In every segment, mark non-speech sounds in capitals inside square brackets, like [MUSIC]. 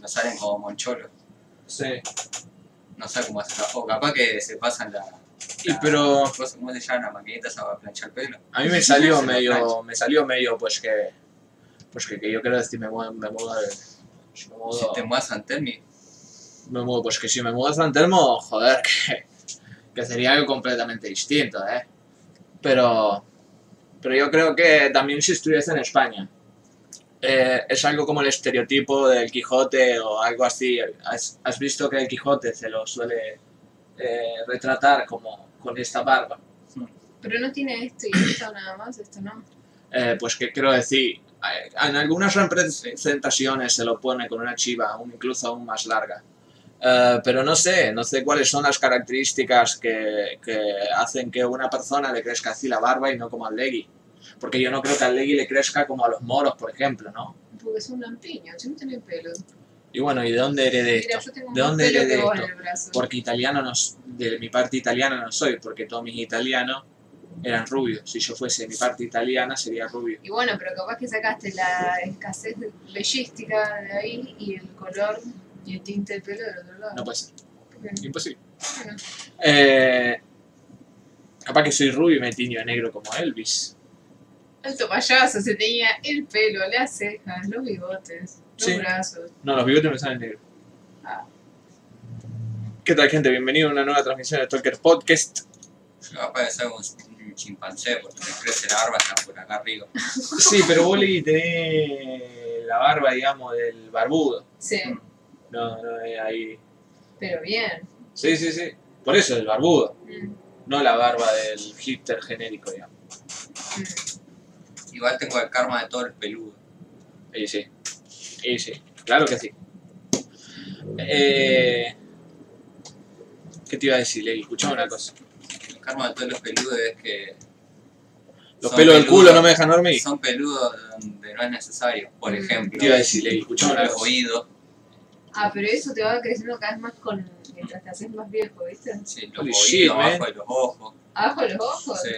me salen como moncholo. Sí. No sé cómo hacer. O capaz que se pasan la. Y la- pero cosa- ¿Cómo se llama la maquinita para planchar el pelo? a mí me salió medio, me salió medio pues que, pues que, que yo quiero decir me mudo, me si me mudo, Si te mudas a Antelmi, me mudo, pues que si me mudo a San Telmo, joder, que, que sería algo completamente distinto, eh. Pero, pero yo creo que también si estuviese en España, eh, es algo como el estereotipo del Quijote o algo así. Has, has visto que el Quijote se lo suele eh, retratar como con esta barba. Pero no tiene esto y esto nada más, esto no. Eh, pues que quiero decir, en algunas representaciones se lo pone con una chiva, aún incluso aún más larga. Pero no sé, no sé cuáles son las características que, que hacen que una persona le crezca así la barba y no como al Legui. Porque yo no creo que al Legui le crezca como a los moros, por ejemplo, ¿no? Porque es un lampiño, si no tiene pelo. Y bueno, ¿y de dónde heredé Mira, esto? yo tengo ¿De más dónde pelo heredé que vos en el brazo. Porque italiano no, de mi parte italiana no soy, porque todos mis italianos eran rubios. Si yo fuese de mi parte italiana sería rubio. Y bueno, pero capaz que sacaste la escasez bellística de ahí y el color y el tinte del pelo del otro lado. No puede ser. Imposible. bueno, Eh, capaz que soy rubio y me tiño de negro como Elvis. Alto payaso, se tenía el pelo, las cejas, los bigotes, los Sí. brazos. No, los bigotes me salen negros. Ah. ¿Qué tal, gente? Bienvenido a una nueva transmisión de Talker Podcast. yo capaz de ser un, un chimpancé porque me crece la barba hasta por acá arriba. [LAUGHS] Sí, pero vos le tenés la barba, digamos, del barbudo. Sí, No, no, es ahí. pero bien. Sí, sí, sí. Por eso, el barbudo. Mm, No la barba del hipster genérico, digamos. mm. Igual tengo el karma de todos los peludos. Y sí. Y sí. Claro que sí. Eh, ¿Qué te iba a decir, Ley? Escuchame una cosa. El karma de todos los peludos es que. Los pelos del culo no me dejan dormir. Son peludos donde no es necesario. Por Mm. ejemplo, Te iba a decir, Ley, escuchame una los cosa. oídos. Ah, pero eso te va creciendo cada vez más con mientras te haces más viejo, ¿viste? Sí, los Holy oídos, shit, abajo man. de los ojos. Abajo de los ojos. Sí.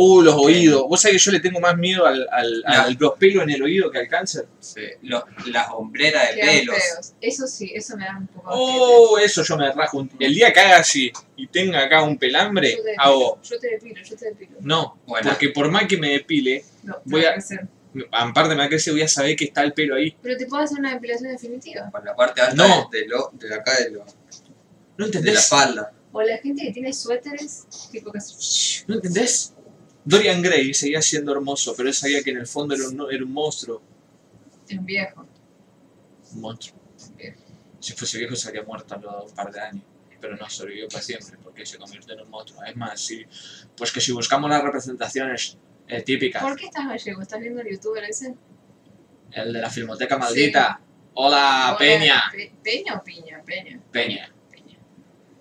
Uh, los oídos. Vos sabés que yo le tengo más miedo al, al, al- los pelos en el oído que al cáncer. Sí, los- las hombreras de pelos. feos. Eso sí, eso me da un poco de Oh, eso yo me rajo. un- El día que haga así y tenga acá un pelambre, Yo te hago. depilo, yo te depilo, yo te depilo. No, Bueno, porque por más que me depile, No, te Voy a- crecer. aparte me va a crecer, voy a saber que está el pelo ahí. Pero te puedo hacer una depilación definitiva. por la parte alta No. de, lo, de acá de, lo, ¿No de la entendés? espalda. O la gente que tiene suéteres, tipo que hace- ¿No entendés? Dorian Gray seguía siendo hermoso, pero él sabía que en el fondo era un, era un monstruo. un viejo. Un monstruo. Bien. Si fuese viejo sería muerto a los un par de años. Pero no sobrevivió para siempre, porque se convirtió en un monstruo. Es más, si, pues que si buscamos las representaciones eh, típicas, ¿Por qué estás gallego? ¿Estás viendo el youtuber ese? el de la filmoteca maldita. Hola, Hola, Peña. Pe- ¿Peña o Piña? Peña. Peña.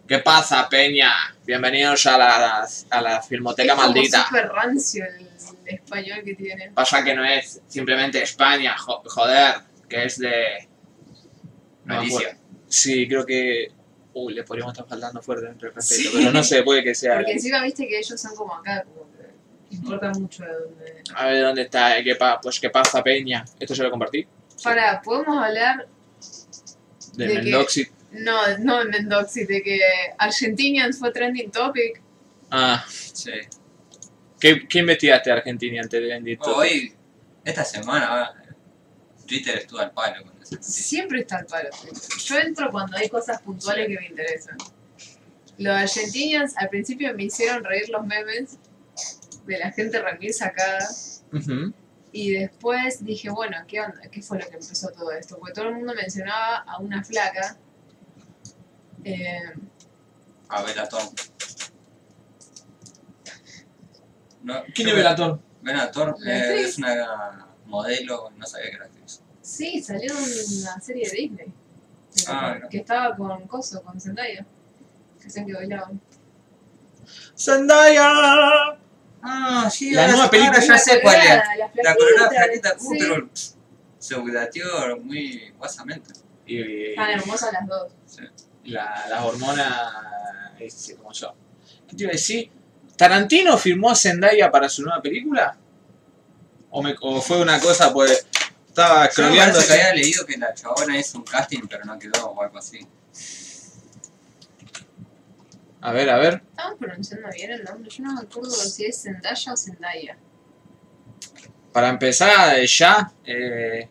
¿Qué pasa, Peña? Bienvenidos a la, a la filmoteca es maldita. súper rancio el, español que tiene. Pasa que no es simplemente España, jo- joder, que es de... Malicia. Sí, creo que... Uy, le podríamos estar faltando fuerte entre el respeto, Sí. pero no sé, puede que sea... Porque encima viste que ellos son como acá, como que importa mucho de dónde. A ver dónde está, eh, ¿qué pa- pues qué pasa, Peña. ¿Esto se lo compartí? Para, podemos hablar, De, ¿De? No, no en Mendoxi, de que Argentinians fue trending topic. Ah, Sí. ¿qué, qué investigaste Argentina antes de Bendito? Hoy, esta semana, Twitter estuvo al palo con. Siempre está el palo. Yo entro cuando hay cosas puntuales que me interesan. Los Argentinians al principio me hicieron reír los memes de la gente remil sacada. Y después dije, bueno, ¿qué onda? ¿Qué fue lo que empezó todo esto? Porque todo el mundo mencionaba a una flaca. Eh, A. No, ¿Quién es? Belatón La eh, es una modelo, no sabía que era actriz. sí, salió en una serie de Disney. Que, Ah, no. que estaba con Coso, con Zendaya. Que hacían que bailaban. ¡Zendaya! Ah, sí, La nueva película. ya sé cuál es. La, La flaquita, colorada flaquita, uh, sí. pero se budateó muy guasamente. Y, Están hermosas las dos. Sí. La, las hormonas, este, como yo. ¿Qué te iba a decir? ¿Tarantino firmó a Zendaya para su nueva película? ¿O, me- o fue una cosa pues estaba Yo parece que había leído que la chabona hizo un casting pero no quedó o algo así. A ver, a ver. ¿Estamos pronunciando bien el nombre? Yo no me acuerdo si es Zendaya o Zendaya. Para empezar, eh, ya. Eh,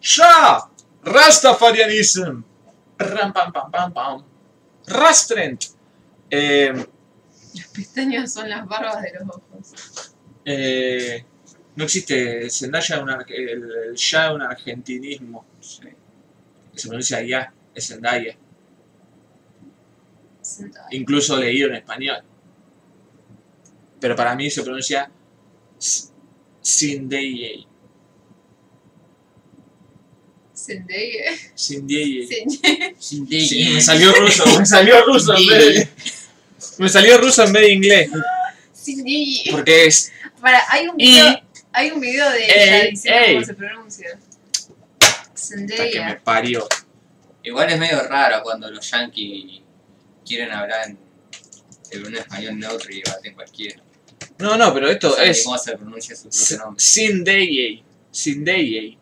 ¡Ya! Rastafarianism. Ram, pam, pam, pam, pam. Rastrent. Eh, Las pestañas son las barbas de los ojos. eh, no existe Zendaya, un el, el ya es un argentinismo. Sí. Se pronuncia ya, es Zendaya. Zendaya. Incluso leído en español. Pero para mí se pronuncia Zendaya. Zendaya. Zendaya. Zendaya. Sí, me salió ruso, me salió ruso en vez de, me salió ruso en vez de inglés, Zendaya. porque es Para, hay un Y- video, hay un video de ella diciendo ey. cómo se pronuncia. hasta que me Zendaya. parió. Igual es medio raro cuando los yankees quieren hablar en, en un español neutro y debaten cualquiera. No, no, pero esto es cómo se pronuncia su propio nombre. Zendaya, Zendaya.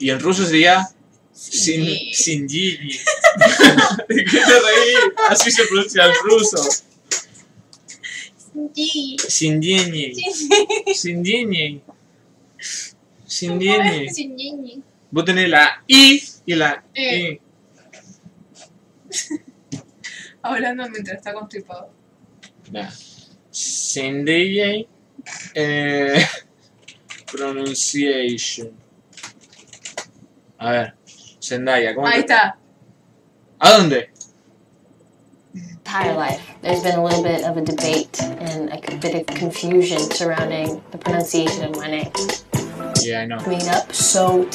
Y en ruso sería Sin. Zendaya. [LAUGHS] ¿De qué te reí? Así se pronuncia el ruso. Zendaya. Zendaya. Zendaya. Zendaya. Zendaya. Vos tenés la I y la Eh. I. [LAUGHS] Hablando mientras está constipado. Nah. Zendaya eh, [LAUGHS] pronunciation. A ver, Zendaya, ¿cómo Ahí te- está. ¿A dónde? entire life. There's been a little bit of a debate and a bit of confusion surrounding the pronunciation of my name. Yeah, I know. Coming up, so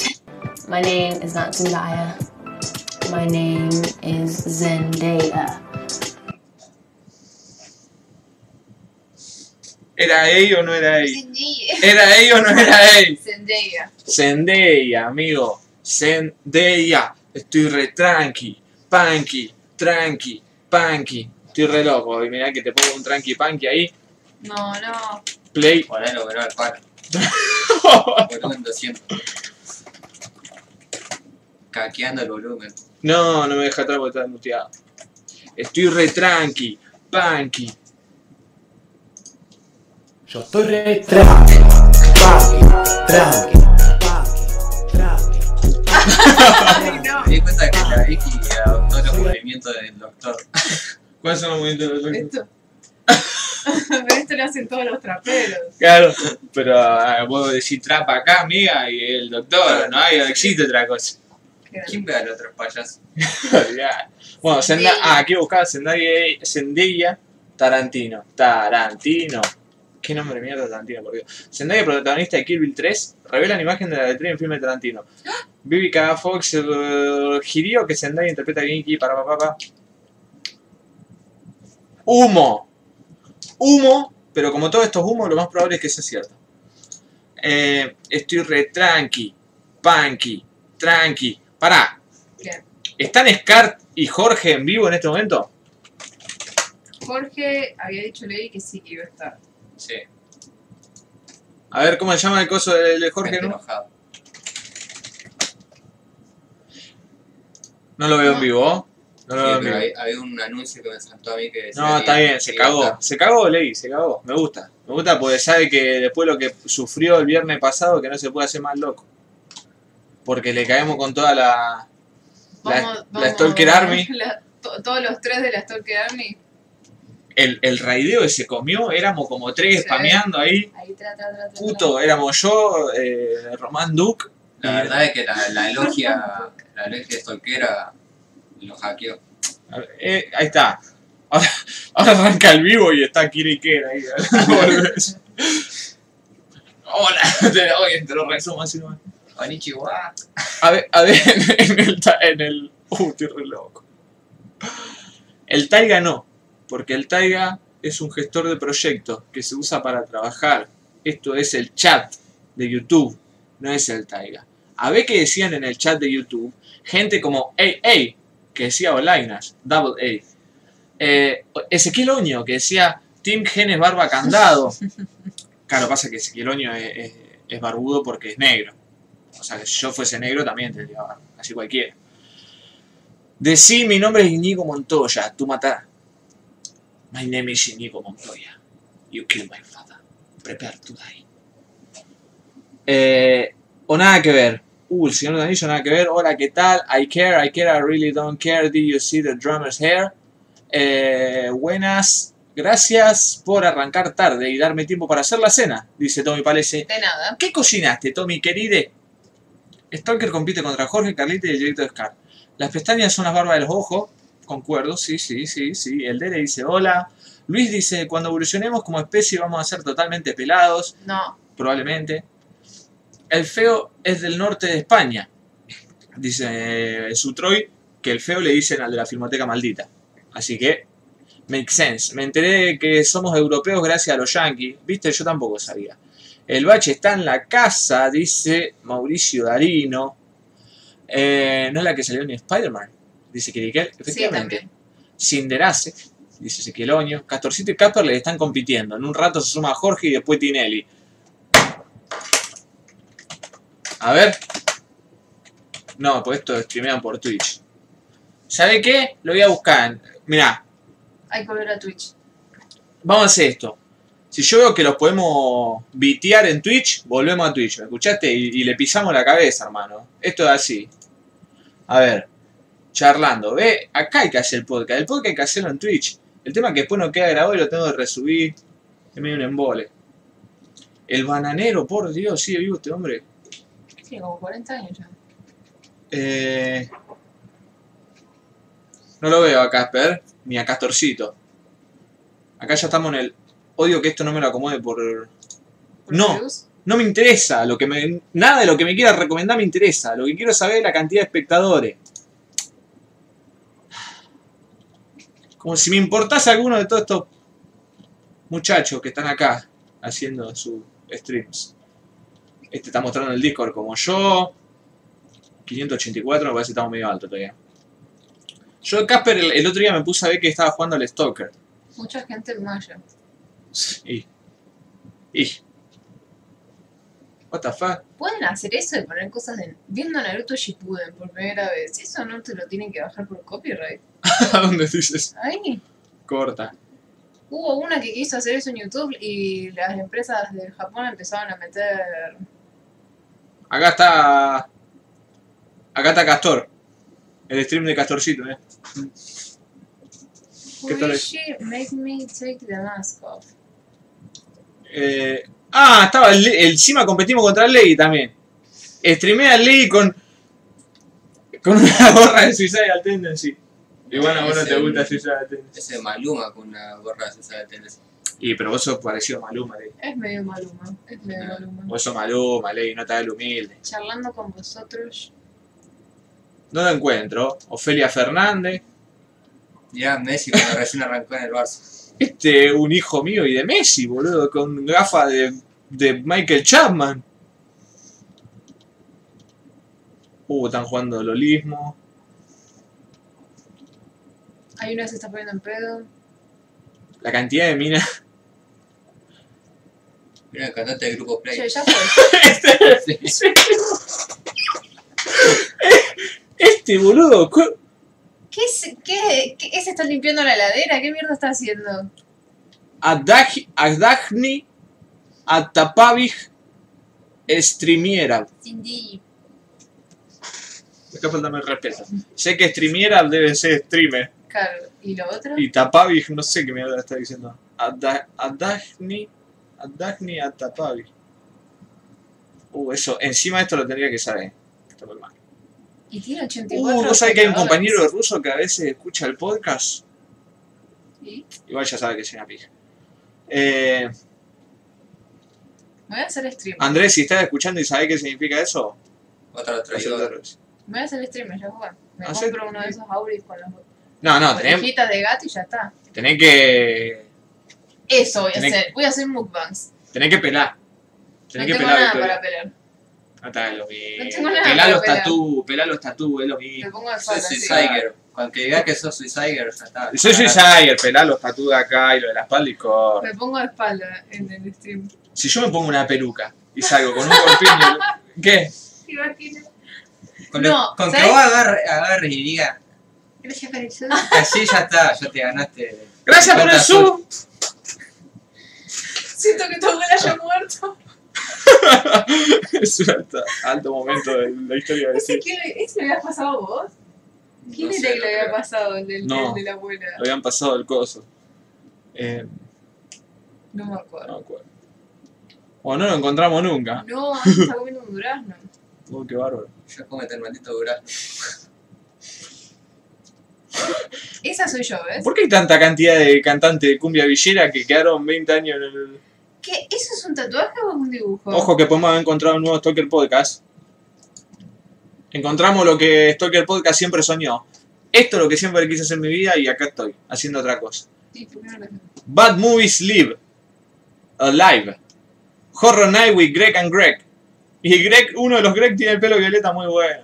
my name is not Zendaya. My name is Zendaya. ¿Era ella o no era ella? Zendaya. ¿Era ella o no era ella? Zendaya. Zendaya, amigo. Zendaya. Estoy re tranqui. Punky. Tranqui. Punky. Estoy re loco. Y mirá que te pongo un tranqui punky ahí. No, no. Play. Ponelo, pero al paro. Volumen 200. Caqueando el volumen. No, no me deja atrás porque está muteado. Estoy re tranqui. Punky. Yo estoy re tranqui, tranqui, tranqui, tranqui, tranqui. [LAUGHS] No. Me di cuenta que la Vicky adoptó los movimientos del doctor. ¿Cuáles son los movimientos de los Esto. [LAUGHS] Pero esto lo hacen todos los traperos. Claro, pero ah, vos decís trapa acá, amiga, y el doctor, no hay, existe otra cosa. ¿Quién ve al otro payaso? Ya. bueno, Zendaya, ah, aquí buscaba Zendaya, Zendaya Tarantino. Tarantino. ¿Qué nombre mierda Tarantino, por Dios? Zendaya, protagonista de Kill Bill 3, revelan imagen de la letra en el filme de Tarantino. Vivica Fox eh, girió que Zendaya interpreta a Genki para papá. Pa, pa. Humo. Humo, pero como todos estos humos, lo más probable es que sea cierto. Eh, estoy re tranqui, punky, tranqui. Pará, ¿Qué? ¿Están Scar y Jorge en vivo en este momento? Jorge había dicho Ley que sí que iba a estar. Sí, A ver, ¿cómo se llama el coso de de Jorge? gente ¿no? enojado. No lo veo en vivo. No lo Sí, veo en pero vivo. había, había un anuncio que me saltó a mí que decía No, está bien, se cagó. Se cagó, Ley, se cagó. Me gusta. Me gusta porque sabe que después lo que sufrió el viernes pasado, que no se puede hacer más loco. Porque le caemos con toda la... La- la Stalker Army. la- to- todos los tres de la Stalker Army. El, el raideo que se comió, éramos como tres Sí. spameando ahí. Ahí, tra, tra, tra, tra, Puto, éramos yo, eh, Román Duke. La verdad es que la, la logia, la logia stalkera lo hackeó. Eh, ahí está. Ahora, ahora arranca el vivo y está Kiri Kera ahí. [LAUGHS] Hola, te oye, te lo resumo así nomás. Konnichiwa. A ver, a ver, [LAUGHS] en el, en el. Uh, estoy re loco. El Taiga no, porque el Taiga es un gestor de proyectos que se usa para trabajar. Esto es el chat de YouTube, no es el Taiga. A ver qué decían en el chat de YouTube, gente como AA, que decía Olainas, Double A. Eh, Ezequiel Oño, que decía Team Genes Barba Candado. [LAUGHS] Claro, pasa que Ezequiel Oño es, es- es barbudo porque es negro. O sea, que si yo fuese negro también tendría barba, así cualquiera. Decí, mi nombre es Íñigo Montoya, tú matá. My name is Íñigo Montoya. You kill my father. Prepare to die. Eh, o nada que ver. Uh, el señor de Anillo, nada que ver. Hola, ¿qué tal? I care, I care, I really don't care. Did you see the drummer's hair? Eh, buenas. Gracias por arrancar tarde y darme tiempo para hacer la cena, dice Tommy Palese. De nada. ¿Qué cocinaste, Tommy, queride? Stalker compite contra Jorge, Carlita y el directo de Scar. Las pestañas son las barbas de los ojos. Concuerdo, sí, sí, sí, sí. El Dere dice hola. Luis dice, cuando evolucionemos como especie vamos a ser totalmente pelados, No. probablemente. El feo es del norte de España. Dice eh, Sutroy que el feo le dicen al de la filmoteca maldita. Así que, make sense. Me enteré de que somos europeos gracias a los yankees. Viste, yo tampoco sabía. El bache está en la casa, dice Mauricio Darino. Eh, no es la que salió en Spider-Man, dice Kirikel. Sí, Efectivamente. también. Cinderace, dice Ezequiel Oño. Castorcito y Casper le están compitiendo. En un rato se suma Jorge y después Tinelli. A ver. No, pues esto streamean por Twitch. ¿Sabe qué? Lo voy a buscar. Mirá, Hay que volver a Twitch. vamos a hacer esto. Si yo veo que los podemos vitear en Twitch, volvemos a Twitch. ¿Me escuchaste? Y, y le pisamos la cabeza, hermano. Esto es así. A ver. Charlando. Ve, acá hay que hacer el podcast. El podcast hay que hacerlo en Twitch. El tema es que después no queda grabado y lo tengo que resubir. Es medio un embole. El bananero, por Dios, sigue vivo este hombre. Tiene como 40 años ya. Eh, no lo veo a Casper, ni a Castorcito. Acá ya estamos en el. Odio que esto no me lo acomode por. ¿Por No. No me interesa. Lo que me, nada de lo que me quiera recomendar me interesa. Lo que quiero saber es la cantidad de espectadores. Como si me importase alguno de todos estos muchachos que están acá haciendo sus streams. Este está mostrando el Discord como yo. 584 me parece que estamos medio alto todavía. Yo, Casper, el, el otro día me puse a ver que estaba jugando al Stalker. Mucha gente en Maya. Y. Y. What the fuck? Pueden hacer eso de poner cosas de. Viendo Naruto Shippuden por primera vez. Eso no te lo tienen que bajar por copyright. [LAUGHS] ¿A dónde dices? Ahí. Corta. Hubo una que quiso hacer eso en YouTube y las empresas de Japón empezaron a meter. Acá está. Acá está Castor. El stream de Castorcito, eh. ¿Qué tal es? Rishi, make me take the mask off. Eh, ah, estaba el, el- encima competimos contra el Ley también. Streamé al Ley con. con una [LAUGHS] gorra de Suicidal Tendency. Y bueno, a vos no te gusta Suicidal Tendency. Ese Maluma con una gorra de esa de tenis. Y pero vos sos parecido a Maluma, Ley. Es medio maluma. Es medio Ah. maluma. Vos sos Maluma, Ley, no te hagas el humilde. Charlando con vosotros. No lo encuentro. Ofelia Fernández. Mirá, Messi cuando recién arrancó en el Barça. Este, un hijo mío y de Messi, boludo, con gafas de, de Michael Chapman. Uh, están jugando lolismo. Hay una que se está poniendo en pedo. La cantidad de minas. Mirá el cantante del grupo Play. Che, ya fue. Sí. [LAUGHS] Este, boludo. cu- ¿Qué, es, qué, qué- ese está limpiando la heladera? ¿Qué mierda está haciendo? Adag- Adagni Atapavij Streamiera. Cindy. Acá falta el respeto. Sé que Streamiera debe ser streamer. Claro. ¿Y lo otro? Y Tapavij, no sé qué mierda está diciendo. Ada- Adagni. Adagni Atapavij. Uh, eso. Encima esto lo tendría que saber. Está muy mal. Y tiene 84 Uh, ¿vos sabés que hay un compañero de ruso que a veces escucha el podcast? ¿Y? Igual ya sabe que es una pija. Eh, Me voy a hacer stream. Andrés, si estás escuchando y sabés qué significa eso, de traidor. Me voy a hacer stream, ya fue. Me compro uno de esos auris con las No, no, tenés, de gato y ya está. tenés que. Eso voy a hacer. Voy a hacer mukbangs. Tenés que pelar. No Tenés que tengo pelar nada Victoria. para pelear. No está es lo mismo. No tengo nada pelá los pelar. tatú, pelá los tatú, es lo Me mismo. pongo de Soy falda. sí. Suicider. Cuando que digas que sos Suicider, ya está. Soy Suicider, pelá los tatú de acá y lo de la espalda y corre. Me pongo de espalda en el stream. Si yo me pongo una peluca y salgo con un corpiño. [LAUGHS] ¿Qué? ¿Te imaginas? Con, lo- No, con que vos agarres, agarres y digas, Gracias por el sub. [LAUGHS] así ya está, ya te ganaste. Gracias por el sub. Siento que tu abuela haya muerto. es un alto, alto momento de la historia de ¿Ese, decir. quién, le- ¿Ese le había pasado a vos? ¿Quién No era sé, que no le había pasado el del, No. de la abuela? Lo habían pasado el coso. Eh, No me no acuerdo. me acuerdo. O no lo encontramos nunca. No, está comiendo un durazno. [LAUGHS] Oh, qué bárbaro. Ya comete el maldito durazno. [LAUGHS] Esa soy yo, ¿ves? ¿Por qué hay tanta cantidad de cantantes de cumbia villera que quedaron 20 años en el... ¿Qué? ¿Eso es un tatuaje o es un dibujo? Ojo que podemos haber encontrado un nuevo Stalker Podcast. Encontramos lo que Stalker Podcast siempre soñó. Esto es lo que siempre quise hacer en mi vida y acá estoy, haciendo otra cosa. Bad Movies Live. Alive. Horror Night with Greg and Greg. Y Greg, uno de los Greg tiene el pelo violeta muy bueno.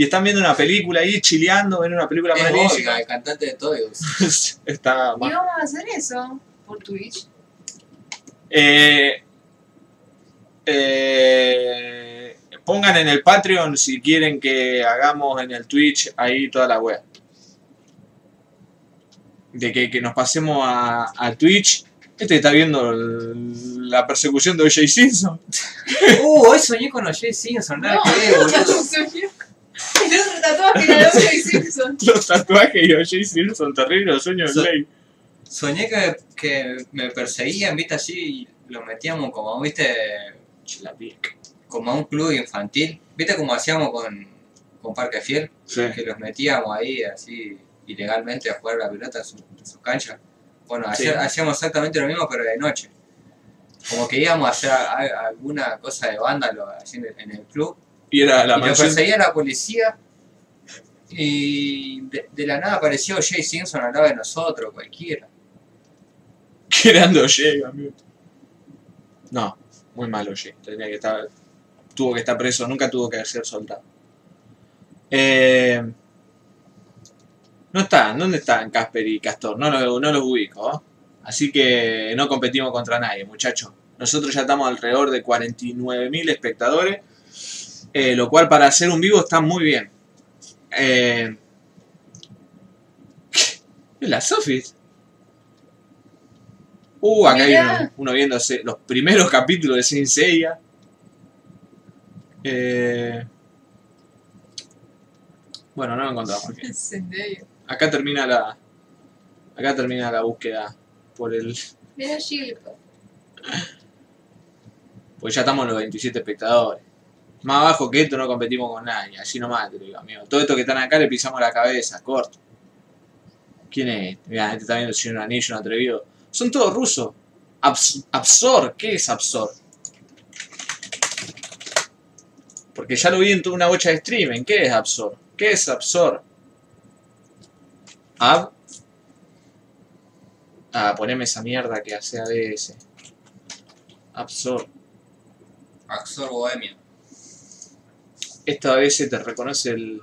Y están viendo una película ahí, chileando, ven una película Es. Volga, el cantante de Toys. [LAUGHS] Está Y mal. vamos a hacer eso por Twitch. Eh, eh, pongan en el Patreon si quieren que hagamos en el Twitch ahí toda la web. De que, que nos pasemos a, a Twitch. Este está viendo el- la persecución de O.J. Simpson. [LAUGHS] Uh, hoy soñé con O'J Simpson, nada No, que ver, [LAUGHS] boludo. El de O.J. Simpson. [LAUGHS] Los tatuajes de O.J. Simpson, terrible, los sueños de So- Clay. Soñé que, que me perseguían, viste, así, y lo metíamos como, viste, como a un club infantil. ¿Viste como hacíamos con, con Parque Fiel? Sí. Que los metíamos ahí, así, ilegalmente a jugar la pelota en su- sus canchas. Bueno, Sí. hacía- hacíamos exactamente lo mismo, pero de noche. Como que íbamos a hacer a- a- alguna cosa de vándalo así en el, en el club. Y era la y mansión. perseguía la policía. Y de, la nada apareció Jay Simpson al lado de nosotros, cualquiera. Grande O.J., amigo. No, muy malo O.J. Tenía que estar. Tuvo que estar preso, nunca tuvo que ser soltado. Eh, no están, ¿dónde están Casper y Castor? No, lo- no los ubico. ¿eh? Así que no competimos contra nadie, muchachos. Nosotros ya estamos alrededor de 49.000 espectadores, eh, lo cual para hacer un vivo está muy bien. Eh, ¿Qué es la Sofis? Uh, acá hay uno, uno viéndose los primeros [LAUGHS] capítulos de Saint Seiya. Eh, bueno, no lo encontramos. [LAUGHS] Acá termina la. Acá termina la búsqueda por el. Mira. [LAUGHS] Pues ya estamos en los 27 espectadores. Más abajo que esto no competimos con nadie. Así nomás te lo digo, amigo. Todo esto que están acá le pisamos la cabeza, corto. ¿Quién es? Mira, este está viendo si un anillo, un atrevido. Son todos rusos. Abs- Absor, ¿qué es Absor? Porque ya lo vi en toda una bocha de streaming. ¿Qué es Absor? ¿Qué es Absor? Ab. Ah, poneme esa mierda que hace ADS. Absor. Axor Bohemia. Esta vez se te reconoce el...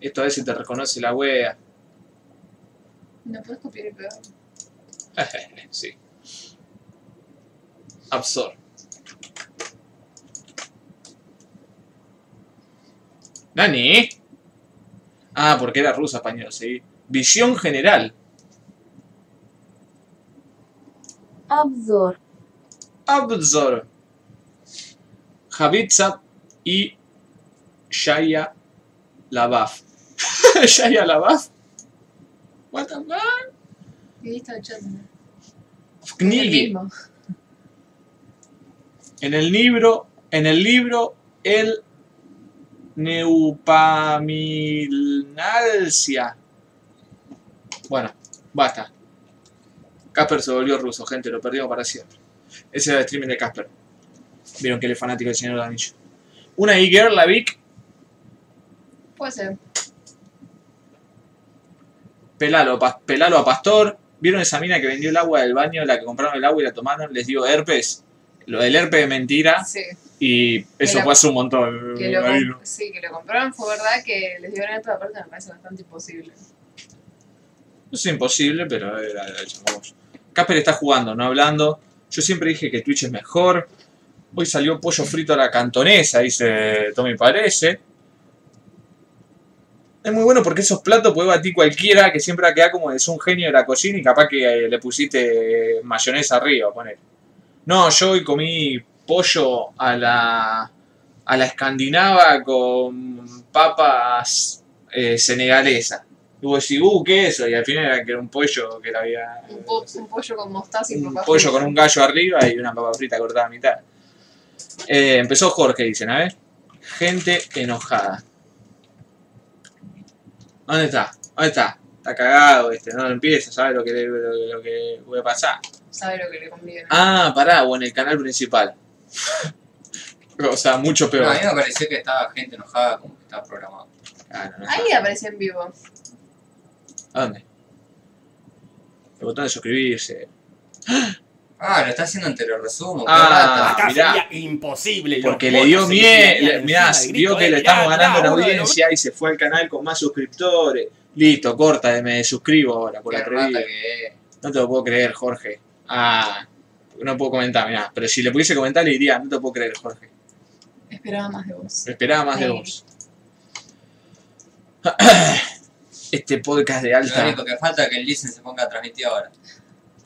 Esta vez se te reconoce la wea. No puedes copiar y pegar. [LAUGHS] sí. Absorb. Nani. Ah, porque era rusa, español, sí. Visión general. Absorb. Absorb. Javitsap y Shaya Labaf. [LAUGHS] Shaya Labaf. What the fuck? Knigi. En el libro, en el libro, el Neupamilnalcia. Bueno, basta. Casper se volvió ruso, gente, lo perdimos para siempre. Ese era el streaming de Casper. Vieron que él es fanático del Señor Anillo. Una e-girl, la Vic, Puede ser. pelalo, pa- pelalo a Pastor. ¿Vieron esa mina que vendió el agua del baño, la que compraron el agua y la tomaron? Les dio herpes. Lo del herpes es mentira Sí. y eso fue hace un montón. Sí, que lo compraron fue verdad que les dieron esto, aparte me parece bastante imposible. Es imposible, pero era. Casper está jugando, no hablando. Yo siempre dije que Twitch es mejor. Hoy salió pollo frito a la cantonesa, dice Tommy Parece. Es muy bueno porque esos platos puede batir cualquiera que siempre va a quedar como es un genio de la cocina y capaz que eh, le pusiste mayonesa arriba, poner. No, yo hoy comí pollo a la, a la escandinava con papas eh, senegalesas. Y vos decís, uh, ¿qué es eso? Y al final era que era un pollo que le había... Un, po- un pollo con mostaza y un pollo con un gallo arriba y una papa frita cortada a mitad. Eh, empezó Jorge, dicen, a ver. Gente enojada. ¿Dónde está? ¿Dónde está? Está cagado este, no lo empieza, sabe lo que, le- lo, lo que puede pasar. Sabe lo que le conviene. Ah, pará, o en el canal principal. [LAUGHS] o sea, mucho No, peor. a mí me pareció que estaba gente enojada como que estaba programado. Claro, no Ahí aparece en vivo. ¿A dónde? El botón de suscribirse. Ah, lo está haciendo anterior resumo. Ah. Acá mirá. sería imposible. Porque le dio miedo, mirá, vio que de, le "Mirá, estamos ganando en audiencia y se fue al canal con más suscriptores. Listo, corta, me suscribo ahora por Qué la rata atrevida. que es. No te lo puedo creer, Jorge. Ah, no puedo comentar, mirá. Pero si le pudiese comentar le diría, no te lo puedo creer, Jorge. Esperaba más de vos. Esperaba más de vos. [CLEARS THROAT] Este podcast de Lo alta. único que falta es que el Listen se ponga a transmitir ahora.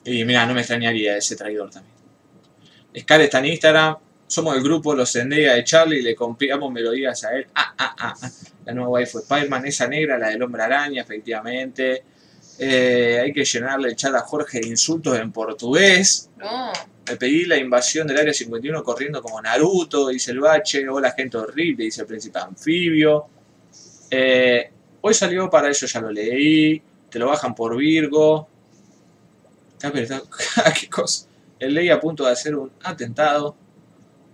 Y mira, no me extrañaría ese traidor también. Scar está en Instagram. Somos el grupo Los Zendaya de Charlie. Le copiamos melodías a él. Ah, ah, ah, ah. La nueva waifu de Spider-Man. Esa negra, la del hombre araña, efectivamente. Eh, hay que llenarle el chat a Jorge de insultos en portugués. No. Me pedí la invasión del área 51 corriendo como Naruto, dice el bache. Hola, gente horrible, dice el príncipe anfibio. Eh, hoy salió para eso, ya lo leí. Te lo bajan por Virgo. Está- [LAUGHS] ¿Qué cosa? El ley a punto de hacer un atentado.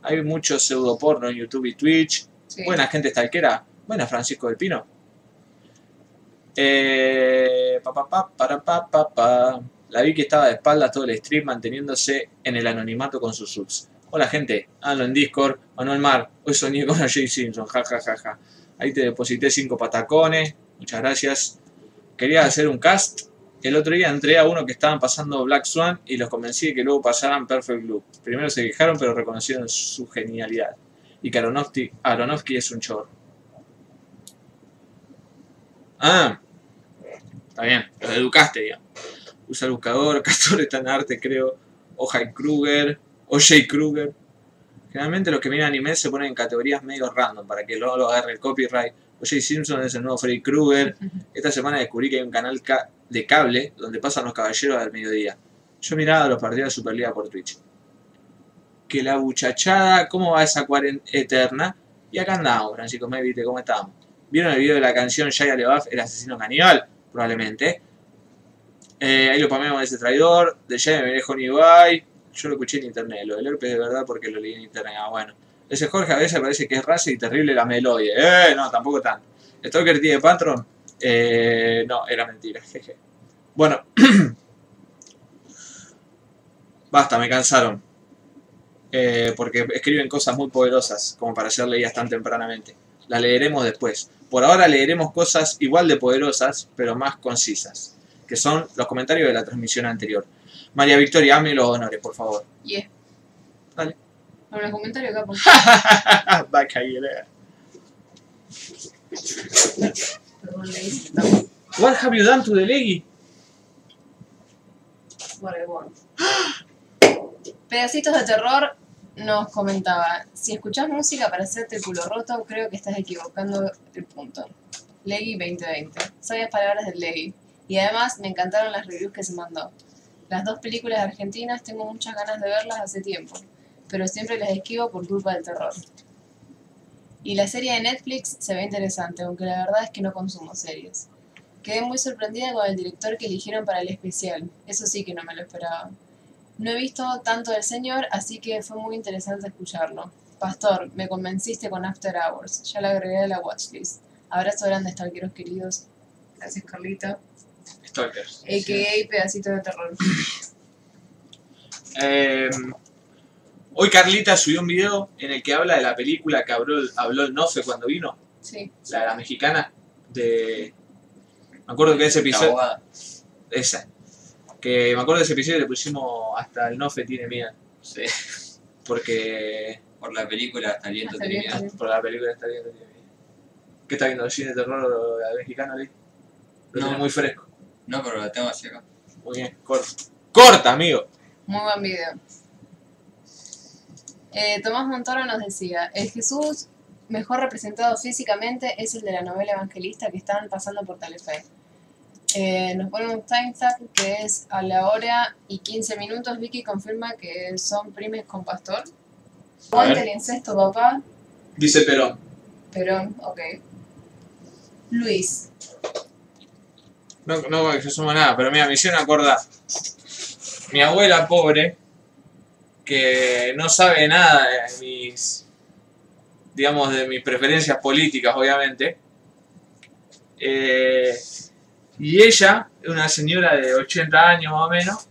Hay mucho pseudoporno en YouTube y Twitch. Sí. Buena gente stalkera. Buena Francisco del Pino. Eh, pa, pa, pa, para, pa, pa, pa. La vi que estaba de espaldas todo el stream manteniéndose en el anonimato con sus subs. Hola gente, hazlo en Discord. Manuel Mar, hoy soñé con a Jay Simpson, ja ja ja ja. Ahí te deposité cinco patacones, muchas gracias. Quería hacer un cast. El otro día entré a uno que estaban pasando Black Swan y los convencí de que luego pasaran Perfect Blue. Primero se quejaron pero reconocieron su genialidad. Y que Aronofsky, es un chorro. Ah, está bien, los educaste, digamos. Usa el buscador, [LAUGHS] Castor está en arte, creo. Ojai Kruger, O.J. Kruger. Generalmente los que miran anime se ponen en categorías medio random para que luego lo agarre el copyright. O.J. Simpson es el nuevo Freddy Krueger. Esta semana descubrí que hay un canal ca- de cable donde pasan los caballeros al mediodía. Yo miraba los partidos de Superliga por Twitch. Que la buchachada, ¿cómo va esa cuarentena eterna? Y acá andamos, Francisco me viste cómo estamos. ¿Vieron el video de la canción Shia LaBeouf, el asesino caníbal? Probablemente. Eh, ahí lo pameamos de ese traidor. De Jay me viene Honey. Yo lo escuché en internet. Lo del herpes de verdad porque lo leí en internet. Ah, bueno. Ese Jorge a veces parece que es raza y terrible la melodía. Eh, no, tampoco tanto. Stalker tiene Patron. Eh, no, era mentira. [LAUGHS] jeje. Bueno. [CLEARS THROAT] Basta, me cansaron. Eh, porque escriben cosas muy poderosas como para ser leídas tan tempranamente. Las leeremos después. Por ahora leeremos cosas igual de poderosas, pero más concisas, que son los comentarios de la transmisión anterior. María Victoria, hazme los honores, por favor. Yeah. Dale. Ahora comentario acá. pon. Vaca y era. Perdón, le hice. Estamos What have you done to the leggy? por el bono. Pedacitos de terror nos comentaba, si escuchás música para hacerte el culo roto, creo que estás equivocando el punto. Leggy 2020. Sabias palabras del Leggy. Y además me encantaron las reviews que se mandó. Las dos películas argentinas tengo muchas ganas de verlas hace tiempo, pero siempre las esquivo por culpa del terror. Y la serie de Netflix se ve interesante, aunque la verdad es que no consumo series. Quedé muy sorprendida con el director que eligieron para el especial. Eso sí que no me lo esperaba. No he visto tanto del señor, así que fue muy interesante escucharlo. Pastor, me convenciste con After Hours. Ya la agregué a la watchlist. Abrazo grande, stalkeros queridos. Gracias, Carlita. Stalkers. A.K.A. Pedacito de Terror. Eh, hoy Carlita subió un video en el que habla de la película que habló, habló el Nofe cuando vino, Sí. la, la mexicana, de... Me acuerdo que ese La episodio... abogada. Esa. Que me acuerdo de ese episodio le pusimos hasta el Nofe tiene miedo. Sí. Porque Por la película Hasta el viento Hasta el termina. viento. Por la película está viendo. ¿Qué está viendo? ¿Cine de terror mexicano, Lee? Lo No. tiene muy fresco. No, pero la tengo así acá. Muy bien, corta. ¡Corta, amigo! Muy buen video. Eh, Tomás Montoro nos decía, el Jesús mejor representado físicamente es el de la novela evangelista que están pasando por Telefe. Eh, nos pone un timestamp que es a la hora y 15 minutos. Vicky confirma que son primes con Pastor. Aguante el incesto, papá. Dice Perón. Perón, ok. Luis, No, no que sumo nada, pero mira, me hicieron acordar. Mi abuela pobre, que no sabe nada de mis, digamos, de mis preferencias políticas, obviamente. Eh, y ella, una señora de 80 años más o menos,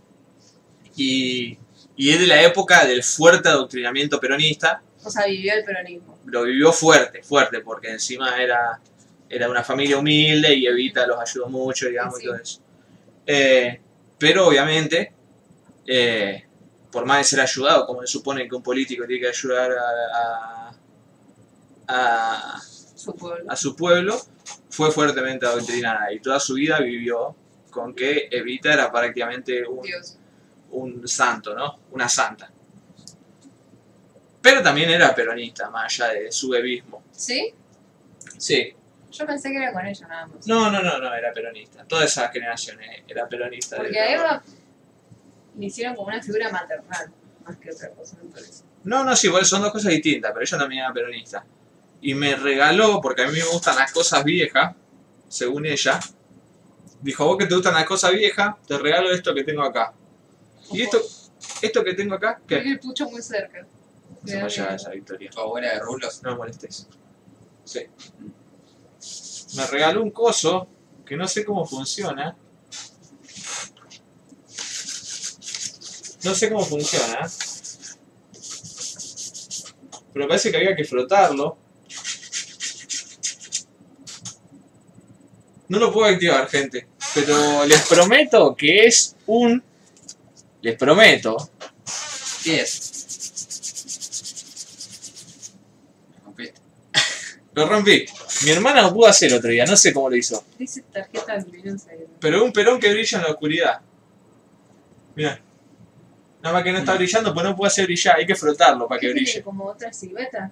y, y es de la época del fuerte adoctrinamiento peronista, o sea, vivió el peronismo. lo vivió fuerte, fuerte, porque encima era, era una familia humilde y Evita los ayudó mucho, digamos, Sí. y todo eso. Eh, pero obviamente, eh, por más de ser ayudado, como se supone que un político tiene que ayudar a, a- a- Su pueblo. a su pueblo, fue fuertemente adoctrinada y toda su vida vivió con que Evita era prácticamente un, Dios. un santo, ¿no? Una santa. Pero también era peronista, más allá de su evismo. ¿Sí? Sí. Yo pensé que era con ella nada más. No, no, no, no, era peronista. Toda esa generación era peronista. Porque de. Eva le hicieron como una figura maternal, más que otra cosa, me parece. No, no, sí, igual son dos cosas distintas, pero ella también era peronista. Y me regaló, porque a mí me gustan las cosas viejas, según ella. Dijo, vos que te gustan las cosas viejas, te regalo esto que tengo acá. Y esto, esto que tengo acá, Tiene ¿qué? el pucho muy cerca. No se vaya esa victoria. Tu abuela de rulos. No me molestes. Sí. Me regaló un coso que no sé cómo funciona. No sé cómo funciona. Pero parece que había que frotarlo. No lo puedo activar, gente. Pero les prometo que es un... Les prometo 10. Rompiste. Lo rompí. Mi hermana lo pudo hacer otro día, no sé cómo lo hizo. Dice tarjeta ahí. Pero es un perón que brilla en la oscuridad. Mira. Nada más que no está brillando, pues no puede hacer brillar, hay que frotarlo para que ¿Qué tiene brille. como otra silueta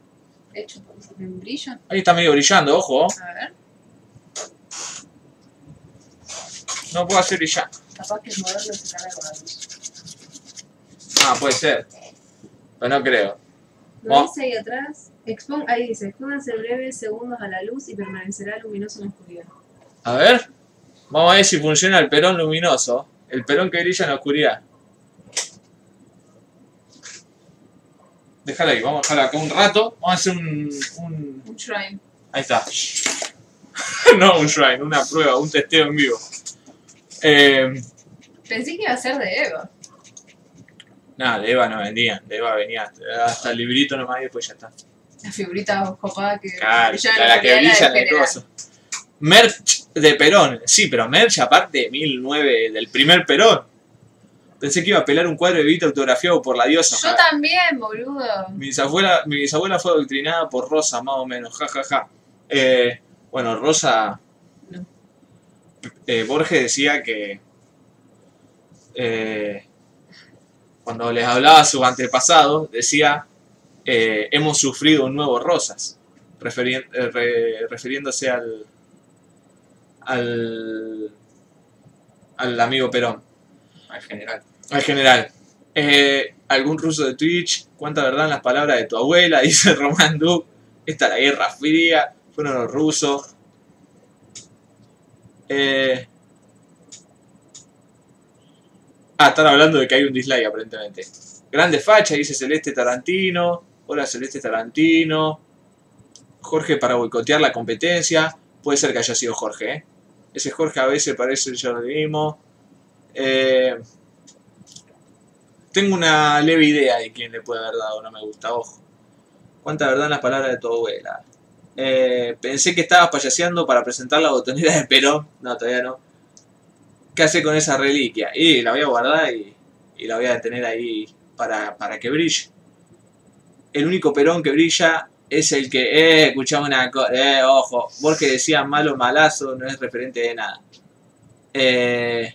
hecho por un brillo. Ahí está medio brillando, ojo. A ver, No puedo hacer brillar. capaz que el modelo se carga con la luz. Ah, puede ser. Pero no creo. Lo Oh. dice ahí atrás. Expon ahí dice, expónganse breves segundos a la luz y permanecerá luminoso en la oscuridad. A ver. Vamos a ver si funciona el perón luminoso. El perón que brilla en la oscuridad. Déjala ahí, vamos a dejarla acá un rato. Vamos a hacer un- un, Un shrine. Ahí está. [LAUGHS] no un shrine, una prueba, un testeo en vivo. Eh, Pensé que iba a ser de Eva. nada, de Eva no vendían, de Eva venía hasta, hasta el librito nomás y después ya está. La figurita copada que Claro, la, la que brilla la en el coso. Merch de Perón, sí, pero merch aparte de 1009, del primer Perón. Pensé que iba a pelar un cuadro de Vita autografiado por la diosa. Yo también, boludo. Mi bisabuela, mi bisabuela fue adoctrinada por Rosa, más o menos, jajaja. Ja, ja. Eh, bueno, Rosa. No. eh, Borges decía que. eh, cuando les hablaba a sus antepasados, decía: eh, Hemos sufrido un nuevo Rosas, eh, re- refiriéndose al. al. al amigo Perón. Al general. Al general. Eh, ¿Algún ruso de Twitch? ¿Cuánta verdad en las palabras de tu abuela? [LAUGHS] Dice Román Duke. Esta es la Guerra Fría. Fueron los rusos. Eh... Ah, están hablando de que hay un dislike aparentemente. Grande facha, dice Celeste Tarantino. Hola Celeste Tarantino. Jorge para boicotear la competencia. Puede ser que haya sido Jorge, ¿eh? Ese Jorge a veces parece el jornalismo. Eh, tengo una leve idea de quién le puede haber dado, no me gusta, ojo. ¿Cuánta verdad en las palabras de tu abuela? Eh, pensé que estabas payaseando para presentar la botonera de Perón. No, todavía no. ¿Qué hace con esa reliquia? Y la voy a guardar y, y la voy a tener ahí para, para que brille. el único Perón que brilla es el que, eh, escuchame una cosa, eh, ojo, Borges decía malo, malazo, no es referente de nada. Eh,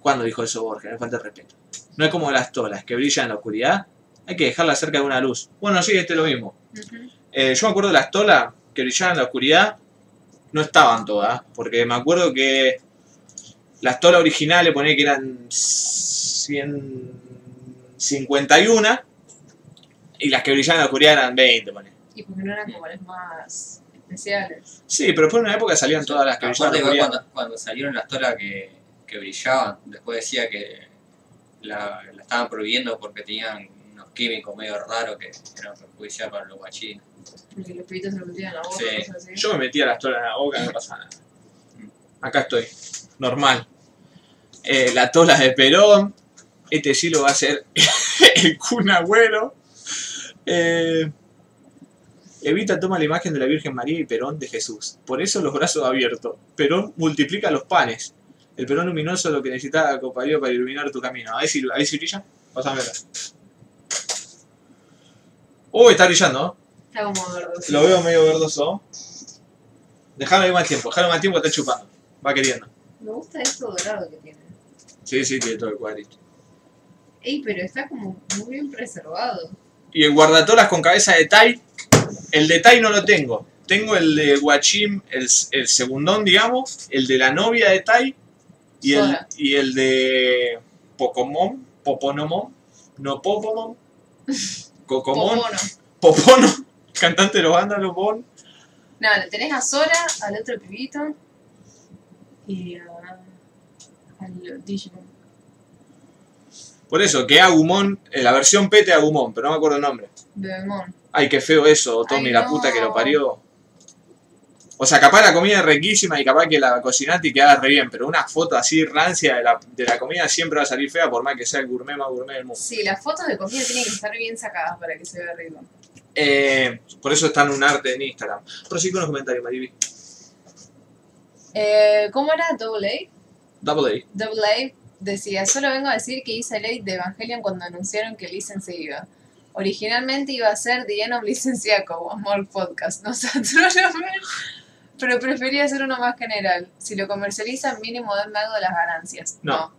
¿Cuándo dijo eso Borges? Me falta el respeto. No es como las tolas que brillan en la oscuridad, hay que dejarlas cerca de una luz. Bueno, sí, este es lo mismo. Eh, yo me acuerdo de las tolas que brillaban en la oscuridad, no estaban todas, porque me acuerdo que las tolas originales ponía que eran 151 y las que brillaban en la oscuridad eran 20, ponía. Y porque no eran como las más especiales. Sí, pero fue en una época salían todas las que brillaban cuando, cuando salieron las tolas que, que brillaban, después decía que la, la estaban prohibiendo porque tenían unos químicos medio raros que eran perjudiciales para los guachines. Porque los pibitos se lo metían en la boca, Sí. así. Yo me metía las tolas en la boca, no pasa nada. Acá estoy, normal. Eh, la tola de Perón, este sí lo va a hacer [LAUGHS] el Kun Agüero. Eh, Evita toma la imagen de la Virgen María y Perón de Jesús. Por eso los brazos abiertos. Perón multiplica los panes. El Perón luminoso lo que necesitaba compañero para iluminar tu camino. A ver si, a ver si brilla. Pásamela. Uy, está brillando. Está como verdoso. Lo veo medio verdoso. Dejalo ahí más tiempo, dejalo más tiempo, está chupando. Va queriendo. Me gusta esto dorado que tiene. Sí, sí, tiene todo el cuadrito. Ey, pero está como muy bien preservado. Y el guardatoras con cabeza de Tai, el de Tai no lo tengo. Tengo el de Guachim, el, el segundón, digamos, el de la novia de Tai y el, y el de Pocomón, Poponomón, no Popomón, Cocomón, Popono. [LAUGHS] Cantante de los vándalos, Bon. Nada, tenés a Sora, al otro pibito y a, al Digimon. Por eso, que Agumon, eh, la versión PT Agumon, pero no me acuerdo el nombre. Bebemon. Ay, qué feo eso, Tommy, Ay, la no. puta que lo parió. O sea, capaz la comida es riquísima y capaz que la cocinaste y queda re bien, pero una foto así rancia de la, de la comida siempre va a salir fea por más que sea el gourmet más gourmet del mundo. Sí, las fotos de comida tienen que estar bien sacadas para que se vea rico. Eh, por eso está en un arte en Instagram. Prosigue con los comentarios, Mariby. Eh, ¿Cómo era Double A? Double A. Double A decía, solo vengo a decir que hice late de Evangelion cuando anunciaron que Listen se iba. Originalmente iba a ser The End of Licenciaco, Amor Podcast, [LAUGHS] no pero prefería hacer uno más general. Si lo comercializan, mínimo denme algo de las ganancias. No.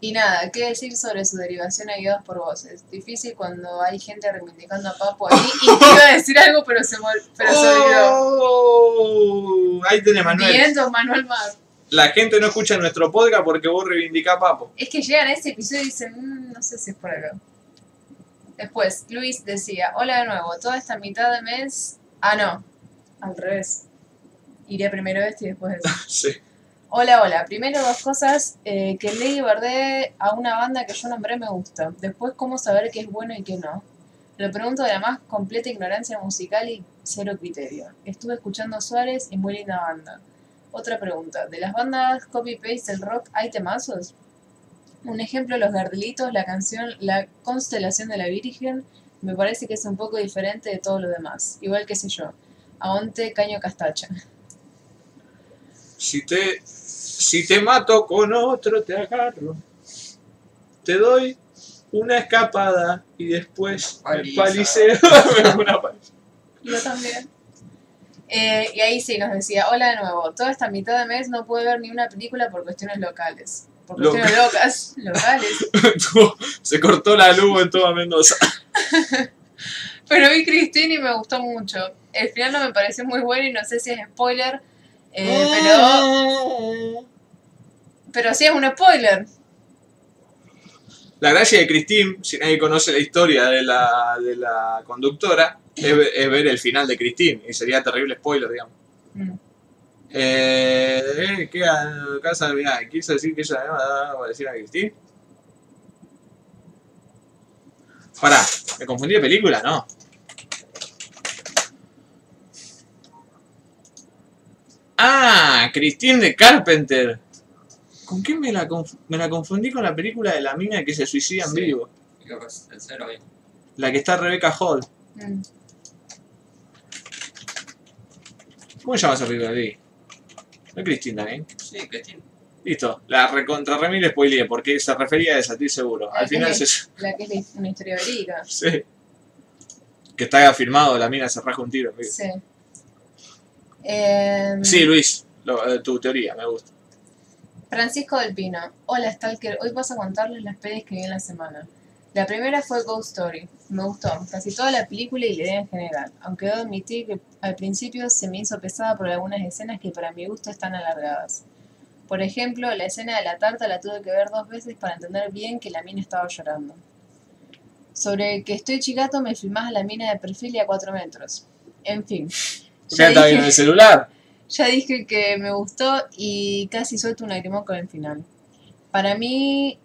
Y nada, ¿qué decir sobre su derivación a guiados por voces? Difícil cuando hay gente reivindicando a Papo ahí y te iba a decir algo, pero se, mol- pero se olvidó. Oh, ahí tenés, Manuel. Of Manuel Mar. La gente no escucha nuestro podcast porque vos reivindicás a Papo. Es que llegan a ese episodio y dicen, "Mm, no sé si es por acá. Después, Luis decía, hola de nuevo, toda esta mitad de mes... Ah, no, al revés. Iré primero este y después este. [LAUGHS] Sí. Hola, hola. Primero dos cosas. eh, que Lady Verde a una banda que yo nombré me gusta. Después, cómo saber qué es bueno y qué no. Lo pregunto de la más completa ignorancia musical y cero criterio. Estuve escuchando a Suárez y muy linda banda. Otra pregunta. ¿De las bandas copy-paste del rock hay temazos? Un ejemplo, Los Gardelitos, la canción La Constelación de la Virgen, me parece que es un poco diferente de todo lo demás. Igual que sé yo. Aonte Caño Castacha. [LAUGHS] Si te, si te mato con otro, te agarro. Te doy una escapada y después me Paliza. paliceo. [LAUGHS] Una paliza. Yo también. Eh, y ahí sí nos decía, hola de nuevo, toda esta mitad de mes no pude ver ni una película por cuestiones locales. Por cuestiones locas, [LAUGHS] locales. Se cortó la luz en toda Mendoza. [LAUGHS] Pero vi Christine y me gustó mucho. El final no me pareció muy bueno y no sé si es spoiler. Eh, pero, pero sí es un spoiler. La gracia de Christine, si nadie conoce la historia de la, de la conductora, es, ve- es ver el final de Christine. Y sería terrible spoiler, digamos. Mm. Eh, eh, ¿Qué casa mira, quiso decir que ella va a decir a Christine? Pará, ¿me confundí de película? No. Ah, Christine de Carpenter. ¿Con quién me la, conf- me la confundí con la película de la mina que se suicida en Sí. vivo? Creo que es el cero mismo. La que está Rebecca Hall. Mm. ¿Cómo se llama esa película? Lee? ¿No es Christine también? Sí, Cristina. Listo, la recontra remil spoileé porque se refería a esa, estoy seguro. Al final se... La que es la- una historia verídica. [LAUGHS] Sí. Que está afirmado, la mina se raja un tiro. Sí. Em, Sí, Luis, lo- eh, tu teoría, me gusta. Francisco del Pino. Hola Stalker, hoy paso a contarles las pelis que vi en la semana. La primera fue Ghost Story. Me gustó casi toda la película y la idea en general, aunque debo admitir que al principio se me hizo pesada por algunas escenas que para mi gusto están alargadas. Por ejemplo, la escena de la tarta la tuve que ver dos veces para entender bien que la mina estaba llorando. Sobre que estoy chicato me filmás a la mina de perfil y a 4 metros. En fin. ¿Qué Ya está dije- viendo el celular? [LAUGHS] ya dije que me gustó y casi suelto un lagrimón con el final. Para mí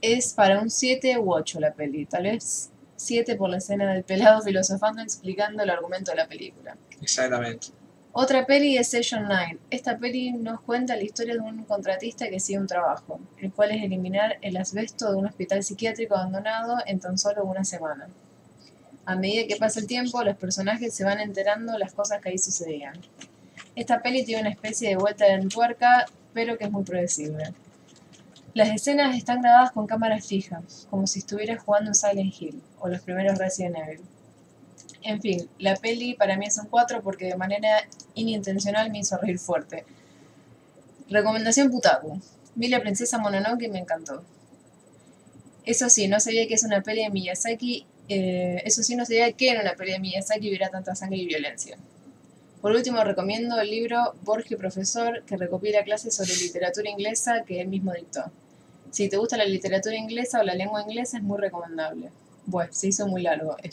es para un 7 u 8 la peli. Tal vez 7 por la escena del pelado filosofando explicando el argumento de la película. Exactamente. Otra peli es Session 9. Esta peli nos cuenta la historia de un contratista que sigue un trabajo, el cual es eliminar el asbesto de un hospital psiquiátrico abandonado en tan solo una semana. A medida que pasa el tiempo, los personajes se van enterando las cosas que ahí sucedían. Esta peli tiene una especie de vuelta en tuerca, pero que es muy predecible. Las escenas están grabadas con cámaras fijas, como si estuvieras jugando en Silent Hill o los primeros Resident Evil. En fin, la peli para mí es un 4 porque de manera inintencional me hizo reír fuerte. Recomendación Putaku. Vi la princesa Mononoke y me encantó. Eso sí, no sabía que es una peli de Miyazaki. Eh, eso sí, no sabía que era una peli de Miyazaki hubiera tanta sangre y violencia. Por último, recomiendo el libro Borges Profesor, que recopila clases sobre literatura inglesa que él mismo dictó. Si te gusta la literatura inglesa o la lengua inglesa, es muy recomendable. Bueno, se hizo muy largo. Eh,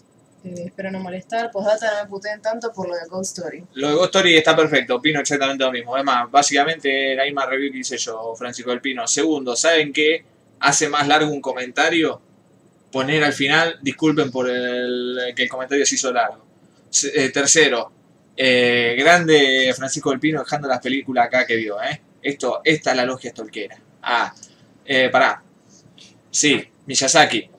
espero no molestar. Postdata, no me puteen tanto por lo de Ghost Story. Lo de Ghost Story está perfecto, opino exactamente lo mismo. Además, básicamente la misma review que hice yo, Francisco del Pino. Segundo, ¿saben qué hace más largo un comentario? Poner al final, disculpen por el, que el comentario se hizo largo. Eh, tercero, eh, grande Francisco del Pino dejando las películas acá que vio, ¿eh? Esto, esta es la logia stolquera. Ah, eh, pará. Sí, Miyazaki.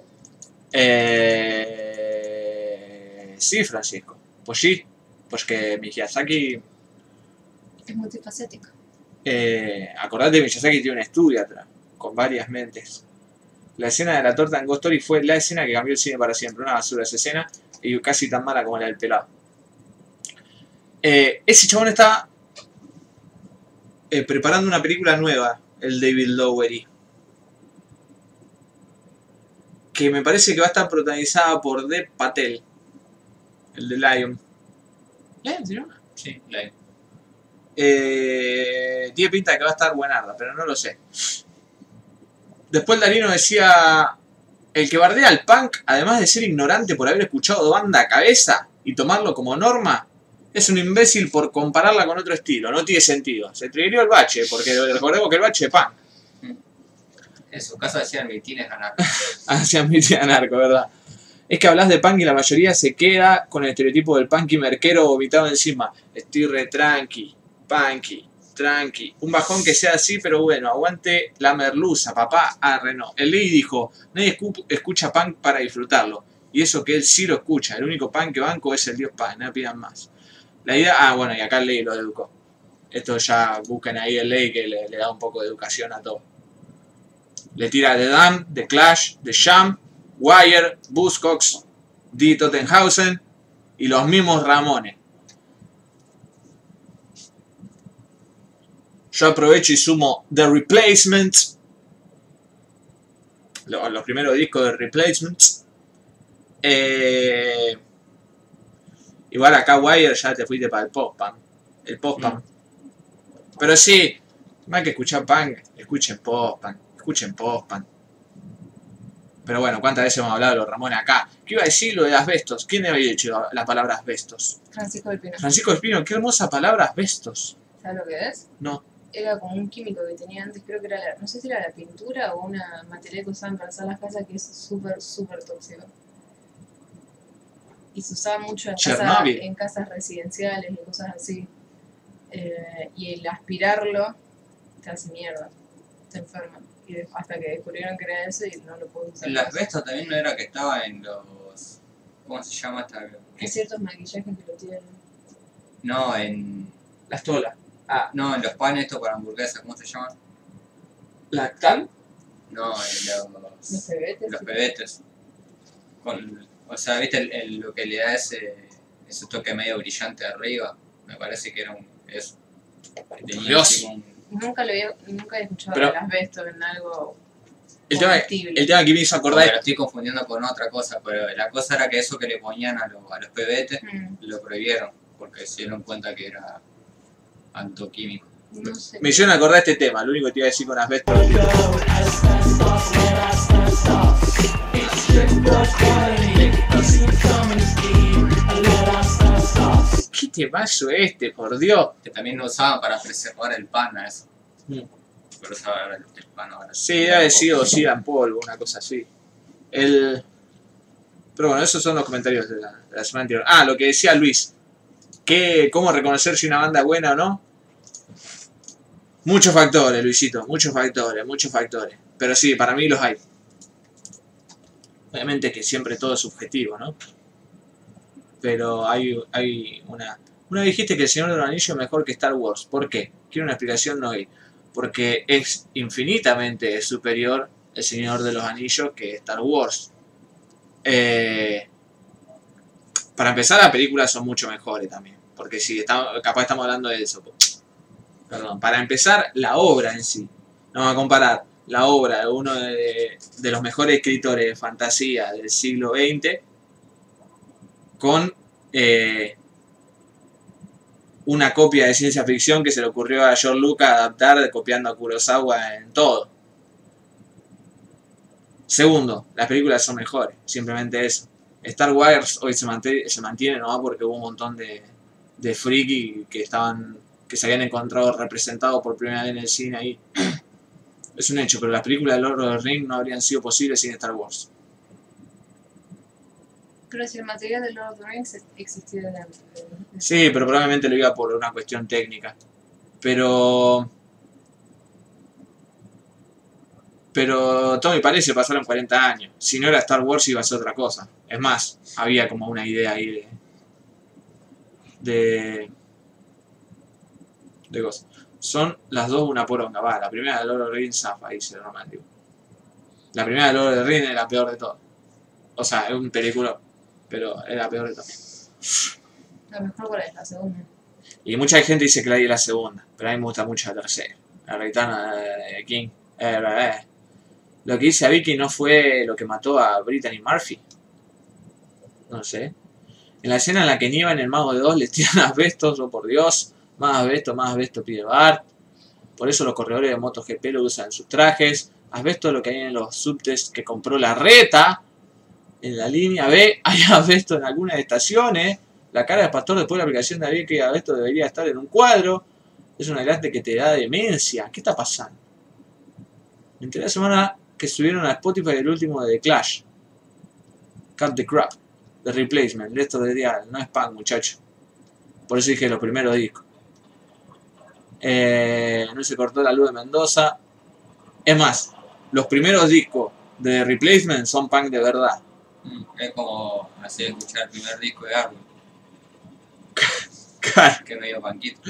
Eh, sí, Francisco. Pues sí, pues que Miyazaki, Es multifacético. eh, acordate, Miyazaki tiene un estudio atrás, con varias mentes. La escena de la torta en Ghost Story fue la escena que cambió el cine para siempre, una basura esa escena, y casi tan mala como la del pelado. Eh, ese chabón está eh, preparando una película nueva, el David Lowery. Que me parece que va a estar protagonizada por Dev Patel, el de Lion. ¿Lion se llama? Sí, la- Eh, tiene pinta de que va a estar buenarda, pero no lo sé. Después Darino decía, el que bardea al punk, además de ser ignorante por haber escuchado banda a cabeza y tomarlo como norma, es un imbécil por compararla con otro estilo, no tiene sentido. Se trigrió el bache, porque recordemos que el bache es punk. En su caso decían mitines ganar. hacia [LAUGHS] mi tía narco, ¿verdad? Es que hablas de punk y la mayoría se queda con el estereotipo del punky merquero vomitado encima. Estoy re tranqui, punky, tranqui. Un bajón que sea así, pero bueno, aguante la merluza, papá. Ah. El Ley dijo, nadie escu- escucha punk para disfrutarlo. Y eso que él sí lo escucha. El único punk que banco es el dios punk, no pidan más. La idea, ah, bueno, y acá el Ley lo educó. Esto ya busquen ahí el Ley que le, da un poco de educación a todo. Le tira The Dam, The Clash, The Jam, Wire, Buzzcocks, Die Tottenhausen y los mismos Ramones. Yo aprovecho y sumo The Replacements, lo- los primeros discos de Replacements. Eh, igual acá Wire ya te fuiste para el pop punk. El pop punk. Pero sí, más que escuchar punk, escuchen pop punk, escuchen pop punk. Pero bueno, ¿cuántas veces hemos hablado de los Ramones acá? ¿Qué iba a decir lo de asbestos? ¿Quién había dicho la palabra asbestos? Francisco del Pino. Francisco Espino, qué hermosa palabra asbestos. ¿Sabes lo que es? No. Era como un químico que tenía antes, creo que era la, no sé si era la pintura o una material que usaban para hacer las casas que es súper, súper tóxico. Y se usaba mucho en, casa- Chernóbil. en casas residenciales y cosas así. Eh, y el aspirarlo te hace mierda, te enferma. Y de- hasta que descubrieron que era eso y no lo puedo usar. El más. asbesto también no era que estaba en los. ¿Cómo se llama esta? Hay ciertos maquillajes que lo tienen. No, en. La estola. Ah, no, en los panes estos para hamburguesas, ¿cómo se llaman? ¿Lactal? No, en Los los, pebetes. los pebetes. Con, o sea, ¿viste el, el- lo que le da ese, ese toque medio brillante arriba? Me parece que era un... Eso. Dios. un- Nunca lo había, nunca he escuchado Pero- el asbesto en algo El tema, el tema que me hizo acordar lo estoy confundiendo con otra cosa, pero la cosa era que eso que le ponían a, los- a los pebetes Mm, lo prohibieron, porque se dieron cuenta que era antoquímico. no sé. me hicieron acordar este tema, lo único que te iba a decir con asbesto. ¿Qué temazo este, por Dios? Que también lo usaban para preservar el pan a eso. Mm. Pero usaba ahora el, pan ahora. Sí, haber sido SIDA en polvo, una cosa así. El... Pero bueno, esos son los comentarios de la, de la semana anterior. Ah, lo que decía Luis. ¿Qué, ¿Cómo reconocer si una banda es buena o no? Muchos factores, Luisito. Muchos factores, muchos factores. Pero sí, para mí los hay. Obviamente que siempre todo es subjetivo, ¿no? Pero hay, hay una... Una dijiste que el Señor de los Anillos es mejor que Star Wars. ¿Por qué? Quiero una explicación, no hay porque es infinitamente superior El Señor de los Anillos que Star Wars. Eh, para empezar, las películas son mucho mejores también, porque si estamos, capaz estamos hablando de eso. po. Perdón, para empezar, la obra en sí. Vamos a comparar la obra de uno de, de los mejores escritores de fantasía del siglo XX con eh, una copia de ciencia ficción que se le ocurrió a George Lucas adaptar copiando a Kurosawa en todo. Segundo, las películas son mejores, simplemente eso. Star Wars hoy se mantiene, se mantiene nomás porque hubo un montón de, de friki que estaban que se habían encontrado representados por primera vez en el cine ahí. [CLEARS THROAT] Es un hecho, pero las películas de Lord of the Rings no habrían sido posibles sin Star Wars. Pero si el material de Lord of the Rings existía desde antes. Sí, pero probablemente lo iba por una cuestión técnica. Pero. Pero Tommy parece pasaron 40 años. Si no era Star Wars iba a ser otra cosa. Es más, había como una idea ahí de. De. de cosas. Son las dos una poronga. Va, la primera de Lord of the Rings zafa, dice el romántico. La primera de Lord of the Rings es la peor de todas. O sea, es un película, pero es la peor de todas. La mejor cuál es la segunda. Y mucha gente dice que la di la segunda, pero a mí me gusta mucho la tercera. La Reitana de King. Eh, eh, eh. Lo que dice a Vicky no fue lo que mató a Brittany Murphy. No sé. En la escena en la que Nieva en el Mago de Oz les tiran asbestos, oh por Dios. Más asbesto, más asbesto pide Bart. Por eso los corredores de MotoGP lo usan en sus trajes. Asbesto es lo que hay en los subtes que compró la reta. En la línea B hay asbesto en algunas estaciones. La cara de pastor después de la aplicación de David que esto debería estar en un cuadro. Es una grande que te da demencia. ¿Qué está pasando? Me enteré la semana que subieron a Spotify el último de The Clash. Cut the Crap. The Replacement. Esto de Dial. No es pan, muchacho. Por eso dije los primeros discos. Eh, no se cortó la luz de Mendoza. Es más, los primeros discos de The Replacement son punk de verdad. Mm, Es como así escuchar el primer disco de [LAUGHS] Claro. que medio panquito.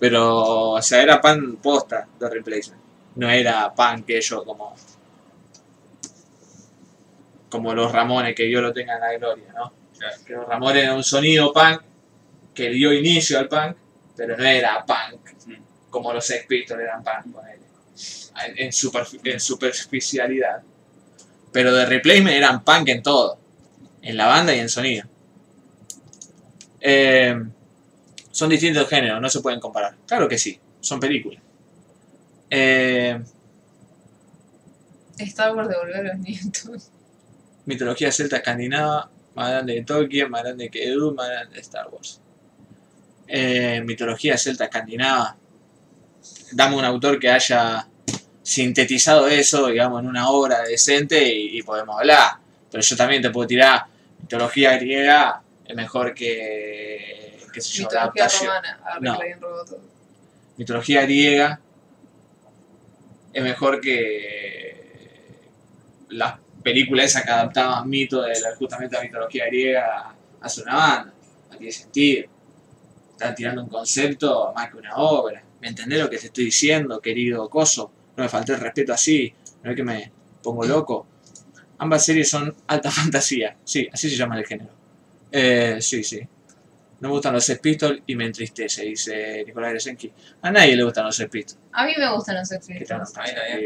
Pero, o sea, era pan posta de replacement. No era pan que yo como. Como los Ramones, que Dios lo tenga en la gloria, ¿no? Que los Ramones era un sonido punk que dio inicio al punk, pero no era punk como los Sex Pistols eran punk, ponele. En, en, superfi- en superficialidad. Pero de replacement eran punk en todo. En la banda y en sonido. Eh, son distintos géneros, no se pueden comparar. Claro que sí, son películas. Eh, Star Wars devolver los nietos. Mitología celta escandinava, más grande que Tolkien, más grande que Edu, más grande que Star Wars. Eh, mitología celta escandinava. Dame un autor que haya sintetizado eso, digamos, en una obra decente y, y podemos hablar. Pero yo también te puedo tirar mitología griega, es mejor que, qué sé yo, la Mitología adaptación. romana. No. que todo. mitología griega es mejor que las películas esas que adaptaban mitos de la, justamente la mitología griega hace una banda. No tiene sentido. Están tirando un concepto más que una obra. ¿Me entendés lo que te estoy diciendo, querido Coso? no me falté el respeto así, no es que me pongo loco. Ambas series son alta [LAUGHS] fantasía, sí, así se llama el género. Eh, sí, sí. No me gustan los Sex Pistols y me entristece, dice Nicolás Gresenki. A nadie le gustan los Sex Pistols. A mí me gustan los Sex. Pistols.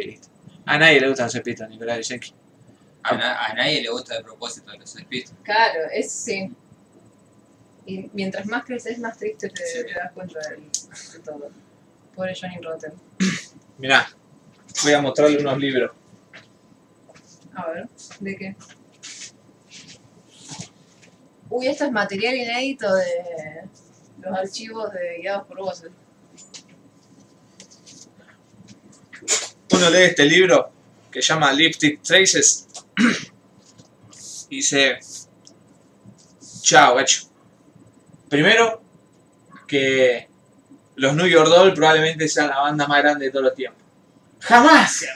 Listo. A nadie le gustan los Sex Pistols, Nicolás Gresenki. A, na- a nadie le gusta de propósito los Sex Pistols. Claro, eso sí. Y mientras más creces, más triste te, Sí. te das cuenta de, todo. Pobre Johnny Rotten. Mirá, voy a mostrarle unos libros. A ver, ¿de qué? Uy, esto es material inédito de los archivos de guiados por voces. Uno lee este libro que se llama Lipstick Traces [CLEARS THROAT] dice, chao, hecho. Primero, que los New York Dolls probablemente sean la banda más grande de todos los tiempos. ¡Jamás!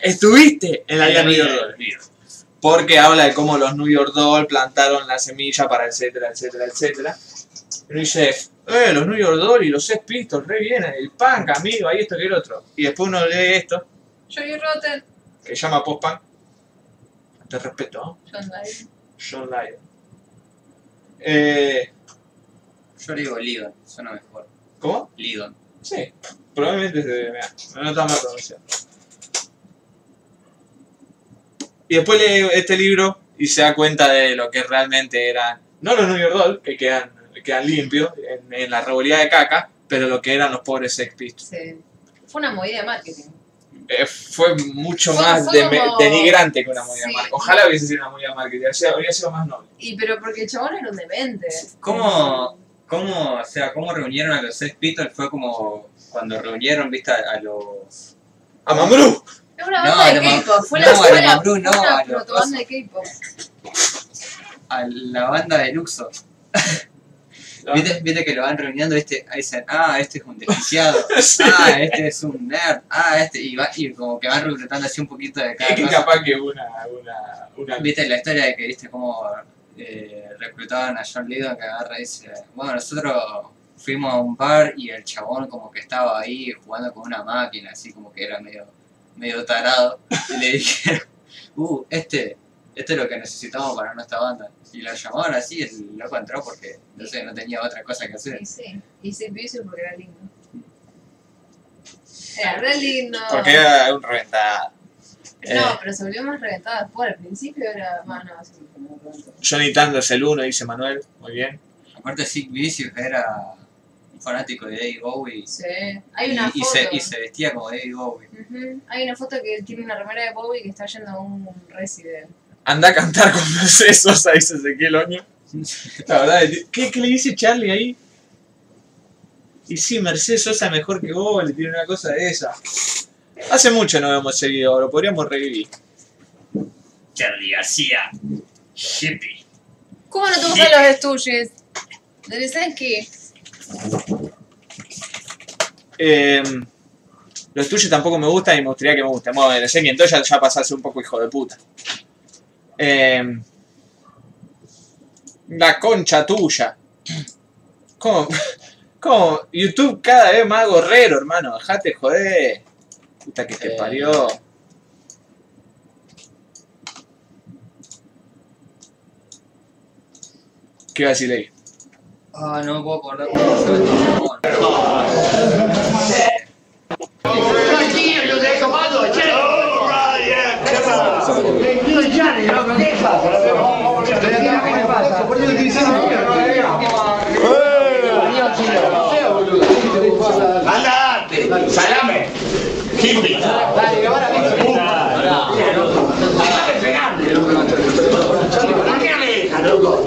Estuviste en la vida New York Dolls. Porque habla de cómo los New York Dolls plantaron la semilla para etcétera, etcétera, etcétera. Y dice, eh, los New York Dolls y los Sex Pistols, re bien, el punk, amigo, ahí esto que el otro. Y después uno lee esto, Johnny Rotten, que llama post-punk. Te respeto, ¿no? John Lydon. John Lydon. Eh, Yo le digo Lidon, suena mejor. ¿Cómo? Lidon. Sí, probablemente se mirá, no está mal pronunciado. Y después lee este libro y se da cuenta de lo que realmente eran, no los New York Dolls, que quedan, quedan limpios en, en la revolía de caca, pero lo que eran los pobres Sex Pistols. Sí. Fue una movida de marketing. Eh, fue mucho Fue- más fue de- como- denigrante que una movida de Sí. marketing. Ojalá hubiese sido una movida de marketing, o sea, habría sido más noble. Y pero porque el chabón era un demente. ¿Cómo, cómo, o sea, cómo reunieron a los Sex Pistols? Fue como cuando reunieron, viste, a, a los... ¡A Mambrú! Es una No, banda de a lo ma- K-pop. Fue no, la a lo fue la- Mambrú, no, una a lo protobanda de K-pop. a la banda de Luxor. [LAUGHS] ¿Viste, viste que lo van reuniendo, viste, ahí dicen, ah, este es un desquiciado, [LAUGHS] Sí. ah, este es un nerd, ah, este, y, va, y como que van reclutando así un poquito de cada Es que cosa. capaz que una, una, una Viste la historia de que viste cómo eh, reclutaban a John Lydon que agarra y dice, bueno, nosotros fuimos a un bar y el chabón como que estaba ahí jugando con una máquina, así como que era medio, medio tarado, y le dijeron, uh, este, este es lo que necesitamos para nuestra banda. Y lo llamaron así, el loco entró porque, no sé, no tenía otra cosa que hacer. Y sí. Y Vicious porque era lindo. Era re lindo. Porque era un reventado. No, Eh, pero se volvió más reventado después. Al principio era más, no, así. Johnny Tando es el uno, dice Manuel. Muy bien. Aparte, Sid Vicious era un fanático de David Bowie Sí. Hay una y foto. se, y se vestía como David Bowie. Hay una foto que tiene una remera de Bowie que está yendo a un resident. Anda a cantar con [LAUGHS] Mercedes Sosa, dice Ezequiel Oño. La verdad, ¿qué, ¿qué le dice Charlie ahí? Y sí, Mercedes Sosa es mejor que vos, le tiene una cosa de esa. Hace mucho no hemos seguido, lo podríamos revivir. Charlie García, hippie. ¿Cómo no te gustan los estuches? ¿De que Eh, los tuyos tampoco me gustan y me gustaría que me gusten. Bueno, el Ezequiel entonces ya, ya pasase un poco hijo de puta. Eh, la concha tuya. ¿Cómo? ¿Cómo? YouTube cada vez más gorrero, hermano. Dejate joder. Puta que te Eh. parió. ¿Qué iba a decir ahí? Ah, no me puedo acordar cómo se Andate, salame, hippie. ¿Por qué me dejan, loco?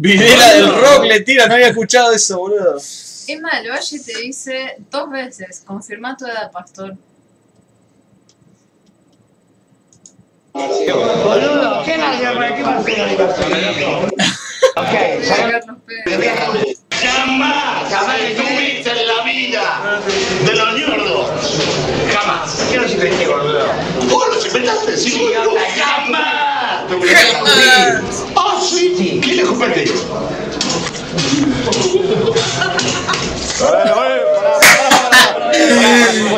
Videla del rock le tira, no había escuchado eso, boludo. Emma del Valle te dice dos veces, confirma tu edad, pastor. Boludo, ¿qué la guerra? ¿Qué va a hacer Ok. Jamás, jamás estuviste en la vida de los ñordos. Jamás. ¿Qué los inventé, boludo? ¿Vos los inventaste? Sí, boludo. ¡Ah, sí! ¿Quién le escupete?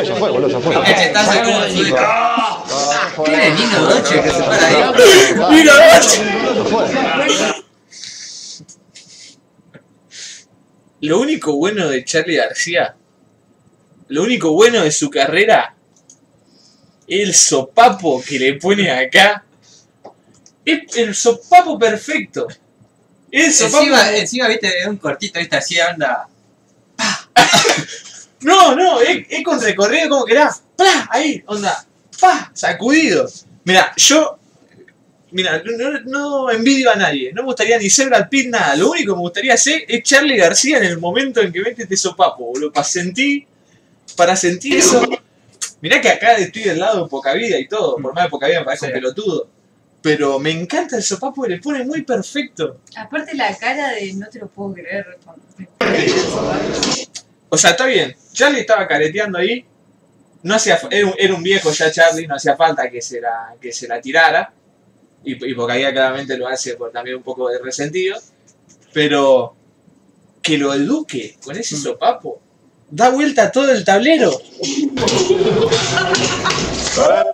Ya fue, boludo, ya fue. El cachetazo es como suelta. ¿Qué de Nino Doche que se para ahí? ¡Mira, fue. Lo único bueno de Charlie García, lo único bueno de su carrera, el sopapo que le pone acá. Es el sopapo perfecto. El sopapo. Encima, encima, viste, es un cortito, viste, así anda. [LAUGHS] No, no, es, es con recorrido como que era. ¡Plah! Ahí, onda. ¡Pah! Sacudido. Mira, yo. Mira, no, no envidio a nadie. No me gustaría ni ser Brad Pitt, nada. Lo único que me gustaría hacer es Charlie García en el momento en que mete este sopapo, boludo. Para sentir. Para sentir eso. Mirá que acá estoy del lado de poca vida y todo. Por más de poca vida me parece Sí. un pelotudo. Pero me encanta el sopapo que le pone muy perfecto. Aparte la cara de no te lo puedo creer. O sea, está bien. Charlie estaba careteando ahí. No hacía, era, un, era un viejo ya Charlie, no hacía falta que se la, que se la tirara. Y, y porque ahí claramente lo hace por también un poco de resentido. Pero que lo eduque con ese sopapo. Da vuelta a todo el tablero. [LAUGHS]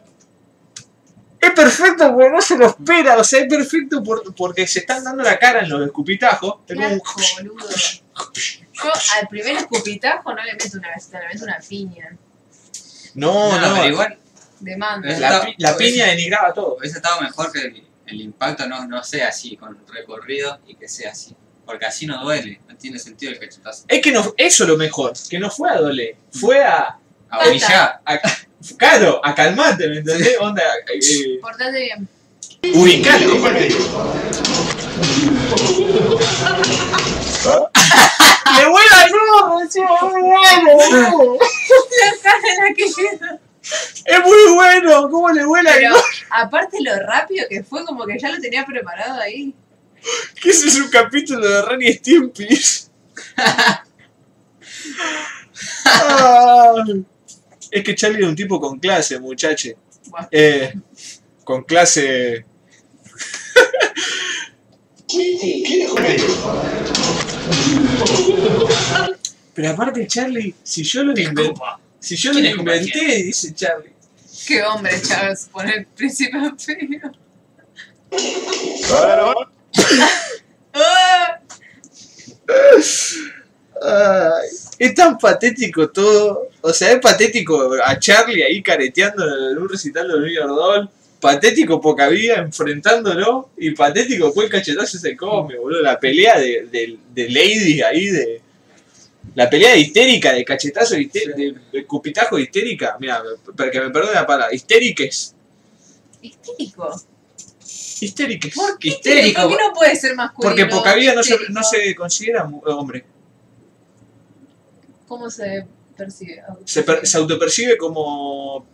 Es perfecto porque no se lo espera. O sea, es perfecto por- porque se están dando la cara en los escupitajos. Un- boludo. Yo al primer escupitajo no le meto una galleta, le meto una piña. No, No, no. pero igual, De. Es La, pi- la piña denigraba todo. hubiese estado mejor que el, el impacto no, no sea así, con recorrido y que sea así. Porque así no duele, no tiene sentido el cachetazo. Es que no, eso es lo mejor, que no fue a doler, fue a, A humillar. a- claro, a calmarte, ¿me entendés? Onda, eh, Portate bien. ubicate. ¡Le [LAUGHS] vuela el gorro! es muy bueno. La cara que queda. Es muy bueno, ¿cómo le vuela el Pero aparte lo rápido que fue, como que ya lo tenía preparado ahí. Que ese es un capítulo de Ren y Stimpy. [LAUGHS] Es que Charlie era un tipo con clase, muchache. Buah. Eh, con clase. Pero aparte, Charlie, si yo lo inventé. Si yo lo ¿Quién es inventé, dice Charlie. Qué hombre, Charles, pone el príncipe feo. Ay, es tan patético todo. O sea, es patético a Charlie ahí careteando en un recital de New York Doll. Patético poca vida enfrentándolo. Y patético fue el cachetazo se come, boludo. La pelea de, de, de Lady ahí de. La pelea de histérica, de cachetazo de, de, de cupitajo de histérica. Mira, para que me perdone la palabra. Histériques. Histérico. Histériques. ¿Por qué? Histérico. ¿Por qué no puede ser masculino? Porque poca vida no se, no se considera hombre. ¿Cómo se percibe? Se, per- se autopercibe como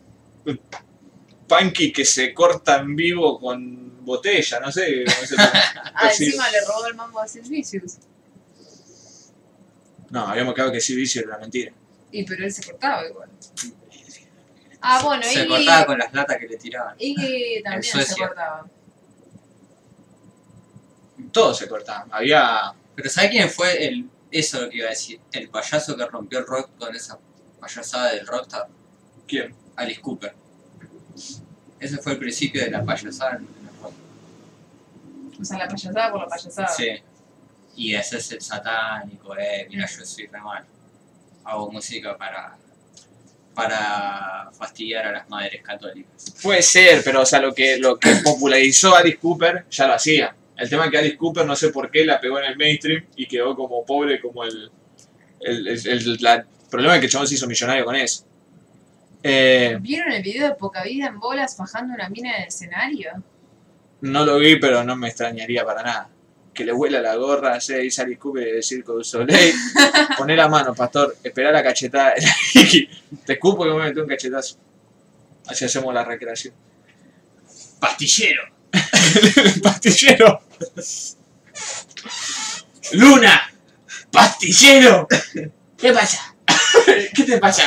punky que se corta en vivo con botella, no sé. cómo se [LAUGHS] Ah, encima le robó el mambo a Sid Vicious. No, habíamos quedado que sí, vicio era mentira. Y pero él se cortaba igual. Ah, bueno, Se Iggy, cortaba con las latas que le tiraban. Iggy [LAUGHS] también se cortaba. Todo se cortaba. Había. Pero ¿sabes quién fue el eso lo que iba a decir? El payaso que rompió el rock con esa payasada del rockstar, ¿Quién? Alice Cooper. Ese fue el principio de la payasada en el rock. O sea, la payasada por la payasada. Sí. Y ese es el satánico, eh, mira yo soy re mal. Hago música para para fastidiar a las madres católicas. Puede ser, pero o sea, lo que, lo que popularizó Alice Cooper ya lo hacía. El tema es que Alice Cooper no sé por qué la pegó en el mainstream y quedó como pobre como el. El, el- el- la- el problema es que el chabón se hizo millonario con eso. Eh, ¿Vieron el video de Poca Vida en bolas bajando una mina en el escenario? No lo vi, pero no me extrañaría para nada. Que le huela la gorra, se dice Alice Cooper del Circo du Soleil. [LAUGHS] Poné la mano, pastor. Esperá la cachetada. [LAUGHS] Te escupo y me meto un cachetazo. Así hacemos la recreación. ¡Pastillero! [LAUGHS] ¡Pastillero! ¡Luna! ¡Pastillero! ¿Qué pasa? [LAUGHS] ¿Qué te pasa?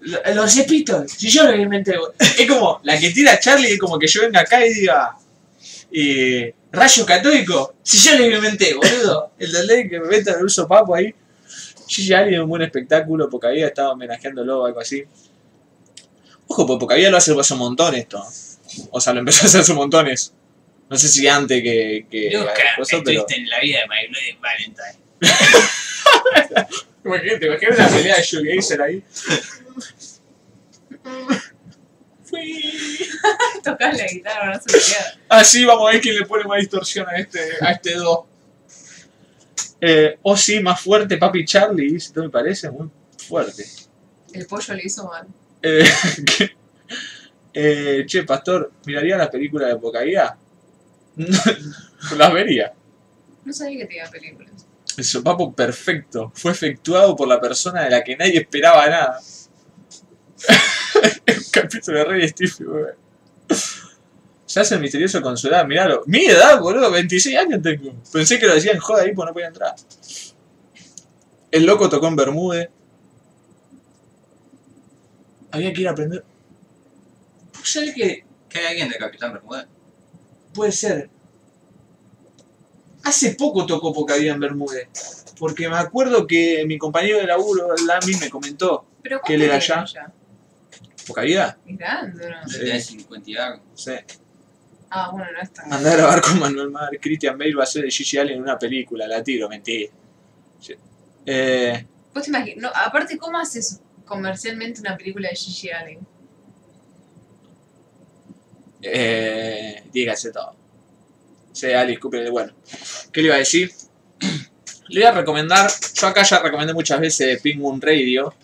Lo- Los cepitos, si yo lo inventé. Es como, la que tira Charlie es como que yo venga acá y diga. Y. Rayo católico. Si yo le inventé, boludo. El ley que me meta el uso papo ahí. Gigi Allen un buen espectáculo porque había estado homenajeándolo o algo así. Ojo, pues porque había lo hace hace un montón esto. O sea, lo empezó a hacer hace montones. No sé si antes que. que coso, pero- estuviste en la vida de My Bloody Valentine. [LAUGHS] Imagínate, imagínate una pelea de Shoegazer ahí. Fui. [LAUGHS] Tocás la guitarra, no se me queda. Así vamos a ver quién le pone más distorsión a este, a este do. Eh, oh sí, más fuerte, papi Charlie, dice, ¿no me parece? Muy fuerte. El pollo le hizo mal. Eh, [LAUGHS] eh, che, pastor, ¿miraría las películas de Pocaía? [LAUGHS] las vería. No sabía que tenía películas. El sopapo perfecto fue efectuado por la persona de la que nadie esperaba nada. [LAUGHS] Un capítulo de Rey Stiffy, weón. Se hace el misterioso con su edad, miralo. Mi edad, boludo, 26 años tengo. Pensé que lo decían joda ahí, pues no podía entrar. El loco tocó en Bermude. Había que ir a aprender. ¿Vos sabés que ¿Que hay alguien de Capitán Bermúdez? Puede ser. Hace poco tocó Pocavida en Bermúdez. Porque me acuerdo que mi compañero de laburo, Lami, me comentó. Pero ¿Qué le da ¿cuánto ya? tiene ¿Pocavida? Es grande, ¿no? Sí. Tiene 50 y algo. Sí. Ah, bueno, no es tan Mandé a grabar con Manuel Mar. Christian Bale va a ser de Gigi Allen en una película. La tiro, mentira. Sí. Eh, ¿Vos te imaginas? No, aparte, ¿cómo haces comercialmente una película de Gigi Allen? Eh, todo. Sí, Alice bueno. ¿Qué le iba a decir? Le voy a recomendar, yo acá ya recomendé muchas veces Moon Radio,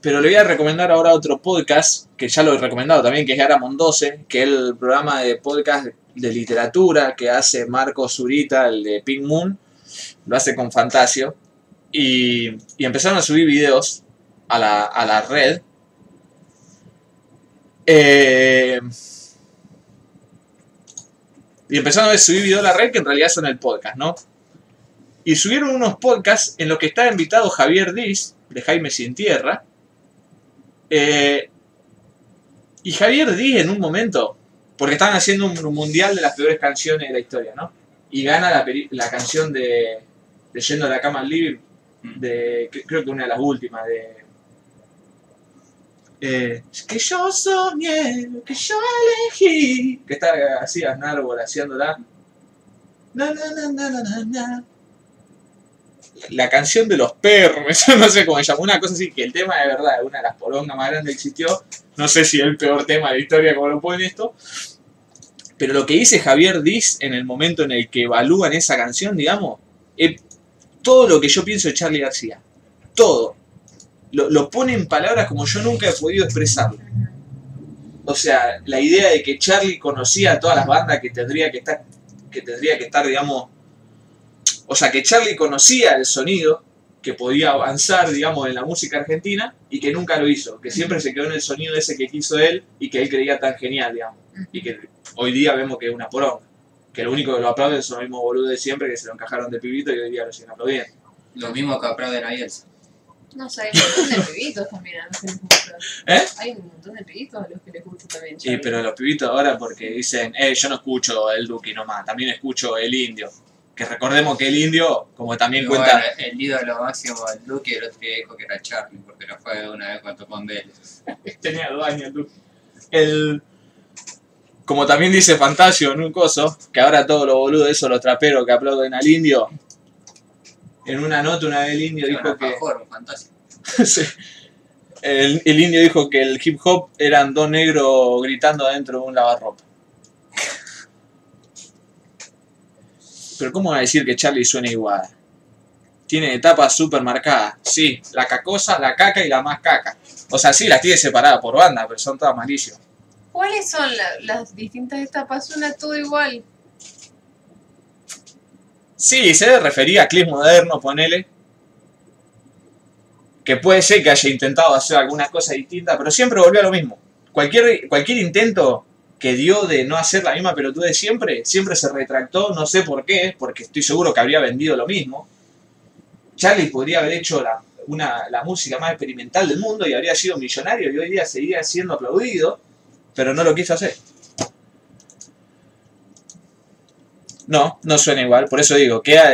pero le voy a recomendar ahora otro podcast, que ya lo he recomendado también, que es Aramon 12, que es el programa de podcast de literatura que hace Marco Zurita, el de Pink Moon, lo hace con Fantasio, y, y empezaron a subir videos a la, a la red. Eh, y empezaron a subir videos a la red que en realidad son el podcast, ¿no? Y subieron unos podcasts en los que estaba invitado Javier Diz, de Jaime Sin Tierra. Eh, y Javier Diz en un momento, porque estaban haciendo un mundial de las peores canciones de la historia, ¿no? Y gana la, la canción de, de Yendo a la cama al living, de, que- creo que una de las últimas, de... eh, que yo soñé, que yo elegí. Que está así Aznar haciéndola. Na, na, na, na, na, na. La canción de los perros, [LAUGHS] no sé cómo se llama, una cosa así, que el tema de verdad es una de las porongas más grandes que existió. No sé si es el peor tema de la historia como lo ponen esto. Pero lo que dice Javier Diz en el momento en el que evalúan esa canción, digamos, es todo lo que yo pienso de Charlie García. Todo. Lo, lo pone en palabras como yo nunca he podido expresarlo. O sea, la idea de que Charlie conocía a todas las bandas que tendría que estar, que tendría que estar, digamos, o sea, que Charlie conocía el sonido que podía avanzar, digamos, en la música argentina y que nunca lo hizo, que siempre se quedó en el sonido ese que quiso él y que él creía tan genial, digamos, y que hoy día vemos que es una poronga, que lo único que lo aplauden son los mismos boludos de siempre que se lo encajaron de pibito y hoy día lo siguen aplaudiendo. Lo mismo que aplauden a Bielsa. No sé, hay un montón de pibitos también a los que les gusta. ¿Eh? Hay un montón de pibitos a los que les gusta también. Sí, pero los pibitos ahora porque dicen, eh, yo no escucho el Duki nomás, también escucho el indio. Que recordemos que el indio, como también Y cuenta... bueno, el ídolo máximo del Duque, el otro día dijo que era Charlie, porque no fue una vez cuando tocó en Vélez. [LAUGHS] Tenía dos años el Duki. El... Como también dice Fantasio en un coso, que ahora todos los boludos esos, los traperos que aplauden al indio, en una nota una vez el indio dijo que... [LAUGHS] Sí. el, el indio dijo que el hip hop eran dos negros gritando adentro de un lavarropa. Pero ¿cómo va a decir que Charlie suena igual? Tiene etapas súper marcadas. Sí, la cacosa, la caca y la más caca. O sea, sí, las tiene separadas por banda, pero son todas malísimas. ¿Cuáles son la- las distintas etapas? Suena todo igual. Sí, se refería a Cliff Moderno, ponele. Que puede ser que haya intentado hacer alguna cosa distinta, pero siempre volvió a lo mismo. Cualquier, cualquier intento que dio de no hacer la misma pelotuda de siempre, siempre se retractó, no sé por qué, porque estoy seguro que habría vendido lo mismo. Charlie podría haber hecho la, una, la música más experimental del mundo y habría sido millonario y hoy día seguiría siendo aplaudido, pero no lo quiso hacer. No, no suena igual, por eso digo, queda,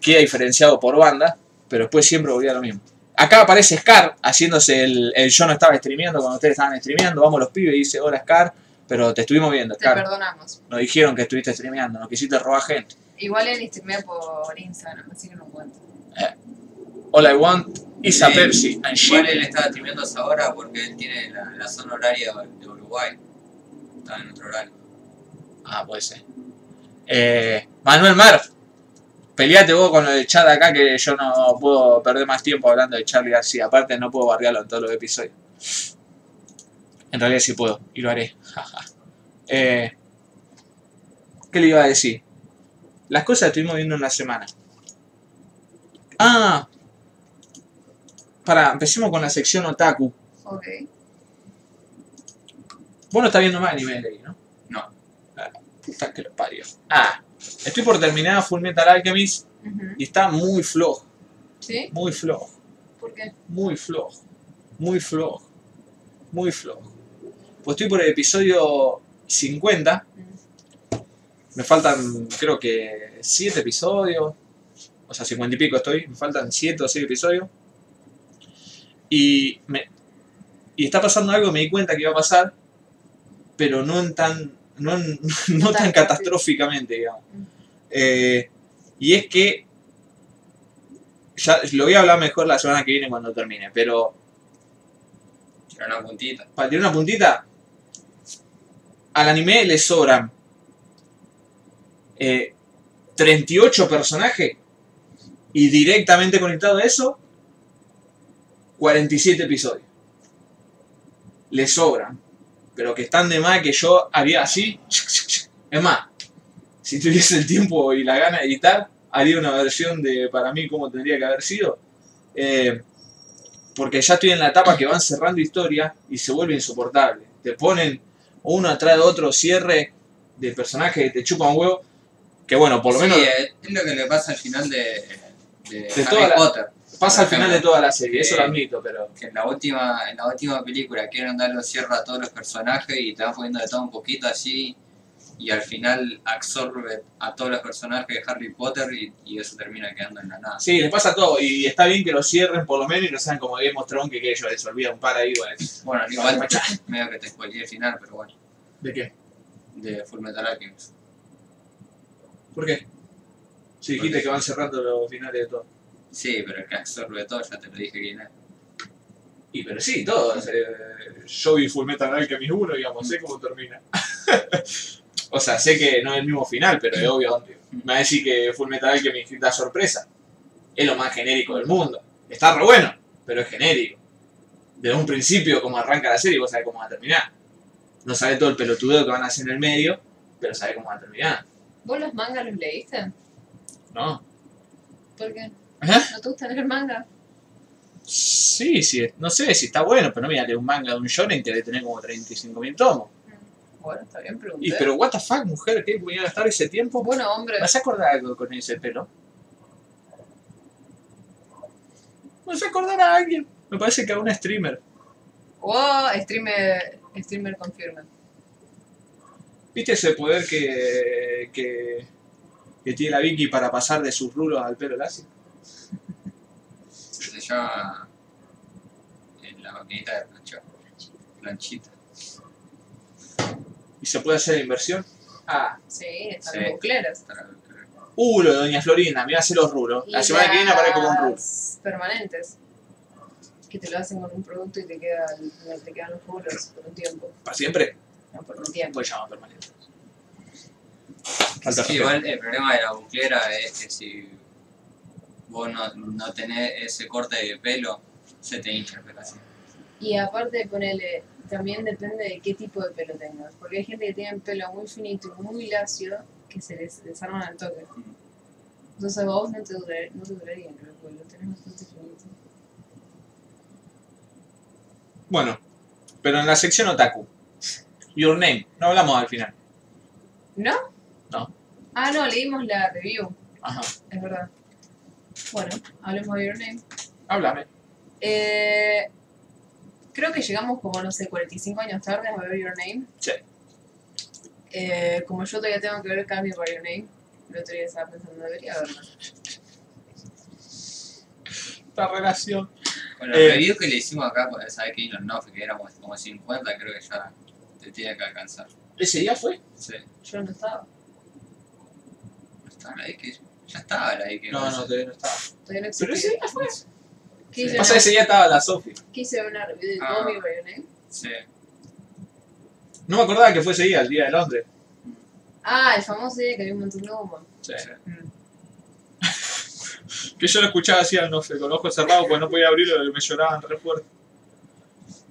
queda diferenciado por banda, pero después siempre volvía a lo mismo. Acá aparece Scar haciéndose el, el yo no estaba streameando cuando ustedes estaban streameando, vamos los pibes y dice, hola Scar, pero te estuvimos viendo, Te perdonamos. Nos dijeron que estuviste streameando, nos quisiste robar gente. Igual él streamea por Instagram, así que no cuento. All I want is a. Pepsi and Igual shit. él estaba streameando esa hora porque él tiene la, la zona horaria de Uruguay. Estaba en otro horario. Ah, puede ser. Eh, Manuel Mar, peleate vos con lo de chat acá que yo no puedo perder más tiempo hablando de Charlie García. Aparte no puedo bardearlo en todos los episodios. En realidad sí puedo y lo haré. [LAUGHS] eh, ¿Qué le iba a decir? Las cosas estuvimos viendo en la semana. Ah. Para, empecemos con la sección otaku. Ok. Vos no estás viendo más anime ahí, ¿no? Ah, puta que lo parió. Ah, estoy por terminar Full Metal Alchemist y está muy flojo, ¿Sí? muy flojo, ¿Por qué? muy flojo, muy flojo, muy flojo. Pues estoy por el episodio 50, me faltan creo que 7 episodios, o sea, 50 y pico estoy, me faltan 7 o 6 episodios. Y, me, y está pasando algo, me di cuenta que iba a pasar, pero no en tan, no, [LAUGHS] no tan catastróficamente, digamos. Eh, y es que, ya lo voy a hablar mejor la semana que viene cuando termine, pero Era una puntita. para tirar una puntita, al anime le sobran eh, 38 personajes y directamente conectado a eso, 47 episodios. Le sobran, pero que están de más que yo haría así. Es más, si tuviese el tiempo y la gana de editar, haría una versión de para mí cómo tendría que haber sido. Eh, porque ya estoy en la etapa que van cerrando historia y se vuelve insoportable. Te ponen uno atrás de otro cierre de personajes que te chupan huevo. Que bueno, por lo Sí, menos eh, es lo que le pasa al final de, de, De Harry toda la- Potter. Pasa al final de toda la serie, eso lo admito, pero Que en la última, en la última película quieren darle cierre a todos los personajes y te van poniendo de todo un poquito así. Y al final absorbe a todos los personajes de Harry Potter y, y eso termina quedando en la nada. sí, le pasa todo. Y está bien que lo cierren por lo menos y no sean como Game of Thrones que, que ellos les olvida un par ahí. Bueno. Bueno, [LAUGHS] igual medio que te spoileé el final, pero bueno, ¿De qué? de Full Metal Alchemist. ¿Por qué? Si dijiste que van cerrando los finales de todo. Sí, pero el que absorbe todo ya te lo dije quién es. Y pero sí, todos. Eh, yo vi Full Metal Alchemist 1, digamos, sé cómo termina. [LAUGHS] o sea, sé que no es el mismo final, pero es obvio. Me va a decir que Full Metal Alchemist da sorpresa. Es lo más genérico del mundo. Está re bueno, pero es genérico. Desde un principio, como arranca la serie, vos sabés cómo va a terminar. No sabés todo el pelotudeo que van a hacer en el medio, pero sabés cómo va a terminar. ¿Vos los mangas los leíste? ¿No? ¿Por qué? ¿Eh? ¿No te gusta leer manga? Sí, sí, no sé si está bueno, pero no voy a leer un manga de un shonen que debe tener como 35.000 tomos. Bueno, está bien, pregunté. Y pero, what the fuck, mujer, ¿qué voy a gastar ese tiempo? Bueno, hombre, ¿Vas a acordar algo con ese pelo? ¿Vas a acordar a alguien? Me parece que a un streamer. wow, streamer, streamer confirma. ¿Viste ese poder que, que, que tiene la Vicky para pasar de sus rulos al pelo lacio? En la maquinita de planchar. Planchita. ¿Y se puede hacer inversión? Ah, Sí, están Sí. bucleros. Uh, lo de Doña Florinda, me va a hacer los rulos. La semana que viene aparezco con rulos. las permanentes. Que te lo hacen con un producto y te, queda, te quedan los rulos por un tiempo. ¿Para siempre? No, por un tiempo. Pues llama permanente. Falta Sí, igual el problema de la buclera es que si vos no, no tenés ese corte de pelo, se te hincha el pelo así. Y aparte, ponele, también depende de qué tipo de pelo tengas. Porque hay gente que tiene pelo muy finito y muy lacio que se les desarman al toque. Entonces vos no te, duraría, no te duraría, creo, porque lo tenés bastante finito. Bueno, pero en la sección otaku. Your name. No hablamos al final. ¿No? No. Ah, no, leímos la review, Ajá. es verdad. Bueno, hablemos de Your Name. Háblame. Eh, creo que llegamos como, no sé, 45 años tarde a ver Your Name. Sí. Eh, como yo todavía tengo que ver Cambio por Your Name. El otro día estaba pensando, debería verla. Esta relación. Con la Eh. review que le hicimos acá, pues sabes que no, no, que éramos como 50, creo que ya te tiene que alcanzar. ¿Ese día fue? Sí. Yo no estaba. Estaba ahí que ya estaba ahí que No, no, todavía no estaba. Todavía no Pero ese existía. día fue. Quise, Pasa que ese día estaba la Sofi. quise ver una review de Ah. By Your Name. Sí. No me acordaba que fue ese día, el día de Londres. Ah, el famoso día que había un montón de humo. Sí. [LAUGHS] Que yo lo escuchaba así al nofe, con los ojos cerrados, porque no podía abrirlo y me lloraban re fuerte.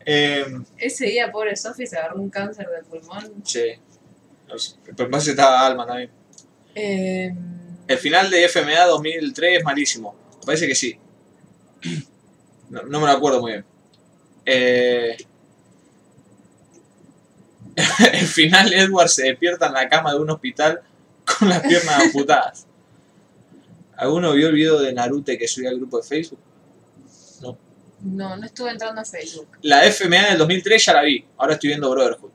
Eh, Ese día, pobre Sophie, se agarró un cáncer de pulmón. sí. Pero más estaba Alma también. Eh, El final de FMA 2003 es malísimo. Parece que sí. No, no me lo acuerdo muy bien. Eh, [LAUGHS] el final Edward se despierta en la cama de un hospital con las piernas amputadas. ¿Alguno vio el video de Naruto que subí al grupo de Facebook? no, no estuve entrando a Facebook. La FMA del 2003 ya la vi. Ahora estoy viendo Brotherhood.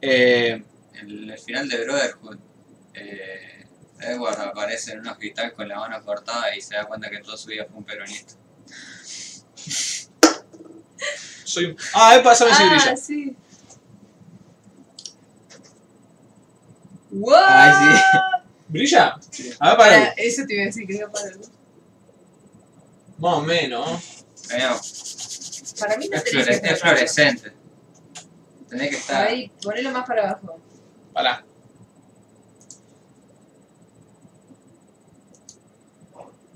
Eh, En el final de Brotherhood, eh, Edward aparece en un hospital con la mano cortada y se da cuenta que toda su vida fue un peronista. soy un... Ah, he pasado ese Ah, brilla. sí. ¡Wow! Ay, ¿Brilla? A ver, para. Para, eso te iba a decir que iba para Más o menos. Para mí no es, flore- es fluorescente. Tenés que estar. Ahí, ponelo más para abajo. Pará.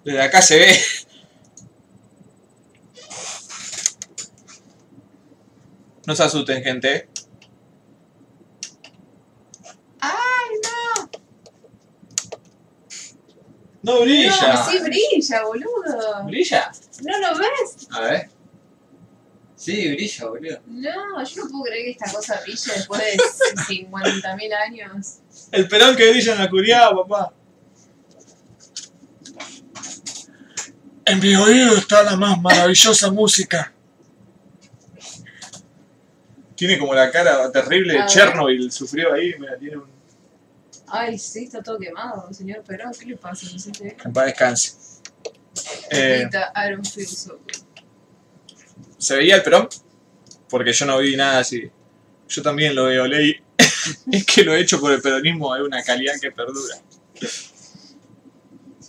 Desde acá se ve. No se asusten, gente. ¡Ay, no! No brilla. No, sí brilla, boludo. ¿Brilla? ¿No lo ves? A ver. Sí, brilla, boludo. No, yo no puedo creer que esta cosa brille después de 50.000 años. El pelón que brilla en la curiada, papá. En mi oído está la más maravillosa música. Tiene como la cara terrible de. Chernobyl, sufrió ahí, mira, tiene un... Ay, sí, está todo quemado, señor Perón. ¿Qué le pasa? ¿No bien? Que en paz descanse. Eh. ¿Se veía el perón? Porque yo no vi nada así. Yo también lo veo, Ley. [LAUGHS] es que lo hecho por el peronismo de una calidad que perdura.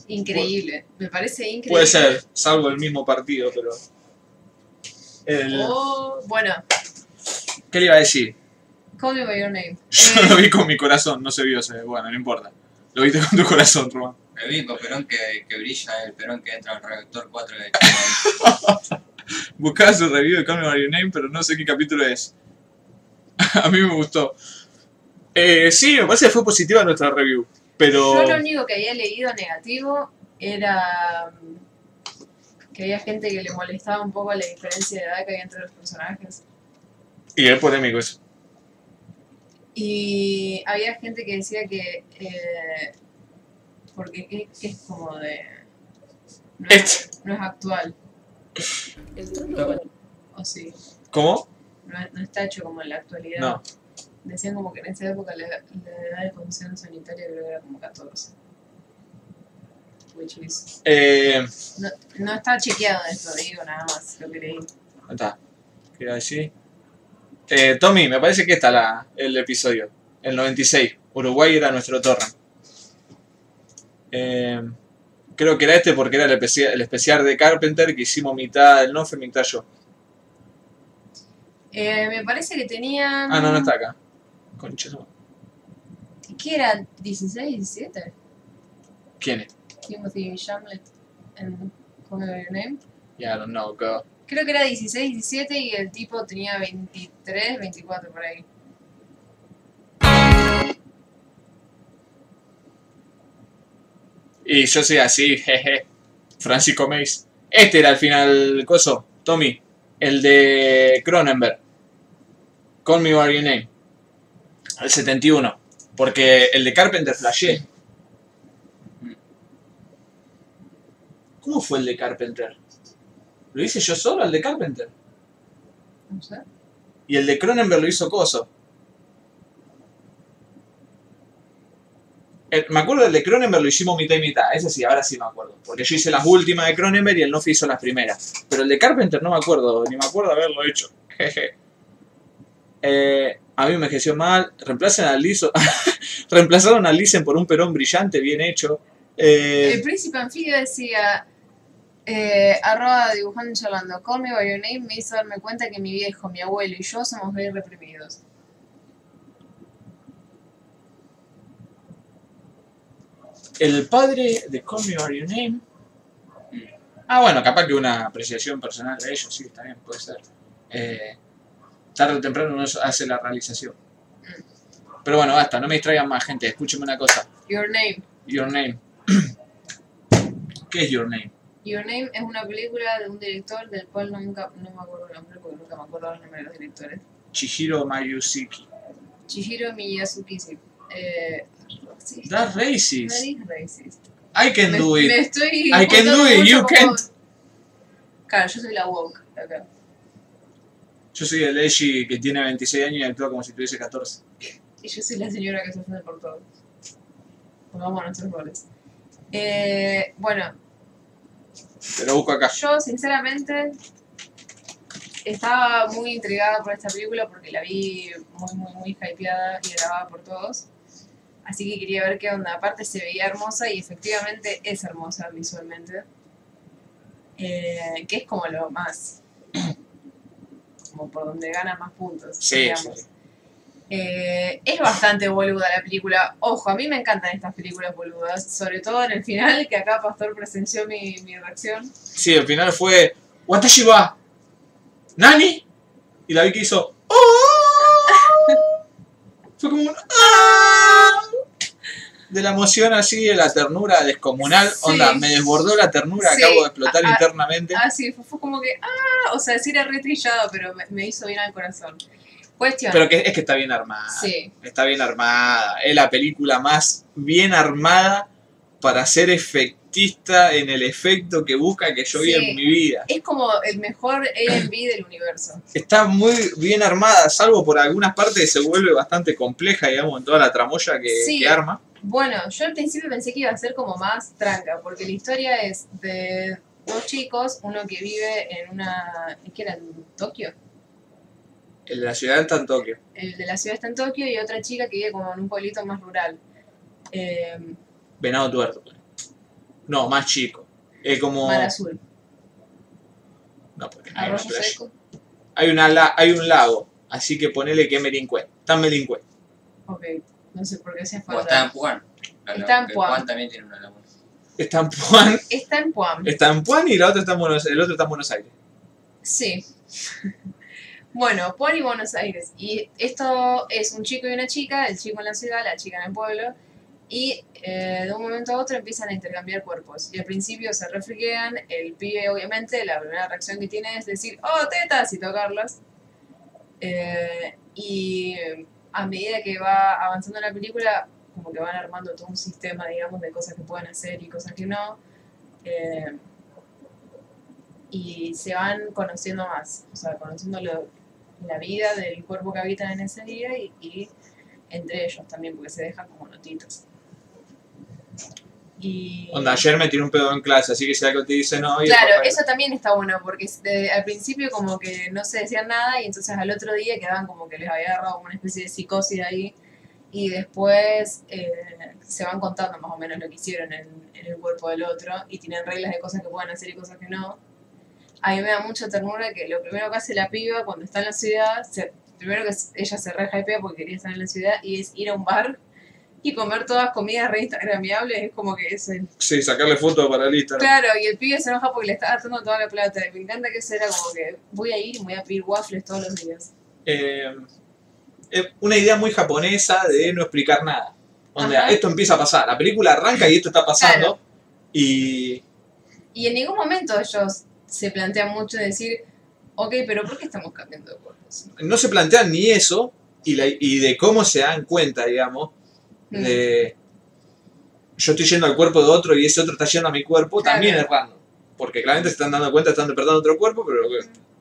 Increíble. Me parece increíble. Puede ser, salvo el mismo partido, pero... El... Oh, bueno, ¿Qué le iba a decir? call me by your name. [LAUGHS] Yo Eh, lo vi con mi corazón, no se vio, se bueno, no importa. Lo viste con tu corazón, Román. El único perón que, que brilla es el perón que entra al reactor 4 de. [LAUGHS] Buscaba su review de Call Me By Your Name, pero no sé qué capítulo es. [LAUGHS] a mí me gustó. Eh, sí, me parece que fue positiva nuestra review, pero... Yo lo único que había leído negativo era que había gente que le molestaba un poco la diferencia de edad que había entre los personajes. Y es polémico eso. Y había gente que decía que. eh, porque que, que es como de. No es, no es actual. O sí. ¿Cómo? No, no está hecho como en la actualidad. No. Decían como que en esa época la, la edad de función sanitaria creo que era como 14. Which is. Eh, No, no está chequeado esto, digo nada más lo que leí. ¿dónde está? ¿Qué iba a decir? Eh, Tommy, me parece que está la, el episodio. El 96. Uruguay era nuestro torre. Eh, creo que era este porque era el especial, el especial de Carpenter que hicimos mitad el Nofe, mitad yo. Eh, me parece que tenían. Ah, no, no está acá. Concha. su- ¿Qué era? ¿16, 17? ¿Quién es? Timothy Chamlet en Call By Your Name. Yeah, I don't know, girl. Creo que era 16, 17 y el tipo tenía 23, 24 por ahí. Y yo soy así, jeje. Francisco Mace. Este era el final, coso, Tommy. El de Cronenberg. Call Me By Your Name. El 71. Porque el de Carpenter flashé. ¿Cómo fue el de Carpenter? ¿Lo hice yo solo, el de Carpenter? No sé. Y el de Cronenberg lo hizo Coso. El- me acuerdo del de Cronenberg lo hicimos mitad y mitad, ese sí, ahora sí me acuerdo. Porque yo hice las últimas de Cronenberg y el Nofi hizo las primeras. Pero el de Carpenter no me acuerdo, ni me acuerdo haberlo hecho. Jeje. [LAUGHS] Eh, a mí me envejeció mal. Reemplacen al Liso. [LAUGHS] Reemplazaron al Lisen por un perón brillante, bien hecho. Eh, El príncipe anfibio decía, eh, arroba dibujando y charlando, Call me by your name me hizo darme cuenta que mi viejo, mi abuelo y yo somos bien reprimidos. el padre de Call Me By Your Name. Ah, bueno, capaz que una apreciación personal de ellos, sí, está bien, puede ser. Eh, tarde o temprano uno hace la realización. Pero bueno, basta, no me distraigan más, gente. Escúcheme una cosa. Your Name. Your Name. [CLEARS THROAT] ¿Qué es Your Name? Your Name es una película de un director del cual no, nunca, no me acuerdo el nombre porque nunca me acuerdo los nombres de los directores. Chihiro Mayushiki. Chihiro Miyazuki, sí. Eh, racist. That's racist. digas racist. I can me, do it. me estoy I can do it, you can't. Claro, yo soy la woke acá. Yo soy el Eiji que tiene 26 años y actúa como si tuviese 14. Y yo soy la señora que se ofende por todo. Pongamos nuestros roles. Eh, bueno, Te lo busco acá. yo sinceramente estaba muy intrigada por esta película porque la vi muy, muy, muy hypeada y grabada por todos. Así que quería ver qué onda. Aparte se veía hermosa y efectivamente es hermosa visualmente. Eh, que es como lo más... como por donde gana más puntos. Sí, digamos. sí. Eh, es bastante boluda la película. Ojo, a mí me encantan estas películas boludas. Sobre todo en el final, que acá Pastor presenció mi, mi reacción. Sí, el final fue Watashi wa Nani y la vi que hizo "Oh". [LAUGHS] Fue como un "Ah". De la emoción así, de la ternura descomunal. Sí. Onda, me desbordó la ternura, Sí. acabo de explotar Ah, ah, internamente. Ah, sí, fue, fue como que, ah, o sea, sí era re trillado, pero me, me hizo bien al corazón. Cuestión. Pero que, es que está bien armada. Sí, Está bien armada. Es la película más bien armada para ser efectista en el efecto que busca que yo vi Sí. en mi vida. es como el mejor A&B del universo. está muy bien armada, salvo por algunas partes se vuelve bastante compleja, digamos, en toda la tramoya que, Sí. que arma. Bueno, yo al principio pensé que iba a ser como más tranca, porque la historia es de dos chicos, uno que vive en una... ¿Qué era? ¿En Tokio? El de la ciudad está en Tokio. El de la ciudad está en Tokio y otra chica que vive como en un pueblito más rural. Eh, Venado tuerto. No, más chico. Es como. Mar Azul. No, porque no hay, Arroyo playa. Seco. hay, una la- hay un lago, así que ponele que es Melincue. Está en. Ok, no sé por qué hacía O está en falta. Puan. La- Está en Puan. Puan también tiene una laguna. Está en Puan, Está en Puam. está en Puan y la otra está en Buenos, el otro está en Buenos Aires. Sí. [LAUGHS] bueno, Puan y Buenos Aires. Y esto es un chico y una chica, el chico en la ciudad, la chica en el pueblo. Y eh, de un momento a otro empiezan a intercambiar cuerpos. Y al principio se refriquean, el pibe obviamente, la primera reacción que tiene es decir, oh, tetas, y tocarlas. Eh, y a medida que va avanzando la película, como que van armando todo un sistema, digamos, de cosas que pueden hacer y cosas que no. Eh, y se van conociendo más, o sea, conociendo la vida del cuerpo que habitan en ese día y entre ellos también, porque se dejan como notitas. Y, Onda, ayer me tiré un pedo en clase, así que si algo te dice no. y Claro, eso también está bueno, porque de- al principio como que no se decían nada y entonces al otro día quedaban como que les había agarrado una especie de psicosis ahí y después eh, se van contando más o menos lo que hicieron en, en el cuerpo del otro y tienen reglas de cosas que pueden hacer y cosas que no. A mí me da mucha ternura que lo primero que hace la piba cuando está en la ciudad, se- primero que ella se re hypea porque quería estar en la ciudad y es ir a un bar y comer todas comidas re instagramiables, es como que es el Sí, sacarle fotos para el Instagram. Claro, y el pibe se enoja porque le está gastando toda la plata. Me encanta que eso era como que voy a ir y voy a pedir waffles todos los días. eh, es una idea muy japonesa de no explicar nada. Donde Ajá. esto empieza a pasar. La película arranca y esto está pasando. Y Y en ningún momento ellos se plantean mucho de decir, ok, pero ¿por qué estamos cambiando de cuerpos? no se plantean ni eso y, la- y de cómo se dan cuenta, digamos, Mm. yo estoy yendo al cuerpo de otro y ese otro está yendo a mi cuerpo, Claro. también es random. Porque claramente se están dando cuenta, están despertando otro cuerpo, pero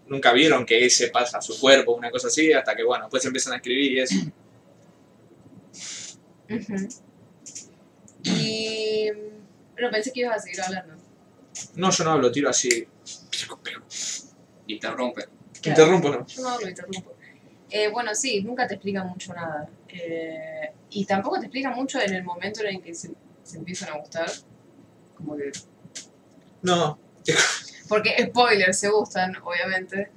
nunca vieron que ese pasa a su cuerpo, una cosa así, hasta que, bueno, después empiezan a escribir y eso. Ujú. Y. No, pensé que ibas a seguir hablando. No, yo no hablo, tiro así. Interrumpe. Claro. Interrumpo, no. Yo no hablo, interrumpo. Eh, bueno, sí, nunca te explica mucho nada. Eh, y tampoco te explica mucho en el momento en el que se, se empiezan a gustar. Como que. No, [LAUGHS] Porque spoilers, se gustan, obviamente.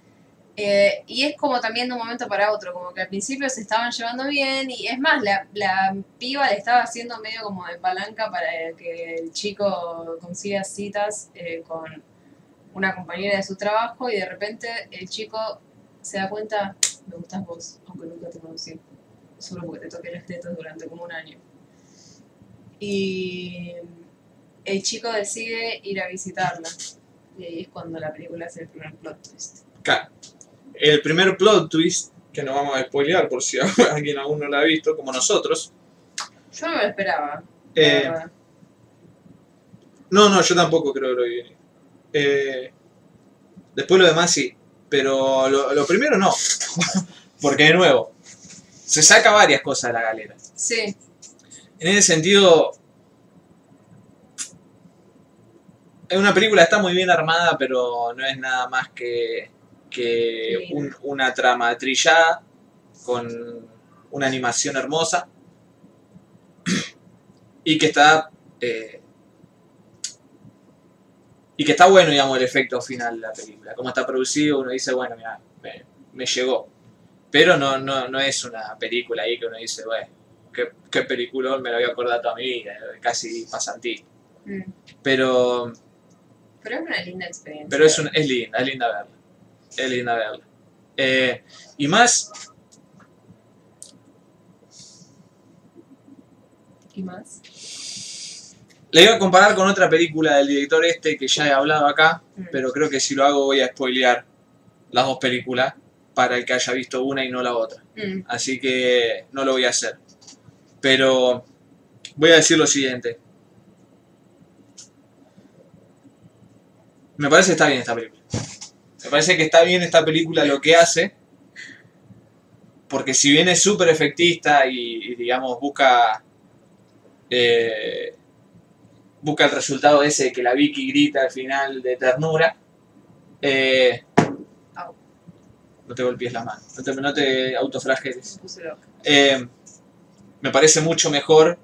Eh, y es como también de un momento para otro, como que al principio se estaban llevando bien y es más, la, la piba le estaba haciendo medio como de palanca para que el chico consiga citas eh, con una compañera de su trabajo y de repente el chico se da cuenta, me gustas vos, aunque nunca te conocí, solo porque te toqué las tetas durante como un año. Y el chico decide ir a visitarla. Y ahí es cuando la película hace el primer plot twist. Claro. El primer plot twist, que no vamos a spoilear por si [LAUGHS] alguien aún no lo ha visto, como nosotros. Yo no me lo esperaba. la Eh, no, no, yo tampoco creo que lo vi. Eh, después lo demás sí, pero lo, lo primero no. Porque de nuevo, se saca varias cosas de la galera. Sí, En ese sentido, es una película está muy bien armada, pero no es nada más que, que un- una trama trillada con una animación hermosa y que está eh, y que está bueno, digamos, el efecto final de la película. Como está producido, uno dice, bueno, mira, me, me llegó. Pero no, no, no es una película ahí que uno dice, bueno, qué, qué peliculón me lo voy a acordar toda mi vida, casi pasantí. mm. Pero, pero es una linda experiencia. pero es, un- es linda, es linda verla. Es linda verla. Eh, y más, ¿Y más? La iba a comparar con otra película del director este que ya he hablado acá, Mm. pero creo que si lo hago voy a spoilear las dos películas para el que haya visto una y no la otra. Mm, Así que no lo voy a hacer. Pero voy a decir lo siguiente. Me parece que está bien esta película. Me parece que está bien esta película lo que hace. Porque si bien es súper efectista y, y, digamos busca eh, busca el resultado ese de que la Vicky grita al final de ternura, eh, no te golpees la mano, no te, no te loca. Eh, me parece mucho mejor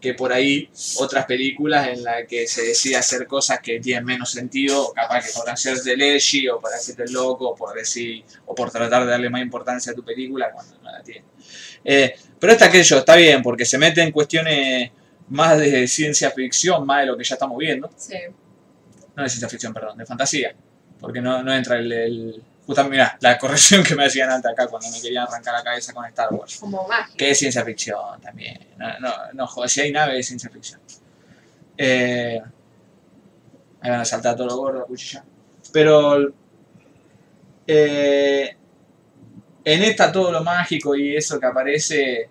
que por ahí otras películas en las que se decide hacer cosas que tienen menos sentido, capaz que por hacerte leggy o por hacerte loco, o por decir, o por tratar de darle más importancia a tu película cuando no la tiene. Eh, pero esta que yo, está bien, porque se mete en cuestiones más de ciencia ficción, más de lo que ya estamos viendo. Sí. No de ciencia ficción, perdón, de fantasía. Porque no, no entra el, el- Justamente, mira, la corrección que me hacían antes acá cuando me querían arrancar la cabeza con Star Wars. Como magia. Que es ciencia ficción también. No, no, no joder, si hay nave es ciencia ficción. Eh, ahí van a saltar todo lo gordo a cuchilla. Pero eh, en esta todo lo mágico y eso que aparece,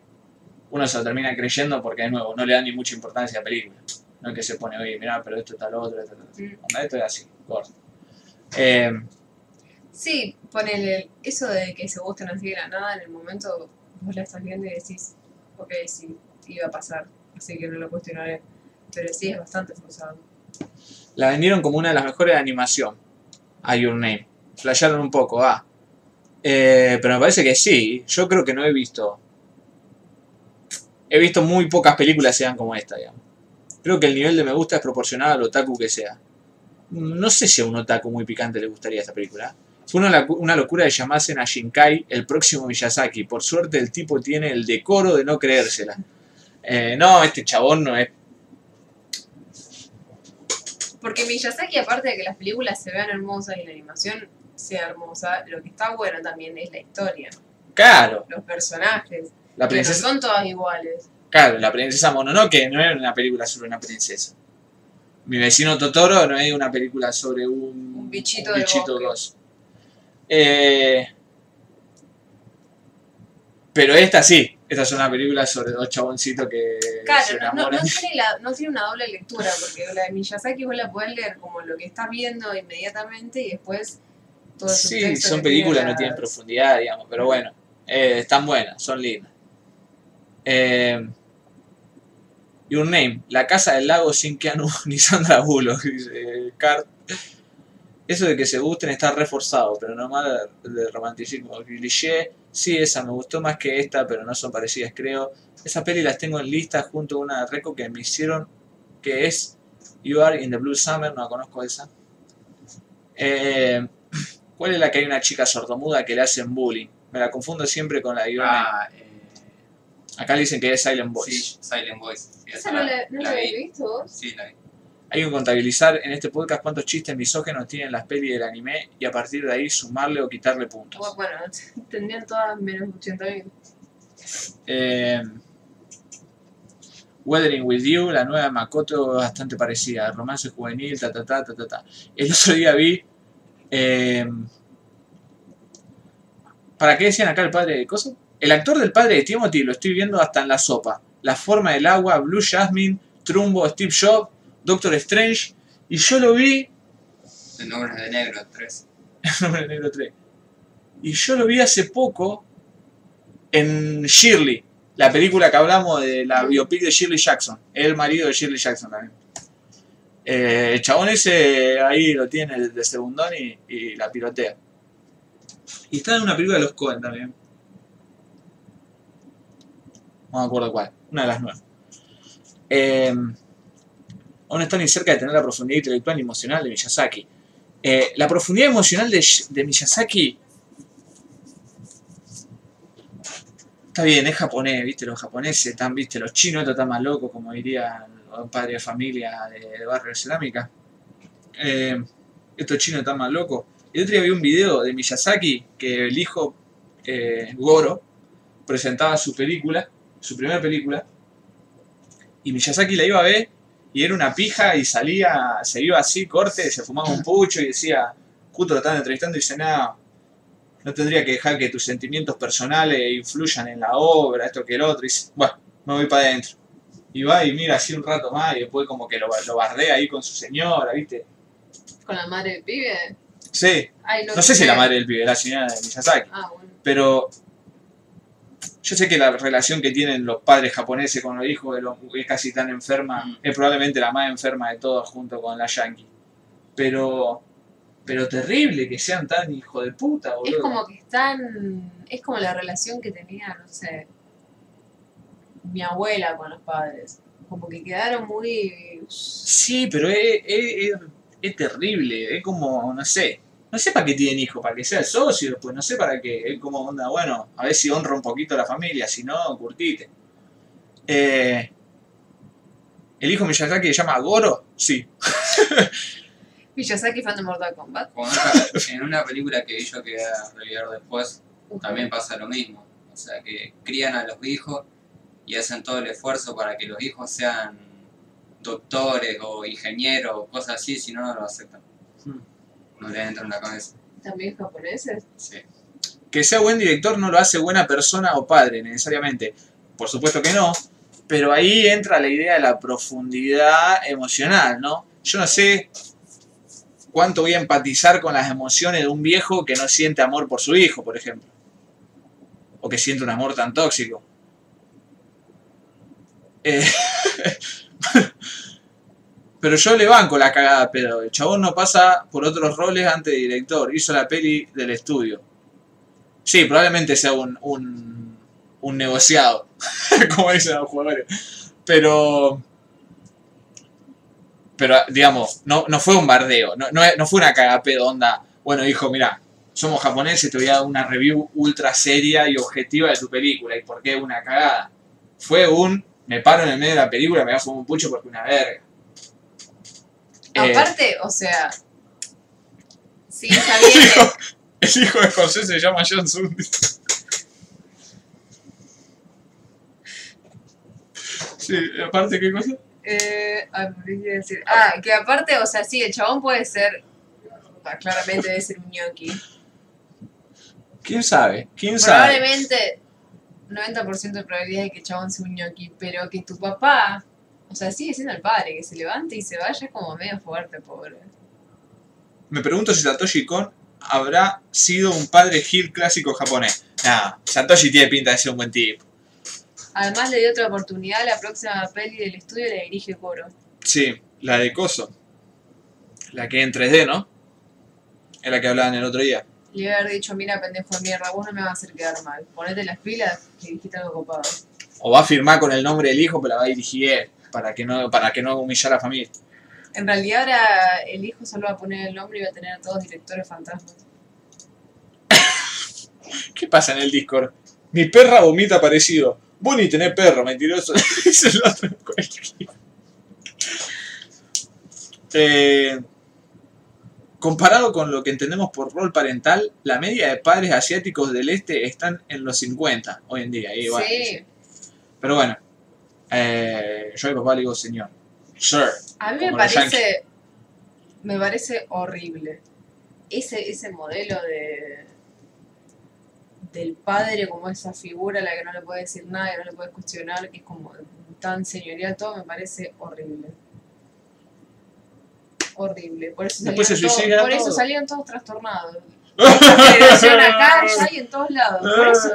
uno se lo termina creyendo porque de nuevo no le da ni mucha importancia a la película. No es que se pone, oye, mirá, pero esto está lo otro, esto, otro. Mm. Esto es así, gordo. Eh, Sí, ponele eso de que se gusten así de la nada, en el momento vos la estás viendo y decís, ok, sí, iba a pasar, así que no lo cuestionaré. Pero sí, es bastante forzado. la vendieron como una de las mejores de animación. A Your Name. Flasharon un poco, ah. Eh, pero me parece que sí. Yo creo que no he visto. He visto muy pocas películas que sean como esta, digamos. Creo que el nivel de me gusta es proporcional al otaku que sea. No sé si a un otaku muy picante le gustaría esta película. Fue una, una locura de llamasen a Shinkai el próximo Miyazaki. Por suerte el tipo tiene el decoro de no creérsela. Eh, no, este chabón no es Porque Miyazaki, aparte de que las películas se vean hermosas y la animación sea hermosa, lo que está bueno también es la historia, caro. los personajes, La princesa, son todas iguales. Claro, la princesa Mononoke no es una película sobre una princesa. Mi vecino Totoro no es una película sobre un, Un bichito un de bichito gos. Eh, pero esta sí, esta es una película sobre dos chaboncitos que se Claro, no, tiene la- no tiene una doble lectura, porque la de Miyazaki vos la podés leer como lo que estás viendo inmediatamente y después todo Sí, son películas, no tienen profundidad, digamos, pero bueno, eh, están buenas, son lindas. Eh, Your Name, La Casa del Lago sin Keanu [LAUGHS] ni Sandra Bullock, dice Cart. Eso de que se gusten está reforzado, pero no mal de romanticismo. Cliché, sí, esa me gustó más que esta, pero no son parecidas, creo. Esa peli las tengo en lista junto a una reco que me hicieron, que es You Are in the Blue Summer, no la conozco esa. Eh, [CLEARS THROAT] ¿Cuál es la que hay una chica sordomuda que le hacen bullying? Me la confundo siempre con la de Your Name. Ah, eh, Acá le dicen que es Silent Voice. sí, Silent Voice. Sí, ¿Esa no la, no la vi. habéis visto vos? Sí, la vi. Hay que contabilizar en este podcast cuántos chistes misógenos tienen las pelis del anime y a partir de ahí sumarle o quitarle puntos. Bueno, [LAUGHS] tendrían todas menos 80.000. Eh, Weathering with You, la nueva de Makoto, bastante parecida. Romance juvenil, ta ta ta ta ta. ta. El otro día vi. eh, ¿Para qué decían acá el padre de Coso? El actor del padre de Timothy lo estoy viendo hasta en la sopa. La forma del agua, Blue Jasmine, Trumbo, Steve Jobs, Doctor Strange. Y yo lo vi El nombre de negro, 3. [LAUGHS] Nombre Negro 3. Y yo lo vi hace poco en Shirley, la película que hablamos de la biopic de Shirley Jackson, el marido de Shirley Jackson también. Eh, el chabón ese ahí lo tiene de segundón y, y la pilotea. Y está en una película de los Cohen también. No me acuerdo cuál, una de las nuevas. Eh, aún está ni cerca de tener la profundidad intelectual y emocional de Miyazaki. Eh, la profundidad emocional de, Miyazaki está bien, es japonés, viste, los japoneses están, viste, los chinos estos están más locos, como diría un padre de familia de, barrio de cerámica. Eh, estos chinos están más locos. El otro día vi un video de Miyazaki que el hijo eh, Goro presentaba su película, su primera película, y Miyazaki la iba a ver y era una pija y salía, se iba así, corte, se fumaba un pucho y decía, justo lo estaban entrevistando y dice, no, no tendría que dejar que tus sentimientos personales influyan en la obra, esto que el otro, y dice, bueno, me voy para adentro. Y va y mira así un rato más y después como que lo, lo bardea ahí con su señora, ¿viste? ¿Con la madre del pibe? Sí, Ay, no sé si la madre del pibe, la señora de Miyazaki, Ah, bueno. pero yo sé que la relación que tienen los padres japoneses con los hijos de los, es casi tan enferma, Mm. es probablemente la más enferma de todas junto con la yankee. Pero, pero terrible que sean tan hijo de puta, boludo. Es como que están. Es como la relación que tenía, no sé. Mi abuela con los padres. Como que quedaron muy. Sí, pero es, es- es- es terrible, es como, no sé, no sé para qué tienen hijos, para que sea el socio, pues no sé para qué, es como onda, bueno, a ver si honra un poquito a la familia, si no, curtite. Eh, ¿El hijo de Miyazaki se llama Goro? Sí. [LAUGHS] Miyazaki fan de Mortal Kombat. En una película que yo que voy a revisar después, también pasa lo mismo. O sea, que crían a los hijos y hacen todo el esfuerzo para que los hijos sean doctores o ingenieros o cosas así, si no, no lo aceptan. Hmm. No le entra en la cabeza. También japoneses. Sí. Que sea buen director no lo hace buena persona o padre, necesariamente. Por supuesto que no, pero ahí entra la idea de la profundidad emocional, ¿no? Yo no sé cuánto voy a empatizar con las emociones de un viejo que no siente amor por su hijo, por ejemplo. O que siente un amor tan tóxico. Eh, [LAUGHS] pero yo le banco la cagada, pero el chabón no pasa por otros roles antes de director. Hizo la peli del estudio. Sí, probablemente sea un, un, negociado, [LAUGHS] como dicen los jugadores. Pero, pero digamos, no, no fue un bardeo, no, no, fue una cagapedo onda. Bueno, hijo, mira, somos japoneses, te voy a dar una review ultra seria y objetiva de tu película. ¿Y por qué una cagada? Fue un, me paro en el medio de la película, me voy a un pucho porque una verga. Eh, Aparte, o sea. Sí, [LAUGHS] está bien. el, hijo, el hijo de José se llama John Sundi. Sí, aparte, ¿qué cosa? Eh, ay, ¿por qué quiero decir? Ah, que aparte, o sea, sí, el chabón puede ser. ah, Claramente debe ser un ñoqui. ¿Quién sabe? ¿Quién sabe? Probablemente 90% de probabilidad de que el chabón sea un ñoqui, pero que tu papá, o sea, sigue siendo el padre, que se levante y se vaya es como medio fuerte, pobre. Me pregunto si Satoshi Kon habrá sido un padre Gil clásico japonés. Nah, Satoshi tiene pinta de ser un buen tipo. Además le dio otra oportunidad, la próxima peli del estudio la dirige Coro. Sí, la de Coso. La que en 3D, ¿no? Es la que hablaban el otro día. Le a haber dicho, mira pendejo de mierda, vos no me vas a hacer quedar mal. Ponete las pilas que dijiste algo copado. O va a firmar con el nombre del hijo, pero la va a dirigir él. Para que no, para que no humillar a la familia. En realidad ahora el hijo solo va a poner el nombre y va a tener a todos directores fantasmas. [LAUGHS] ¿Qué pasa en el Discord? Mi perra vomita parecido. Vos ni tenés perro, mentiroso. [LAUGHS] El otro. Eh, comparado con lo que entendemos por rol parental, la media de padres asiáticos del este están en los 50 hoy en día. sí, Pero bueno, eh, yo a mi papá le digo señor. Sir. a mí me parece, me parece horrible. Ese, ese modelo de del padre como esa figura a la que no le puede decir nada, que no le puede cuestionar, que es como tan señorial todo, me parece horrible. Horrible. Por eso Después se suicida por eso salieron todos trastornados. [LAUGHS] Acá, allá y en todos lados. Por eso,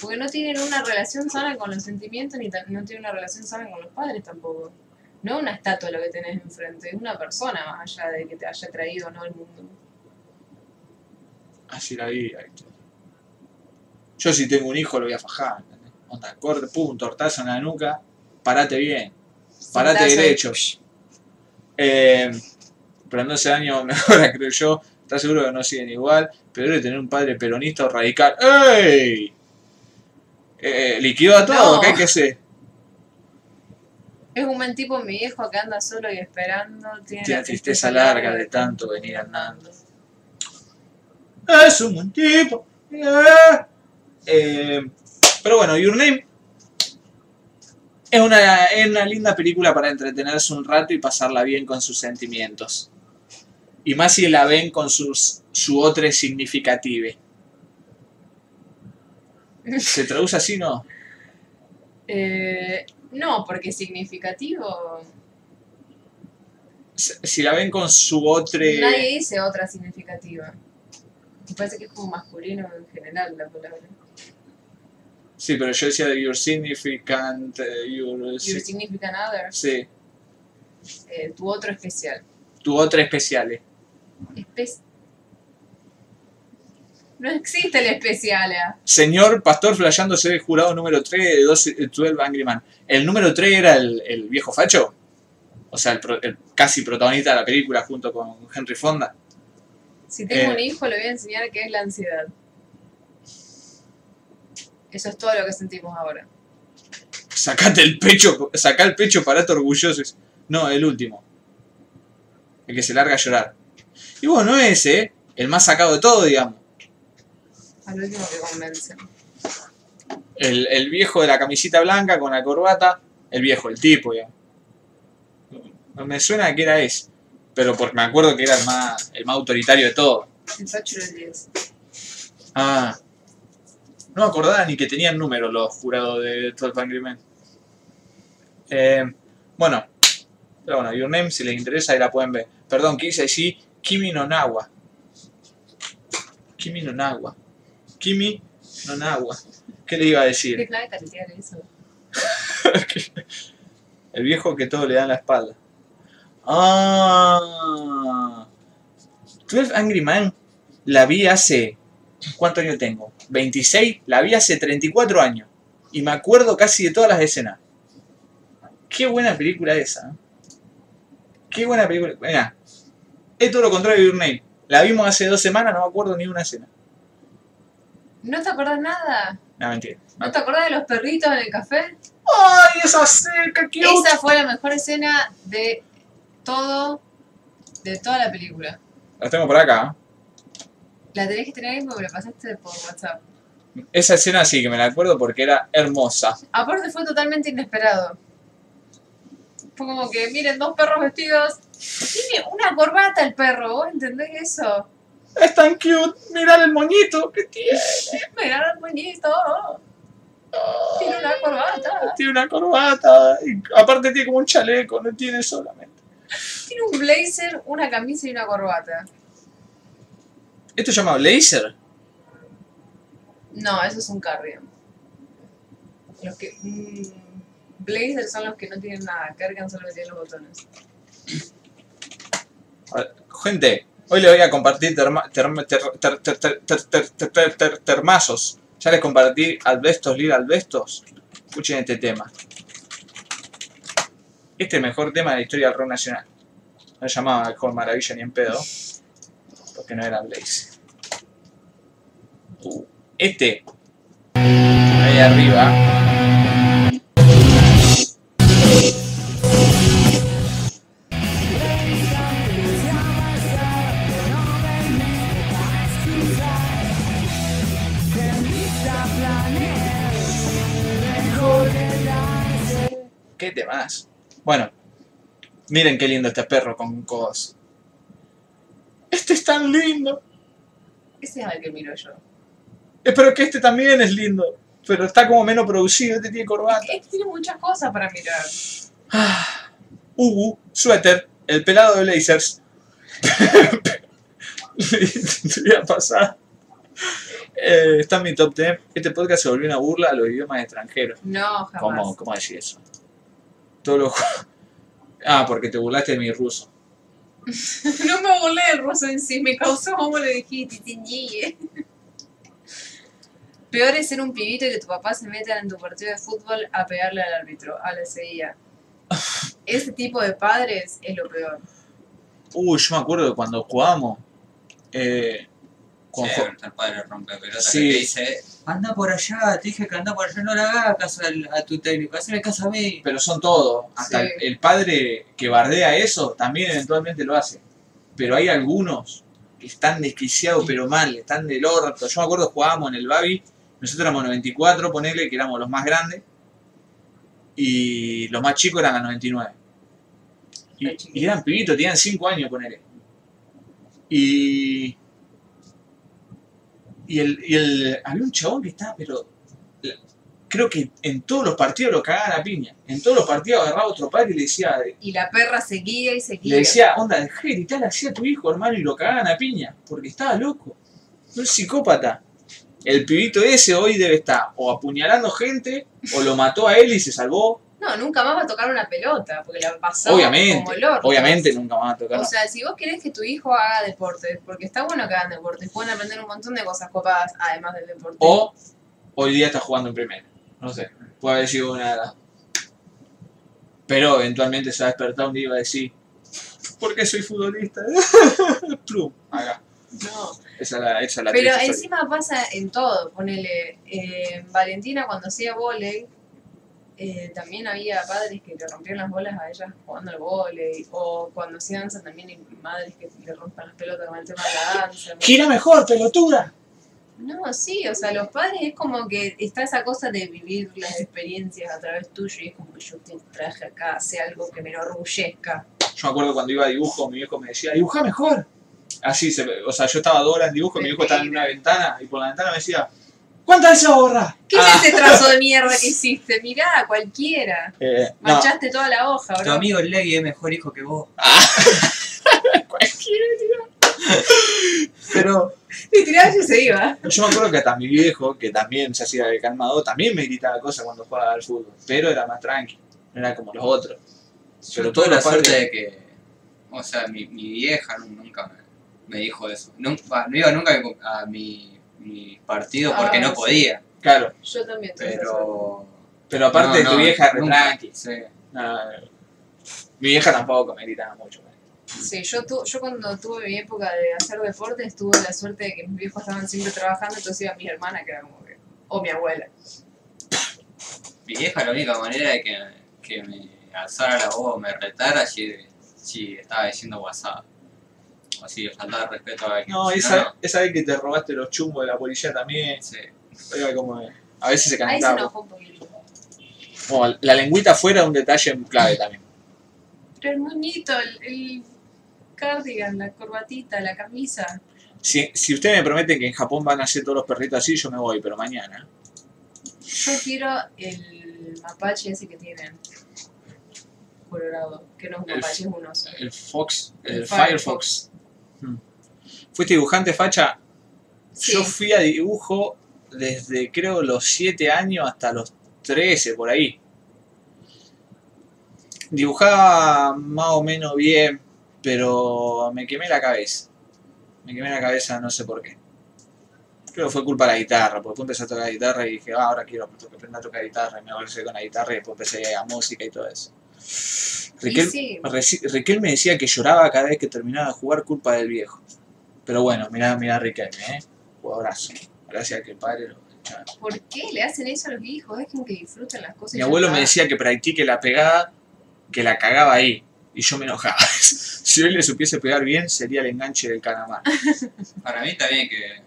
porque no tienen una relación sana con los sentimientos ni no tienen una relación sana con los padres tampoco. No es una estatua lo que tenés enfrente, es una persona más allá de que te haya traído o no al mundo. Así la vida, ¿viste? Yo si tengo un hijo lo voy a fajar. ¿entendés? Onda, corte, pum, tortazo en la nuca, parate bien, parate Sentazo derecho. Eh, pero en 12 años [LAUGHS] mejora, creo yo. ¿Estás seguro que no siguen igual? Pero debe tener un padre peronista o radical. ¡Ey! Eh, liquidó a todo, No. ¿qué hay que hacer? Es un buen tipo mi viejo que anda solo y esperando. Tiene, Tiene la tristeza larga de tanto venir andando. Es un buen tipo. Eh. Eh, pero bueno, Your Name es una, es una linda película para entretenerse un rato y pasarla bien con sus sentimientos. Y más si la ven con sus, su otro significative. ¿Se traduce así, no? Eh, no, porque significativo. Si la ven con su otro... Nadie dice otra significativa. Me parece que es como masculino en general la palabra. Sí, pero yo decía de Your Significant... eh, your, Your significant other, sí, eh, tu otro especial. tu otra especial. Espe- no existe el especial. ah. Señor Pastor flasheándose de jurado número 3 de 12, eh, 12 Angry Man. ¿El número 3 era el, el viejo facho? O sea, el, el casi protagonista de la película junto con Henry Fonda. Si tengo Eh. un hijo, le voy a enseñar qué es la ansiedad. Eso es todo lo que sentimos ahora. Sacate el pecho, sacá el pecho, parate orgulloso. No, el último. El que se larga a llorar. Y bueno, no es ese, ¿eh? El más sacado de todo, digamos. Al último que convence. El, el viejo de la camisita blanca con la corbata. El viejo, el tipo, digamos. Me suena que era ese. Pero porque me acuerdo que era el más, el más autoritario de todo. El Facho del 10. Ah. No me acordaba ni que tenían números los jurados de 12 Angry Men. Eh, bueno. Pero bueno, Your Name, si les interesa, ahí la pueden ver. Perdón, quise decir Kimi no Nawa. Kimi no Nawa. Kimi no Nawa. ¿Qué le iba a Qué decir? clave eso. [LAUGHS] El viejo que todo le da en la espalda. Ah. 12 Angry Man la vi hace. ¿Cuántos años tengo? 26. La vi hace 34 años. Y me acuerdo casi de todas las escenas. Qué buena película esa. ¿eh? Qué buena película. Mira, es todo lo contrario de Your Name. La vimos hace dos semanas, no me acuerdo ni una escena. ¿No te acordás nada? No, mentira. ¿No te acordás de los perritos en el café? ¡Ay, esa seca! ¡Qué Esa fue la mejor escena de todo, de toda la película. La tengo por acá. La tenés que tener ahí porque la pasaste por WhatsApp. Esa escena sí que me la acuerdo porque era hermosa. Aparte fue totalmente inesperado. Fue como que, miren, dos perros vestidos. Tiene una corbata el perro, ¿vos entendés eso? Es tan cute. Mirar el moñito que tiene. Mirá el moñito. Tiene una corbata. Tiene una corbata. Y aparte tiene como un chaleco, no tiene solamente. Tiene un blazer, una camisa y una corbata. ¿Esto se llama blazer? No, eso es un cardigan. Los que. mm, Blazers son los que no tienen nada, cargan solo que tienen los botones. A ver, Gente, Hoy le voy a compartir termazos. Ya les compartí Albestos, Lil Albestos. Escuchen este tema. Este es el mejor tema de la historia del rock nacional. No llamaba Mejor Maravilla ni en pedo. Porque no era Blaze. Este. Ahí arriba. Bueno, miren qué lindo este perro con cos. Este es tan lindo. Ese es al que miro yo. Espero que este también es lindo. Pero está como menos producido, este tiene corbata. Es que tiene muchas cosas para mirar. [SIGHS] Ubu, suéter, el pelado de Blazers. Te [LAUGHS] voy a pasar. Eh, está en mi top 10. Este podcast se volvió una burla a los idiomas extranjeros. No, jamás. ¿Cómo, cómo decir eso? Todo lo... [LAUGHS] Ah, porque te burlaste de mi ruso. [LAUGHS] No me burlé del ruso en sí, me causó como le dijiste. tingy. Peor es ser un pibito y que tu papá se meta en tu partido de fútbol a pegarle al árbitro, a la seguida. [LAUGHS] Ese tipo de padres es lo peor. Uy, yo me acuerdo de cuando jugábamos. Eh, con Sí, jo- el padre rompe pelota Sí. que te dice, anda por allá, te dije que anda por allá, no le hagas caso al- a tu técnico, hazle caso a mí. pero son todos. Hasta Sí. el, el padre que bardea eso también eventualmente lo hace. Pero hay algunos que están desquiciados pero mal, están del orto. Yo me acuerdo jugábamos en el Babi, nosotros éramos 94, ponele que éramos los más grandes. Y los más chicos eran las 99. Y, y eran pibitos, tenían 5 años, ponele. Y. Y el, y el. Había un chabón que estaba, pero. Creo que en todos los partidos lo cagaban a piña. En todos los partidos agarraba otro padre y le decía. Y la perra seguía y seguía. Le decía, onda, dejá de gritar así a tu hijo, hermano, y lo cagaban a piña. Porque estaba loco. No es psicópata. El pibito ese hoy debe estar o apuñalando gente, o lo mató a él y se salvó. No, nunca más va a tocar una pelota, porque la pasó Obviamente. como el orto. Obviamente nunca más va a tocar. O sea, si vos querés que tu hijo haga deporte, porque está bueno que hagan deporte, pueden aprender un montón de cosas copadas además del deporte. O hoy día está jugando en primera. No sé. Puede haber sido una de las. Pero eventualmente se va a despertar un día y va a decir. ¿Por qué soy futbolista? [LAUGHS] Plum. Acá. No. Esa es la, esa es la Pero historia. encima pasa en todo. Ponele, eh, Valentina cuando hacía volei, eh, también había padres que le rompían las bolas a ellas jugando al volei. O cuando hacía danza también hay madres que le rompan las pelotas con el tema de la danza. ¡Gira mejor, pelotuda! No, sí, o sea, los padres es como que está esa cosa de vivir las experiencias a través tuyo y es como que yo te traje acá, sea algo que me enorgullezca. Yo me acuerdo cuando iba a dibujo, mi viejo me decía, dibuja mejor. Así, se, o sea, yo estaba dos horas en dibujo, mi viejo estaba en una ventana y por la ventana me decía, ¿cuánta esa borra? ¿Qué Ah. es ese trazo de mierda que [LAUGHS] hiciste? Mirá, cualquiera. Eh, no, Manchaste toda la hoja, Tu bro. amigo el Leggy es mejor hijo que vos. [LAUGHS] pero Y tiraba y se iba. yo me acuerdo que hasta mi viejo, que también se hacía el calmado, también me gritaba cosas cuando jugaba al fútbol, pero era más tranqui, no era como los otros. Yo Pero tuve la suerte de que, o sea, mi, mi vieja nu- nunca me, me dijo eso. Nunca, no iba nunca a mi, mi partido porque Ah, no sí. podía. Claro, Yo también. Pero... pero aparte no, de tu no, vieja, nunca. tranqui. Sí. No, mi vieja tampoco me gritaba mucho. Sí, yo, tu, yo cuando tuve mi época de hacer deportes tuve la suerte de que mis viejos estaban siempre trabajando, entonces iba mi hermana, que era como que. O mi abuela. Mi vieja la única manera de que, que me alzara la voz o me retara si, si estaba diciendo WhatsApp. Le faltaba respeto a alguien. No, Si esa, esa vez que te robaste los chumbos de la policía también, Sí. era como... A veces se Ahí se calentaba. enojó un poquito. Como la lengüita afuera es un detalle clave también. Pero el moñito, el, el cardigan, la corbatita, la camisa. Si, si ustedes me prometen que en Japón van a hacer todos los perritos así, yo me voy, pero mañana. Yo quiero el mapache ese que tienen. Colorado. Que no es un El- mapache, es un oso. El Fox, el, El Firefox. ¿Fuiste dibujante, Facha? Sí. Yo fui a dibujo desde creo los 7 años hasta los 13 por ahí. Dibujaba más o menos bien, pero me quemé la cabeza. Me quemé la cabeza, no sé por qué. Creo que fue culpa de la guitarra, porque después empecé a tocar guitarra y dije, ah, ahora quiero aprender a tocar guitarra, y me avancé con la guitarra y después empecé a ir a música y todo eso. Riquel, sí. Riquel me decía que lloraba cada vez que terminaba de jugar culpa del viejo. Pero bueno, mirá, mirá a Riquelme, ¿eh? Jugadorazo. Gracias a que el padre lo echaba. ¿Por qué le hacen eso a los hijos? Dejen que disfruten las cosas. y Mi abuelo está. me decía que practique la pegada, que la cagaba ahí. Y yo me enojaba. [LAUGHS] si hoy le supiese pegar bien, sería el enganche del Canamar. [LAUGHS] Para mí también que,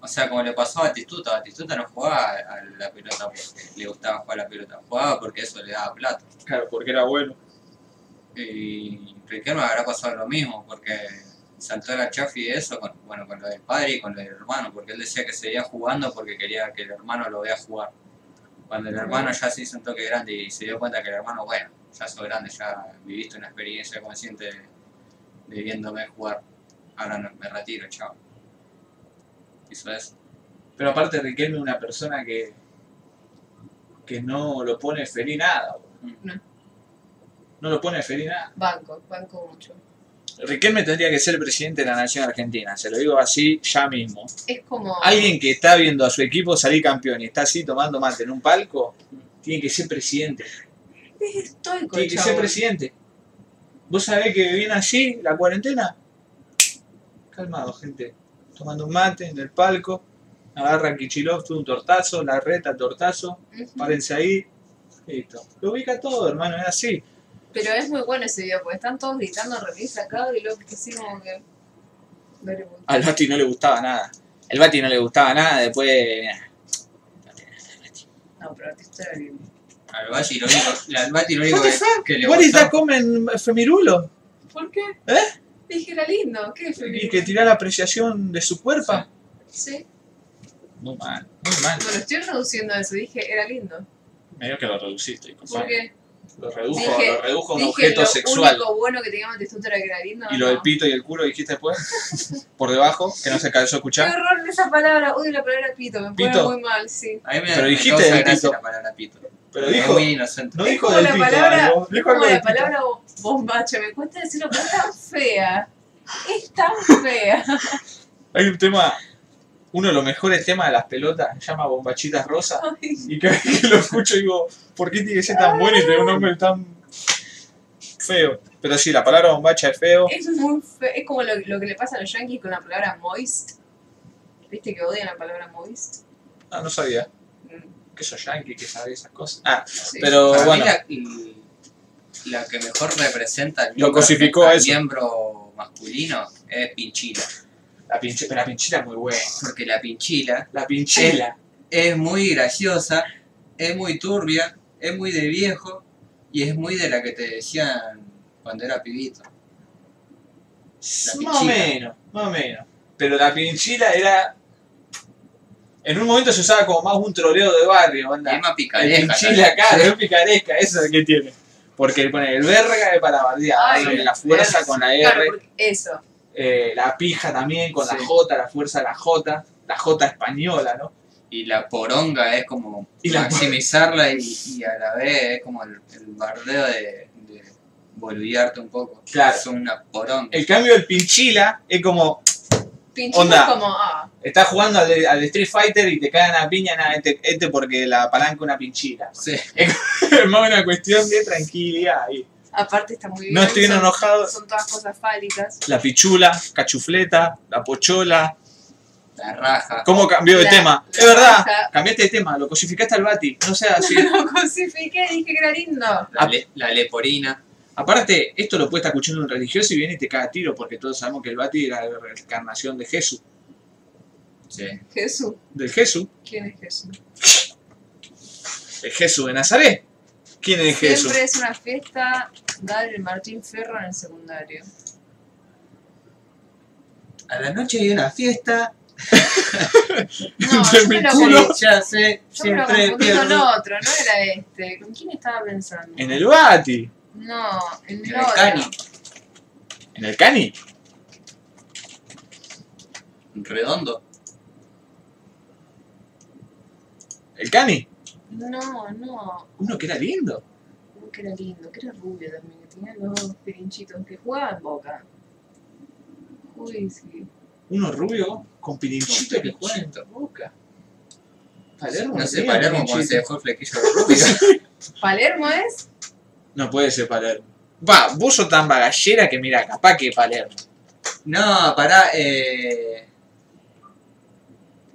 o sea, como le pasó a Batistuta, Batistuta no jugaba a la pelota porque le gustaba jugar a la pelota, jugaba porque eso le daba plata. Claro, porque era bueno. Y Riquelme habrá pasado lo mismo, porque saltó la chafi de eso, con, bueno, con lo del padre y con lo del hermano, porque él decía que seguía jugando porque quería que el hermano lo vea jugar. Cuando el hermano ya se hizo un toque grande y se dio cuenta que el hermano, bueno, ya sos grande, ya viviste una experiencia consciente de, de viéndome jugar, ahora no- me retiro, chao. Hizo eso. Pero aparte Riquelme es una persona que, que no lo pone feliz nada. No. No lo pone feliz nada. Banco, banco mucho. Riquelme tendría que ser presidente de la nación argentina, se lo digo así ya mismo. Es como. Alguien que está viendo a su equipo salir campeón y está así tomando mate en un palco, tiene que ser presidente. Es estoico, Tiene que ser presidente. ¿Vos sabés que viene así la cuarentena? Calmado, gente. Tomando un mate en el palco. Agarra Kichilov, un tortazo, la reta, tortazo. Ujú. Párense ahí. Listo. Lo ubica todo, hermano, es así. Pero es muy bueno ese video, porque están todos gritando remis sacado y luego que así como que. Al Bati no le gustaba nada. El Bati no le gustaba nada, después. No, pero esto era lindo. Al Bati lo único, al Bati lo único What the que, fuck? que le What is gustó, that comen femirulo? ¿Por qué? ¿Eh? Dije era lindo. ¿Qué es Y que tira la apreciación de su cuerpo. Sí. Muy mal, muy mal. Bueno, estoy reduciendo eso. Dije era lindo. Medio que lo reduciste, ¿Por qué? Lo redujo, Dije- lo redujo a un Dije objeto lo sexual. único bueno que teníamos de Stutter era que era lindo. Y lo del pito y el culo dijiste después. [LAUGHS] Por debajo, que no se alcanzó a Qué escuchar. horror esa palabra. Odio la palabra pito. Me pone Pito. muy mal, sí. A mí me, Pero me dijiste causa del pito. la palabra pito. Pero dijo, muy inocente. no dijo del la pito palabra- algo. Dijo algo la palabra bo- bombacha. Me cuesta decirlo, pero es tan fea. Es tan fea. Hay un tema, uno de los mejores temas de las pelotas, se llama Bombachitas Rosas. Ay, Y cada vez que lo escucho digo, ¿por qué tiene que ser tan bueno y tener un nombre tan feo? Pero sí, la palabra bombacha es feo. Es muy feo. Es como lo, lo que le pasa a los yankees con la palabra moist. ¿Viste que odian la palabra moist? Ah, no sabía. Mm, Que sos yankee, que sabe esas cosas. Ah, sí. pero Para bueno. mí la, que mejor representa al Lo miembro- cosificó a al eso. miembro masculino es Pinchila. La, pinche, pero la pinchila es muy buena. Porque la Pinchila La pinchila. es muy graciosa, es muy turbia, es muy de viejo y es muy de la que te decían cuando era pibito. más o pinchila. menos, más o menos. Pero la pinchila era. En un momento se usaba como más un troleo de barrio, onda. Es más picaresca. pinchila también. acá, es picaresca, eso es que tiene. Porque le pone el verga es para la fuerza con la R, Claro, eso. Eh, la pija también con la. J, la fuerza de la J, la J española, ¿no? Y la poronga es como Y la- maximizarla y, y a la vez es como el, el bardeo de, de boludearte un poco. Claro. Es una poronga. El cambio del pinchila es como, Onda. es como, ah, estás jugando al, Street Fighter y te caen a piña, nada, este, este porque la palanca una pinchila. Sí. es [LAUGHS] más una cuestión de tranquilidad ahí. Aparte está muy bien. No estoy son- enojado. Son todas cosas fálicas. La pichula, cachufleta, la pochola. La raja. ¿Cómo cambió de La- tema? la es verdad, raja. cambiaste de tema, lo cosificaste al Bati, no sea así. [LAUGHS] Lo cosifiqué, dije que era lindo. La, le- la leporina. Aparte, esto lo puede estar escuchando un religioso y viene y te caga a tiro, porque todos sabemos que el Bati era la reencarnación de Jesús. Sí. Jesús. Del Jesús. ¿Quién es Jesús? El Jesús de Nazaret. ¿Quién es Jesús? Siempre es una fiesta dar el Martín Ferro en el secundario. A la noche hay una fiesta. [LAUGHS] No, [LAUGHS] yo me lo, culo. Ya sé, yo me lo siempre con otro, no era este. ¿Con quién estaba pensando? En el Bati. No, el En el otro. cani. ¿En el Cani? Redondo. ¿El Cani? No, no. Uno que era lindo. Uy, que era lindo, que era rubio también, que tenía los pirinchitos, que jugaba en boca. Uy, sí. Uno rubio con pirinchito que juega en boca. Palermo No sé, Palermo cuando se dejó el flequillo de rubio. [LAUGHS] ¿Palermo es? No puede ser Palermo. Va, vos sos tan bagallera que mira, capaz que Palermo. No, pará, eh...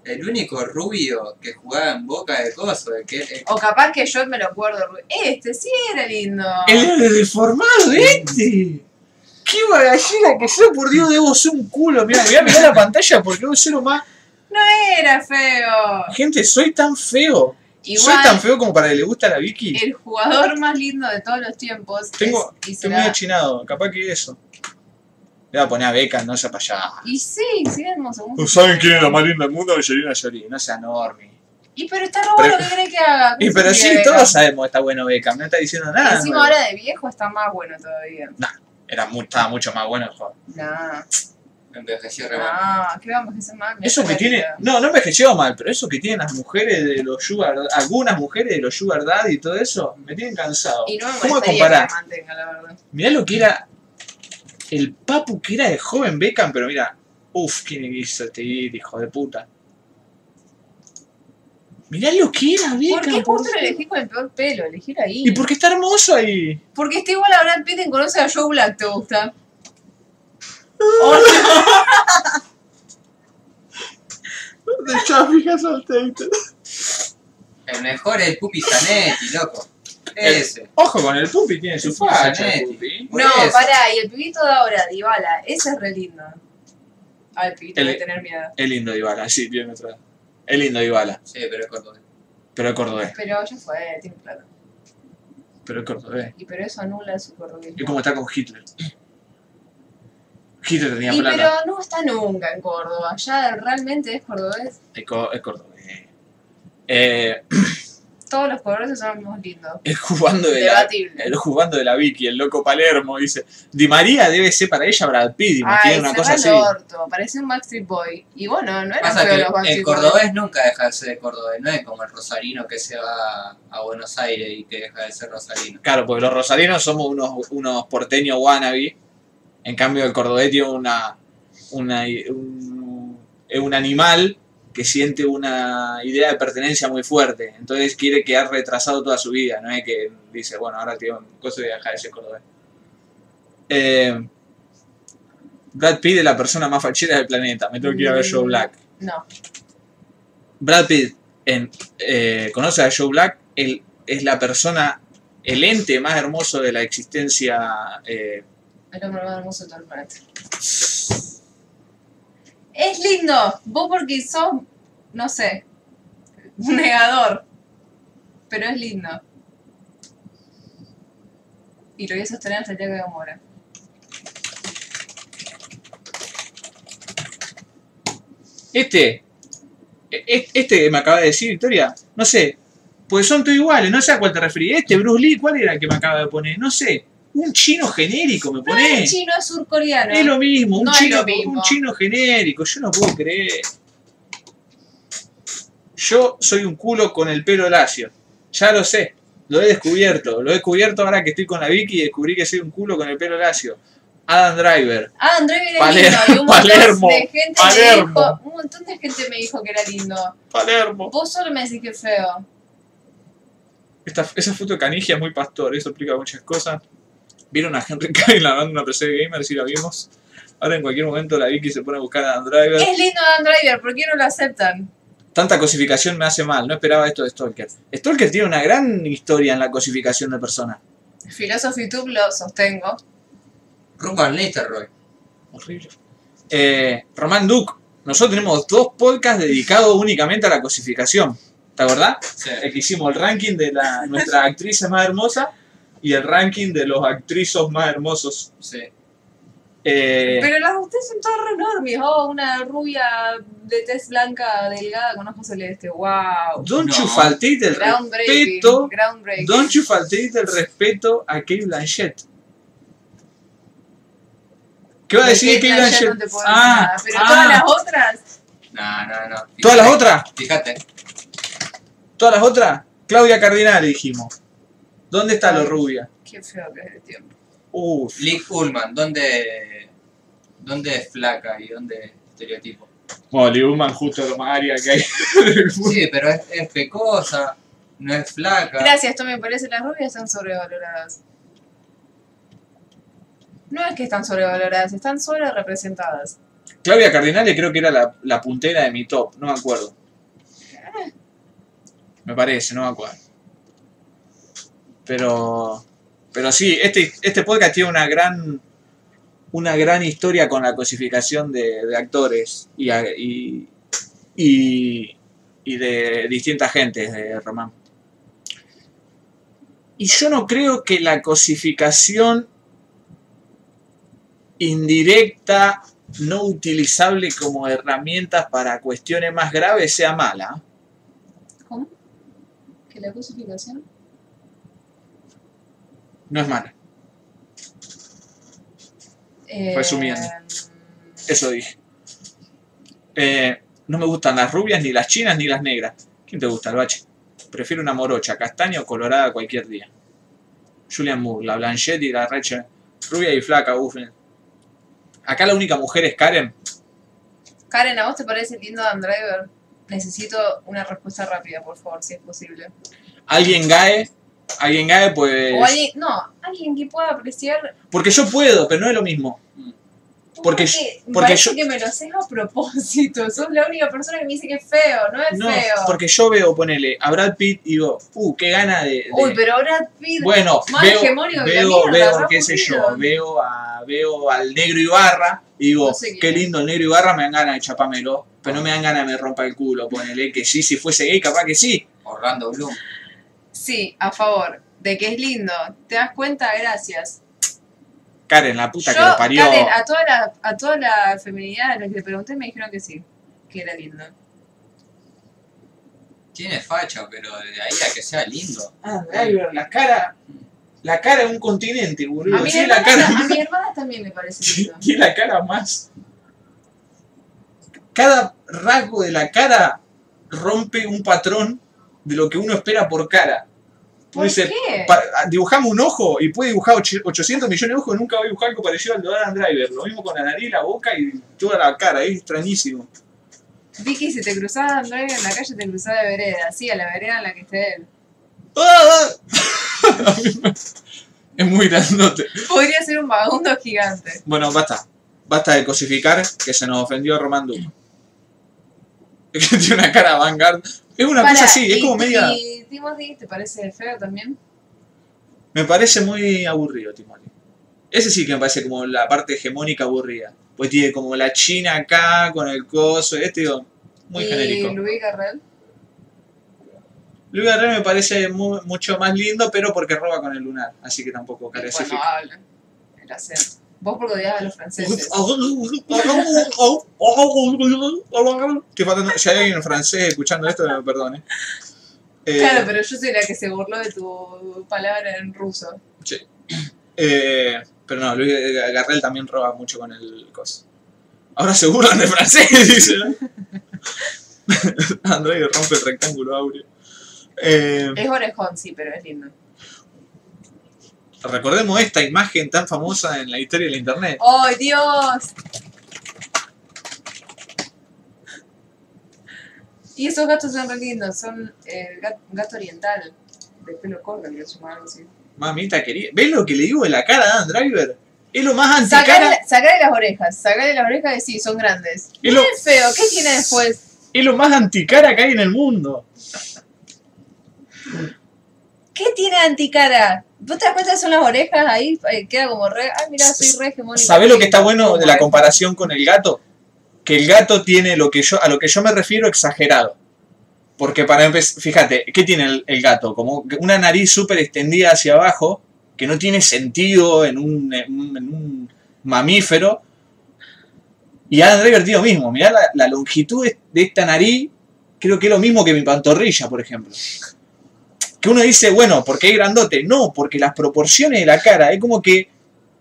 El único rubio que jugaba en boca de coso, de que O capaz que yo me lo acuerdo. rubio. Este sí era lindo. El era deformado este. ¡Qué bagallera que soy! Por Dios, debo ser un culo. Mira, voy a mirar la pantalla porque debo ser lo más. No era feo. Gente, soy tan feo. Soy tan feo como para que le gusta a la Vicky. el jugador más lindo de todos los tiempos Tengo, es, estoy será- muy achinado, capaz que eso. Le voy a poner a Beca, no sea para allá. Y sí, sí, hermoso. ¿No saben quién es la más linda del mundo? Angelina Jolie. No sea Normi. Y pero está robado Pero- lo que cree que haga. [LAUGHS] Y ¿Cómo pero sí, Beckham? todos sabemos que está bueno Beckham, no está diciendo nada. Encima nuevo. ahora de viejo está más bueno todavía. Era mu- estaba mucho más bueno el juego. Nah, envejeció re mal. nah, ¿qué vamos a hacer mal? Me Eso que tiene, no, no envejeció mal, pero eso que tienen las mujeres de los sugar, algunas mujeres de los sugar daddy y todo eso, me tienen cansado. Y no me ¿Cómo comparar? que mantenga, la verdad. Mirá lo que era el papu que era de joven Beckham, pero mira, uff, quién hizo este hijo de puta. Mirá lo que era ¿Por qué Beckham. por justo lo elegí con el peor pelo? Elegir ahí. Y porque está hermoso ahí. Porque está igual a Brad Pitt en Conoce a Joe Black, ¿te gusta? ¿Dónde [LAUGHS] ya fijas al? El mejor es el Pupi Zanetti, loco. Ese. Ojo con el pupi, tiene su facha. El pupi. No, pará, y el pibito de ahora, Dybala, ese es re lindo. Al pibito El- debe tener miedo. Es lindo Dybala, sí, tiene otra. Es lindo Dybala, Sí, pero es cordobés. pero es cordobés. Pero ya fue, tiene plata. Pero es cordobés. Y pero eso anula su cordobés. Es como está con Hitler. Hitler tenía Y plata. pero no está nunca en Córdoba, ya realmente es cordobés. Es, co- es cordobés. Eh, [CLEARS THROAT] Todos los cordobeses son los lindos. el jugando de la, el jugando de la Vicky, el loco Palermo, dice. Di María debe ser para ella Brad Pitt, y me tiene Ay, una se cosa así. orto, parecía un Backstreet Boy. Y bueno, no Pasa que los el cordobés nunca deja de ser cordobés, no es como el rosarino que se va a Buenos Aires y que deja de ser rosarino. Claro, porque los rosarinos somos unos, unos porteños wannabe. En cambio, el cordobés tiene una, una, un, es un animal que siente una idea de pertenencia muy fuerte. Entonces quiere quedar retrasado toda su vida. No es que dice, bueno, ahora tiene un coso de dejar de ser cordobés. Eh, Brad Pitt es la persona más fachera del planeta. Me tengo que ir a ver Joe Black. No, Brad Pitt en, eh, conoce a Joe Black, él es la persona, el ente más hermoso de la existencia. eh, el hombre más hermoso de todo el planeta. Es lindo, vos porque sos, no sé, un negador. Pero es lindo. Y lo voy a sostener hasta el día que muera. este, e- este que me acaba de decir Victoria, no sé, pues son todos iguales, no sé a cuál te referís. Este Bruce Lee, ¿cuál era el que me acaba de poner? No sé, un chino genérico me No pone. es chino, es surcoreano. Es lo mismo, un, No chino, lo mismo. un chino genérico, yo no puedo creer. Yo soy un culo con el pelo lacio, ya lo sé, lo he descubierto, lo he descubierto ahora que estoy con la Vicky y descubrí que soy un culo con el pelo lacio. Adam Driver, Ah, André era Paler- lindo. Y un Palermo, de gente Palermo. me dijo, un montón de gente me dijo que era lindo. Palermo. Vos solo me decís que es feo. Esta, esa foto de Canigia es muy pastor, eso explica muchas cosas. Vieron a Henry [LAUGHS] Cavill hablando una PC de gamer, si la vimos. Ahora en cualquier momento la Vicky se pone a buscar a Adam Driver. Es lindo Dan Driver, ¿por qué no lo aceptan? Tanta cosificación me hace mal, no esperaba esto de Stalker. Stalker tiene una gran historia en la cosificación de personas. Philosophy Tube lo sostengo. Ruth Van Nistelrooy. Horrible. Eh, Román Duke, nosotros tenemos dos podcasts dedicados únicamente a la cosificación. ¿Te acordás? Sí. El que hicimos el ranking de la, nuestra actriz más hermosa y el ranking de los actrizos más hermosos. Sí. Eh, Pero las de ustedes son todas re enormes. Oh, una rubia de tez blanca, delgada, con ojos celeste. Wow. don't No. you faltate el respeto. Don't you faltate el respeto a Kate Blanchett. ¿Qué va a De decir Kate Blanchett Blanchett? no te puedo ah, nada, Pero ah, todas las otras. No, no, no. ¿Todas las otras? Fíjate. ¿Todas las otras? Claudia Cardinale dijimos. ¿Dónde está lo rubia? Qué feo que es el tiempo. Uf. Lick Ullman, ¿dónde, ¿dónde es flaca y dónde es estereotipo? Bueno, Lee Ullman justo lo más aria que hay. [LAUGHS] Sí, pero es, es pecosa, no es flaca. Gracias, Tommy. Parece las rubias están sobrevaloradas. No es que están sobrevaloradas, están sobre representadas. Claudia Cardinale creo que era la, la puntera de mi top, no me acuerdo. Me parece, no me acuerdo. Pero. Pero sí, este, este podcast tiene una gran. Una gran historia con la cosificación de, actores y, y, y, y de distintas gentes de Román. Y yo no creo que la cosificación indirecta, no utilizable como herramientas para cuestiones más graves sea mala. ¿Cómo? ¿Que la cosificación? No es mala. Eh, Resumiendo. Eso dije. Eh, no me gustan las rubias, ni las chinas, ni las negras. ¿Quién te gusta, el bache? Prefiero una morocha, castaña o colorada cualquier día. Julian Moore, la Blanchett y la Rachel. Rubia y flaca, uff. Acá la única mujer es Karen. Karen, ¿a vos te parece lindo Adam Driver? Necesito una respuesta rápida, por favor, si es posible. Alguien gae. Alguien gae, pues. O alguien, no, alguien que pueda apreciar. Porque yo puedo, pero no es lo mismo. Porque porque parece yo- que me lo haces a propósito. Sos la única persona que me dice que es feo, no es No, feo. porque yo veo, ponele, a Brad Pitt y digo, uh, qué gana de. de- Uy, pero Brad Pitt. Bueno, más veo, hegemónico que la veo, mierda, veo, qué sé yo, veo, a, veo al negro Ibarra y digo, No sé quién qué lindo el negro Ibarra, me dan ganas de chapármelo, pero no me dan ganas de me rompa el culo, ponele, que sí, si fuese gay, capaz que sí. Orlando Bloom. Sí, a favor. De que es lindo. ¿Te das cuenta? Gracias. Karen, la puta Yo, que lo parió. Karen, a toda la, a toda la feminidad a la que le pregunté me dijeron que sí. Que era lindo. Tiene facha, pero de ahí a que sea lindo. Ah, Driver, la cara, la cara de un continente, boludo. A mi, Tiene la hermana, cara a mi hermana también me parece lindo. Tiene la cara más. Cada rasgo de la cara rompe un patrón de lo que uno espera por cara. Uno ¿Por dice, dibujamos un ojo y puede dibujar och- 800 millones de ojos, nunca va a dibujar algo parecido al de Adam Driver. Lo mismo con la nariz, la boca y toda la cara, es extrañísimo. Vicky, si te cruzabas a André en la calle, te cruzaba de vereda. Sí, a la vereda en la que esté él. ¡Ah! [LAUGHS] es muy grandote. Podría ser un vagabundo gigante. Bueno, basta. Basta de cosificar que se nos ofendió Román. Es [LAUGHS] que tiene una cara vanguard. Es una Para, cosa así, es como media. ¿Y Timothy te parece feo también? Me parece muy aburrido, Timothy. Ese sí que me parece como la parte hegemónica aburrida. Pues tiene como la china acá con el coso, este digo, muy ¿Y genérico. Louis Garrel? Luis Garrel me parece mu- mucho más lindo, pero porque roba con el lunar, así que tampoco carecifica. habla. El acento. Vos porque odiabas a los franceses. [LAUGHS] Estoy faltando- si hay alguien en francés escuchando esto, me perdone. Eh, Claro, pero yo soy la que se burló de tu palabra en ruso. [CLEARS THROAT] eh, pero no, Luis Garrel también roba mucho con el coso. Ahora se burlan de francés, [LAUGHS] dice. [LAUGHS] André rompe el rectángulo áureo. Eh, Es orejón, sí, pero es lindo. Recordemos esta imagen tan famosa en la historia de la internet. ¡Ay, Dios! Y esos gatos son re lindos, son eh, gat- gato oriental, de pelo corto, que llama algo así. Mamita querida. ¿Ves lo que le digo de la cara a Dan Driver? Es lo más anticara. Sacale, las orejas, sacale las orejas y sí, son grandes. Es lo- feo, ¿qué tiene después? Es lo más anticara que hay en el mundo. ¿Qué tiene anticara? ¿Vos te das cuenta son las orejas ahí? Eh, queda como re. Ay, mira, soy re hegemónica. ¿Sabés lo que está bueno de la comparación con el gato? Que el gato tiene lo que yo, a lo que yo me refiero exagerado. Porque para empezar, fíjate, ¿qué tiene el, el gato? Como una nariz súper extendida hacia abajo, que no tiene sentido en un, en un- en un mamífero. Y lo mismo. Mirá la, la longitud de esta nariz, creo que es lo mismo que mi pantorrilla, por ejemplo. Que uno dice, bueno, ¿por qué es grandote? No, porque las proporciones de la cara, es como que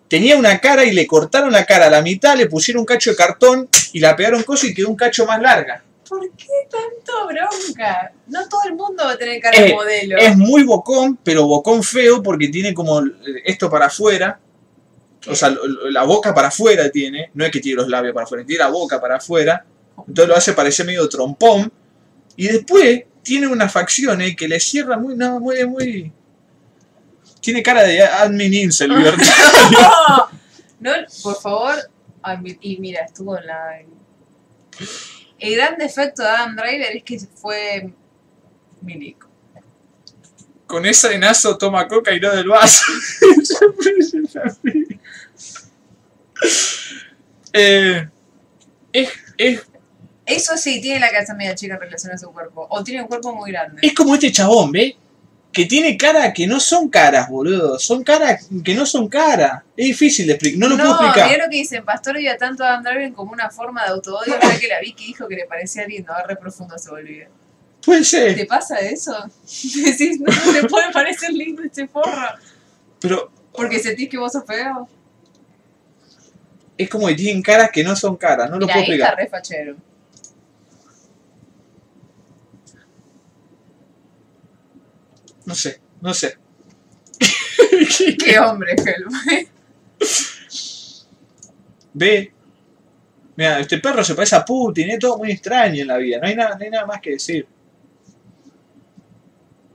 tenía una cara y le cortaron la cara a la mitad, le pusieron un cacho de cartón y la pegaron coso y quedó un cacho más larga. ¿Por qué tanto bronca? No todo el mundo va a tener cara de Eh, modelo. Es muy bocón, pero bocón feo porque tiene como esto para afuera. O sea, la boca para afuera tiene. No es que tiene los labios para afuera, tiene la boca para afuera. Entonces lo hace parecer medio trompón. Y después tiene unas facciones que le cierra muy, no, muy, muy. Tiene cara de admin incel, [LAUGHS] libertario. [LAUGHS] No, por favor. Y mira, estuvo en la. El gran defecto de Adam Driver es que fue milico. Con ese enazo toma coca y no del vaso. [LAUGHS] eh, es, es, Eso sí, tiene la cabeza media chica en relación a su cuerpo. O tiene un cuerpo muy grande. es como este chabón, ¿ve? Que tiene cara que no son caras, boludo. Son caras que no son caras. Es difícil de explicar. No lo puedo explicar. mirá lo que dicen. Pastor odia tanto a Driver como una forma de autoodio. Fue que la vi que dijo que le parecía lindo. Ahora re profundo se volvió. Puede ser. ¿Te pasa eso? [LAUGHS] Decís, no te puede parecer lindo este forro. Pero Porque sentís que vos sos feo. es como que tienen caras que no son caras. No lo Mira, puedo ahí está explicar. re fachero. No sé. No sé. [LAUGHS] Qué hombre, Helm. Ve. Mira, este perro se parece a Putin, es todo muy extraño en la vida, no hay nada, no hay nada más que decir.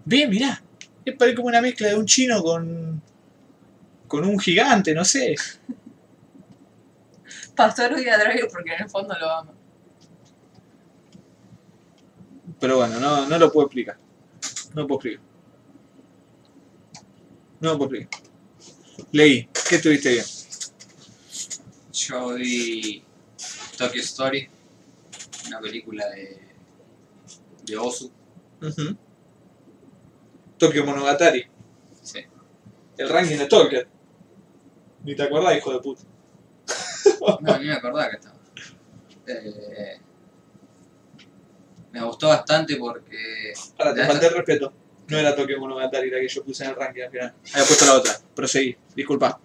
Ve, mirá, es parece como una mezcla de un chino con. con un gigante, no sé. Pastor odia a Driver porque en el fondo lo ama. Pero bueno, no, no lo puedo explicar. No lo puedo explicar. No explicar. Leí, ¿qué tuviste bien? Yo vi Tokyo Story, una película de, de Osu. Ujú. Tokyo Monogatari, Sí. el ranking de Tokyo. Ni te acordás, hijo de puta. [LAUGHS] No, ni me acordaba que estaba. Eh, me gustó bastante porque. Ahora te falté el respeto. No era Tokyo Monogatari la que yo puse en el ranking al final. Había puesto la otra. Proseguí. Disculpa.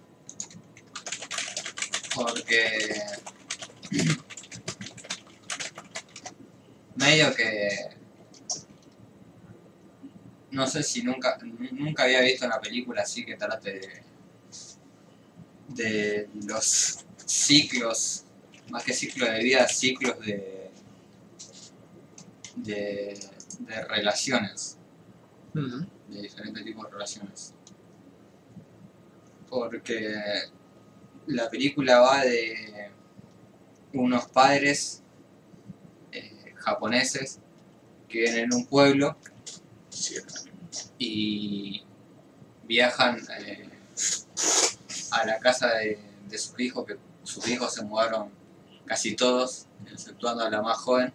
porque medio que no sé si nunca nunca había visto una película así que trate de de los ciclos más que ciclos de vida ciclos de de, de relaciones de diferentes tipos de relaciones. Porque la película va de unos padres eh, japoneses que viven en un pueblo y viajan eh, a la casa de, de sus hijos, que sus hijos se mudaron casi todos, exceptuando a la más joven,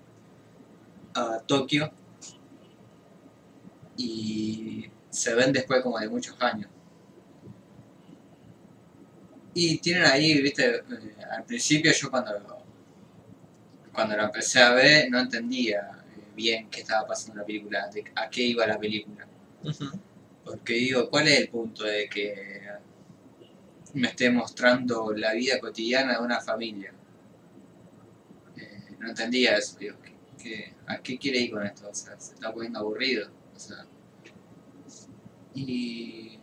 a Tokio y se ven después como de muchos años. Y tienen ahí, viste, eh, al principio yo cuando, cuando la empecé a ver no entendía eh, bien qué estaba pasando en la película, de a qué iba la película. Porque digo, ¿cuál es el punto de que me esté mostrando la vida cotidiana de una familia? Eh, no entendía eso, digo, ¿qué- qué- ¿a qué quiere ir con esto? O sea, se está poniendo aburrido. O sea, y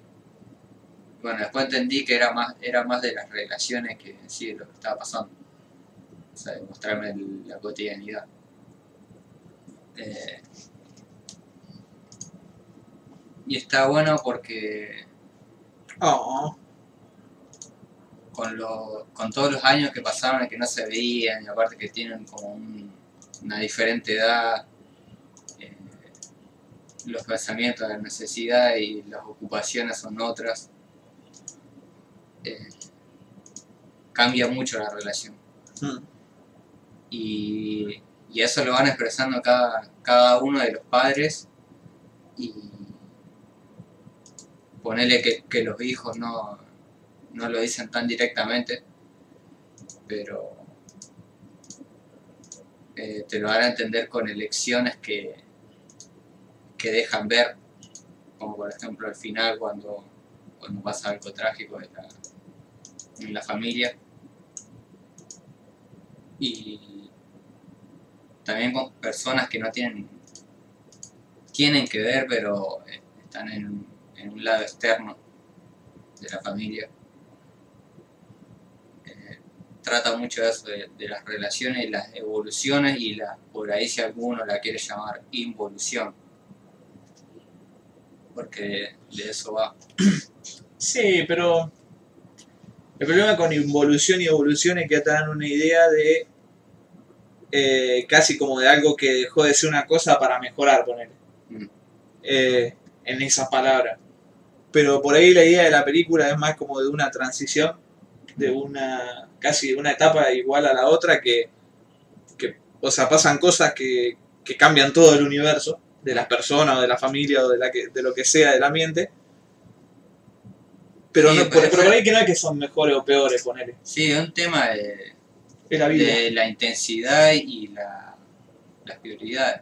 bueno, después entendí que era más, era más de las relaciones que en sí lo que estaba pasando. O sea, de mostrarme el- la cotidianidad. Eh, y está bueno porque Oh. con, lo, con todos los años que pasaron y que no se veían, y aparte que tienen como un- una diferente edad, los pensamientos, las necesidades y las ocupaciones son otras, eh, cambia mucho la relación. Mm. Y, y eso lo van expresando cada, cada uno de los padres y ponerle que, que los hijos no, no lo dicen tan directamente, pero eh, te lo van a entender con elecciones que, que dejan ver, como por ejemplo al final cuando, pasa algo trágico en la, familia. Y, también con personas que no tienen, tienen que ver, pero eh, están en un lado externo de la familia. Eh, trata mucho de eso, de, de las relaciones y las evoluciones y la, por ahí si alguno la quiere llamar involución. Porque de eso va. Sí, pero el problema con involución y evolución es que te dan una idea de eh, casi como de algo que dejó de ser una cosa para mejorar, poner Mm. en esas palabras. Pero por ahí la idea de la película es más como de una transición, de una casi de una etapa igual a la otra que, que o sea, pasan cosas que, que cambian todo el universo de las personas o de la familia o de, la que, de lo que sea del ambiente. Pero, Sí, no, pero ser. por ahí que no es que son mejores o peores, ponele. Sí, es un tema de, Es la vida. de la intensidad y la, las prioridades.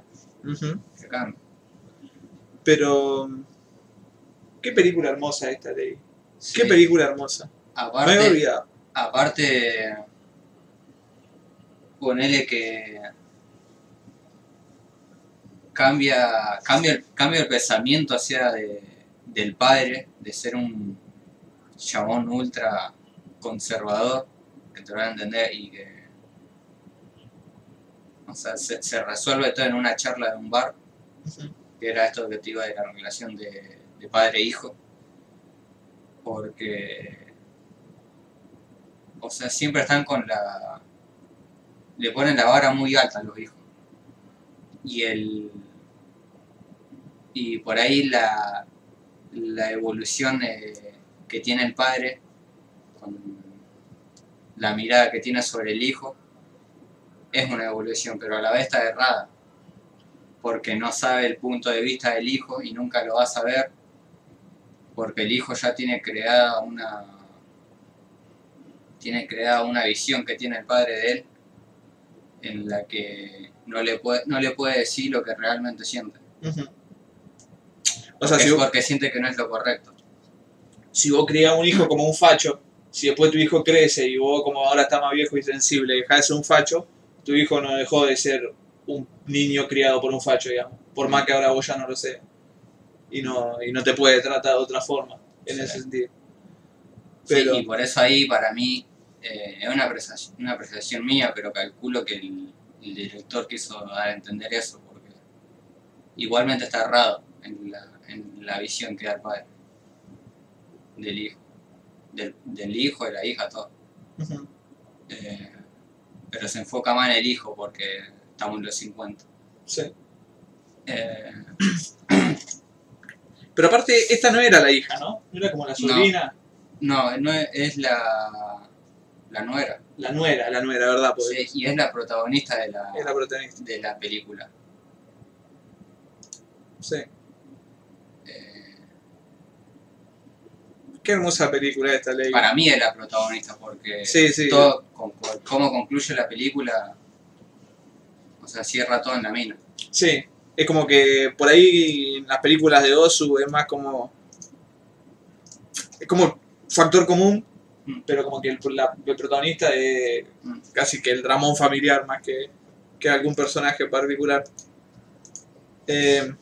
Pero. Qué película hermosa esta, Ley. Qué película hermosa. Me Aparte, había olvidado. aparte, ponele que cambia, cambia, el- cambia el pensamiento hacia de, del padre, de ser un chabón ultra conservador, que te lo van a entender y que o sea, se, se resuelve todo en una charla de un bar, que era esto que te iba de la relación de, de padre e hijo, porque o sea, siempre están con la. Le ponen la vara muy alta a los hijos. Y el. Y por ahí la. La evolución eh, que tiene el padre, con la mirada que tiene sobre el hijo, es una evolución, pero a la vez está errada. Porque no sabe el punto de vista del hijo y nunca lo va a saber. Porque el hijo ya tiene creada una tiene creada una visión que tiene el padre de él en la que no le puede, no le puede decir lo que realmente siente. O sea, Porque si es vos, porque siente que no es lo correcto. si vos criás un hijo como un facho, si después tu hijo crece y vos como ahora está más viejo y sensible dejás de ser un facho, tu hijo no dejó de ser un niño criado por un facho, digamos. Por más que ahora vos ya no lo seas. Y no, y no te puede tratar de otra forma, en Sí. ese sentido. Sí, y por eso ahí para mí eh, es una apreciación, una apreciación mía, pero calculo que el, el director quiso dar a entender eso, porque igualmente está errado en la, en la visión que da el padre del hijo. Del, del hijo, de la hija, todo. Eh, pero se enfoca más en el hijo porque estamos en los 50. Sí. Eh, Pero aparte, esta no era la hija, ¿no? No era como la sobrina, no, no es la, la nuera. la nuera, la nuera, ¿verdad? Sí, y es la protagonista de la, es la protagonista. de la película. Sí. Eh, Qué hermosa película esta, Ley. para mí es la protagonista porque Sí, sí. todo, con, con cómo concluye la película, o sea, cierra todo en la mina. Sí, es como que por ahí en las películas de Osu es más como. Es como factor común. Pero como que el, protagonista es casi que el dramón familiar más que, que algún personaje particular. Eh,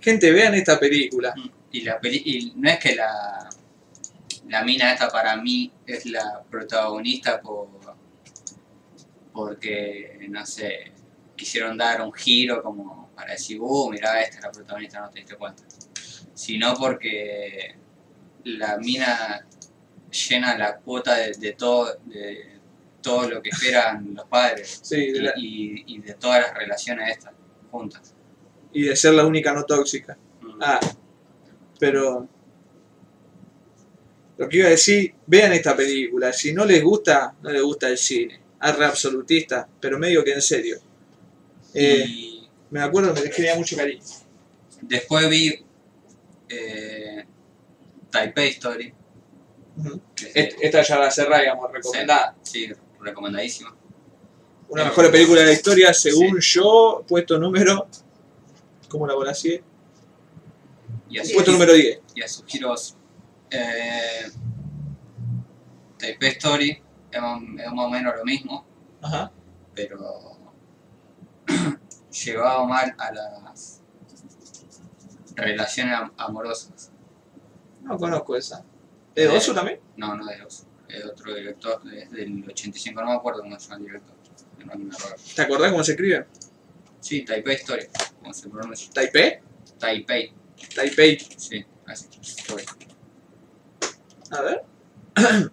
gente, vean esta película. Y, la peli y no es que la, la mina esta para mí es la protagonista por porque, no sé, quisieron dar un giro como para decir, uh, mirá, esta es la protagonista, no te diste cuenta. Sino porque la mina llena la cuota de, de todo de todo lo que esperan los padres [LAUGHS] Sí, de y, la- y- y de todas las relaciones estas juntas. y de ser la única no tóxica. Mm. Ah, pero. Lo que iba a decir, vean esta película. Si no les gusta, no les gusta el cine. Es re absolutista, pero medio que en serio. Eh, Y me acuerdo que les tenía mucho cariño. después vi eh, Taipei Story. Est- Esta ya la cerramos, recomendada. Sí, recomendadísima. Una de las mejores películas de la historia, según yo, puesto número. ¿Cómo la así? Y a, Puesto número 10. y a sus giros. Eh, Taipei Story es más, es más o menos lo mismo, Ajá. pero [CLEARS THROAT] llevado mal a las relaciones am- amorosas. No conozco esa. ¿De Osu también? No, no de Osu, es otro director, es del 85, no me acuerdo cómo se llama el director. ¿Te acordás cómo se escribe? Sí, Taipei Story, como se pronuncia. ¿Taipei? Taipei, Taipei. sí, así, Story. A ver. [CLEARS THROAT]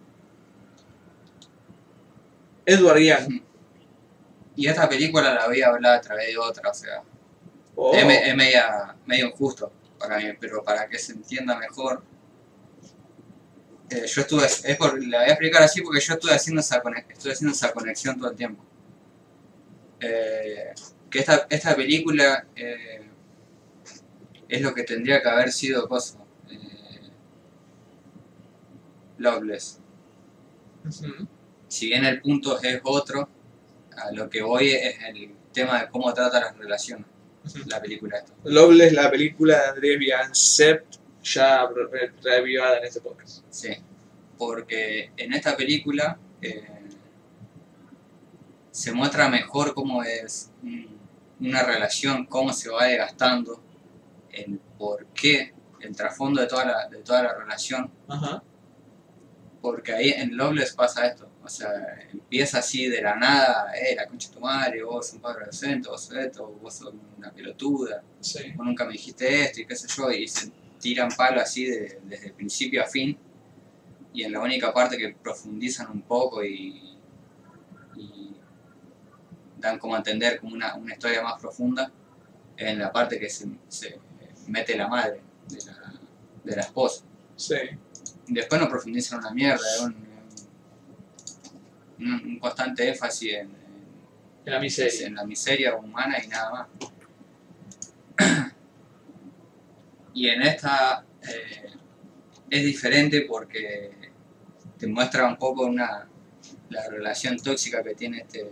Edward Young. [LAUGHS] Y esta película la voy a hablar a través de otra, o sea, Oh. es media, medio injusto para mí, pero para que se entienda mejor. Eh, yo estuve, es por, la voy a explicar así porque yo estuve haciendo esa, estuve haciendo esa conexión todo el tiempo. Eh, que esta, esta película eh, es lo que tendría que haber sido cosa. Loveless. Si bien el punto es otro, a lo que voy es el tema de cómo trata las relaciones, la película esta. Loveless, la película de Andrés Biancept, ya re- reavivada en este podcast. Sí, porque en esta película eh, se muestra mejor cómo es un- una relación, cómo se va desgastando, el por qué, el trasfondo de toda la, de toda la relación, Ajá. porque ahí en Loveless pasa esto, o sea, empieza así de la nada, eh, la concha de tu madre, vos sos un padre adolescente, vos sos esto, vos sos una pelotuda, Sí. vos nunca me dijiste esto y qué sé yo, y se tiran palo así de- desde principio a fin, y en la única parte que profundizan un poco y, y dan como a entender como una, una historia más profunda, es en la parte que se, se mete la madre de la, de la esposa. Sí. Después no profundizan una mierda, es un, un- un constante énfasis en, en- En la miseria. en la miseria humana y nada más. Y en esta eh, es diferente porque te muestra un poco una la relación tóxica que tiene este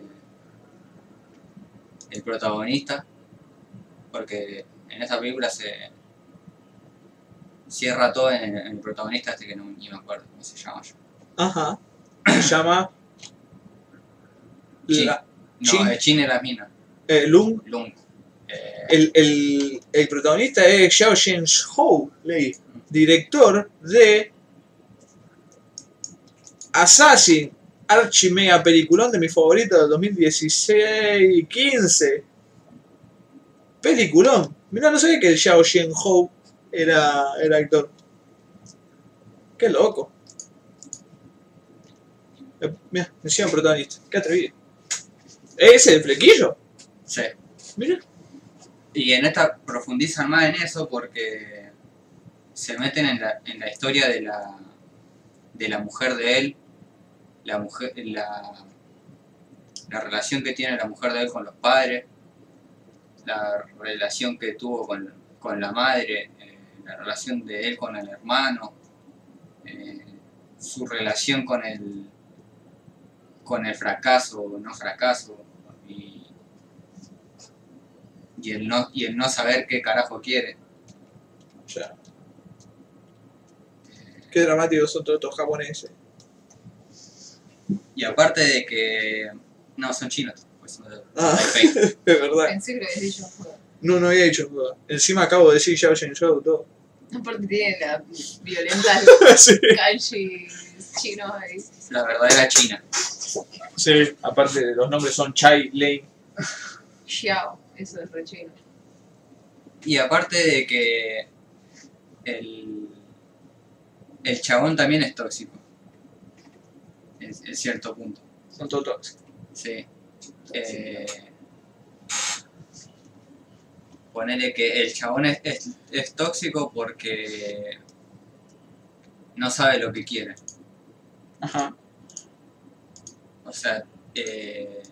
el protagonista porque en esta película se cierra todo en, en el protagonista este que no ni me acuerdo cómo se llama yo. Ajá. Se llama. Chin. La- No, Chin. el Chin de las minas, eh, Lung. Lung. El, el, el protagonista es Xiao Shen Hou, leí, director de Assassin, archimea peliculón de mi favorito del 2016-15. Peliculón. Mirá, no sabía que el Xiao Shen Hou era, era actor. Qué loco. Mira, decía un protagonista. Qué atrevido. ¿Ese el flequillo? sí. Mira. Y en esta profundizan más en eso porque se meten en la, en la historia de la, de la mujer de él, la, mujer, la, la relación que tiene la mujer de él con los padres, la relación que tuvo con, con la madre, eh, la relación de él con el hermano, eh, su relación con el, con el fracaso o no fracaso. Y, el no y el no saber qué carajo quiere. Ya. Qué dramáticos son todos estos japoneses. Y aparte de que no son chinos, pues son de Ah. [LAUGHS] Es verdad. Pensé que lo habías dicho. No, no había dicho duda. Encima acabo de decir Xiao Shen Shou todo. Aparte tiene la violenta [LAUGHS] sí. kanji chinos ahí. La verdadera China. sí. Aparte, los nombres son Chai Lane. Xiao, eso es re chino. Y aparte de que el, el chabón también es tóxico. En, en cierto punto. Son todos tóxicos. Sí. Eh, ponele que el chabón es, es, es tóxico porque no sabe lo que quiere. Ajá. O sea, eh,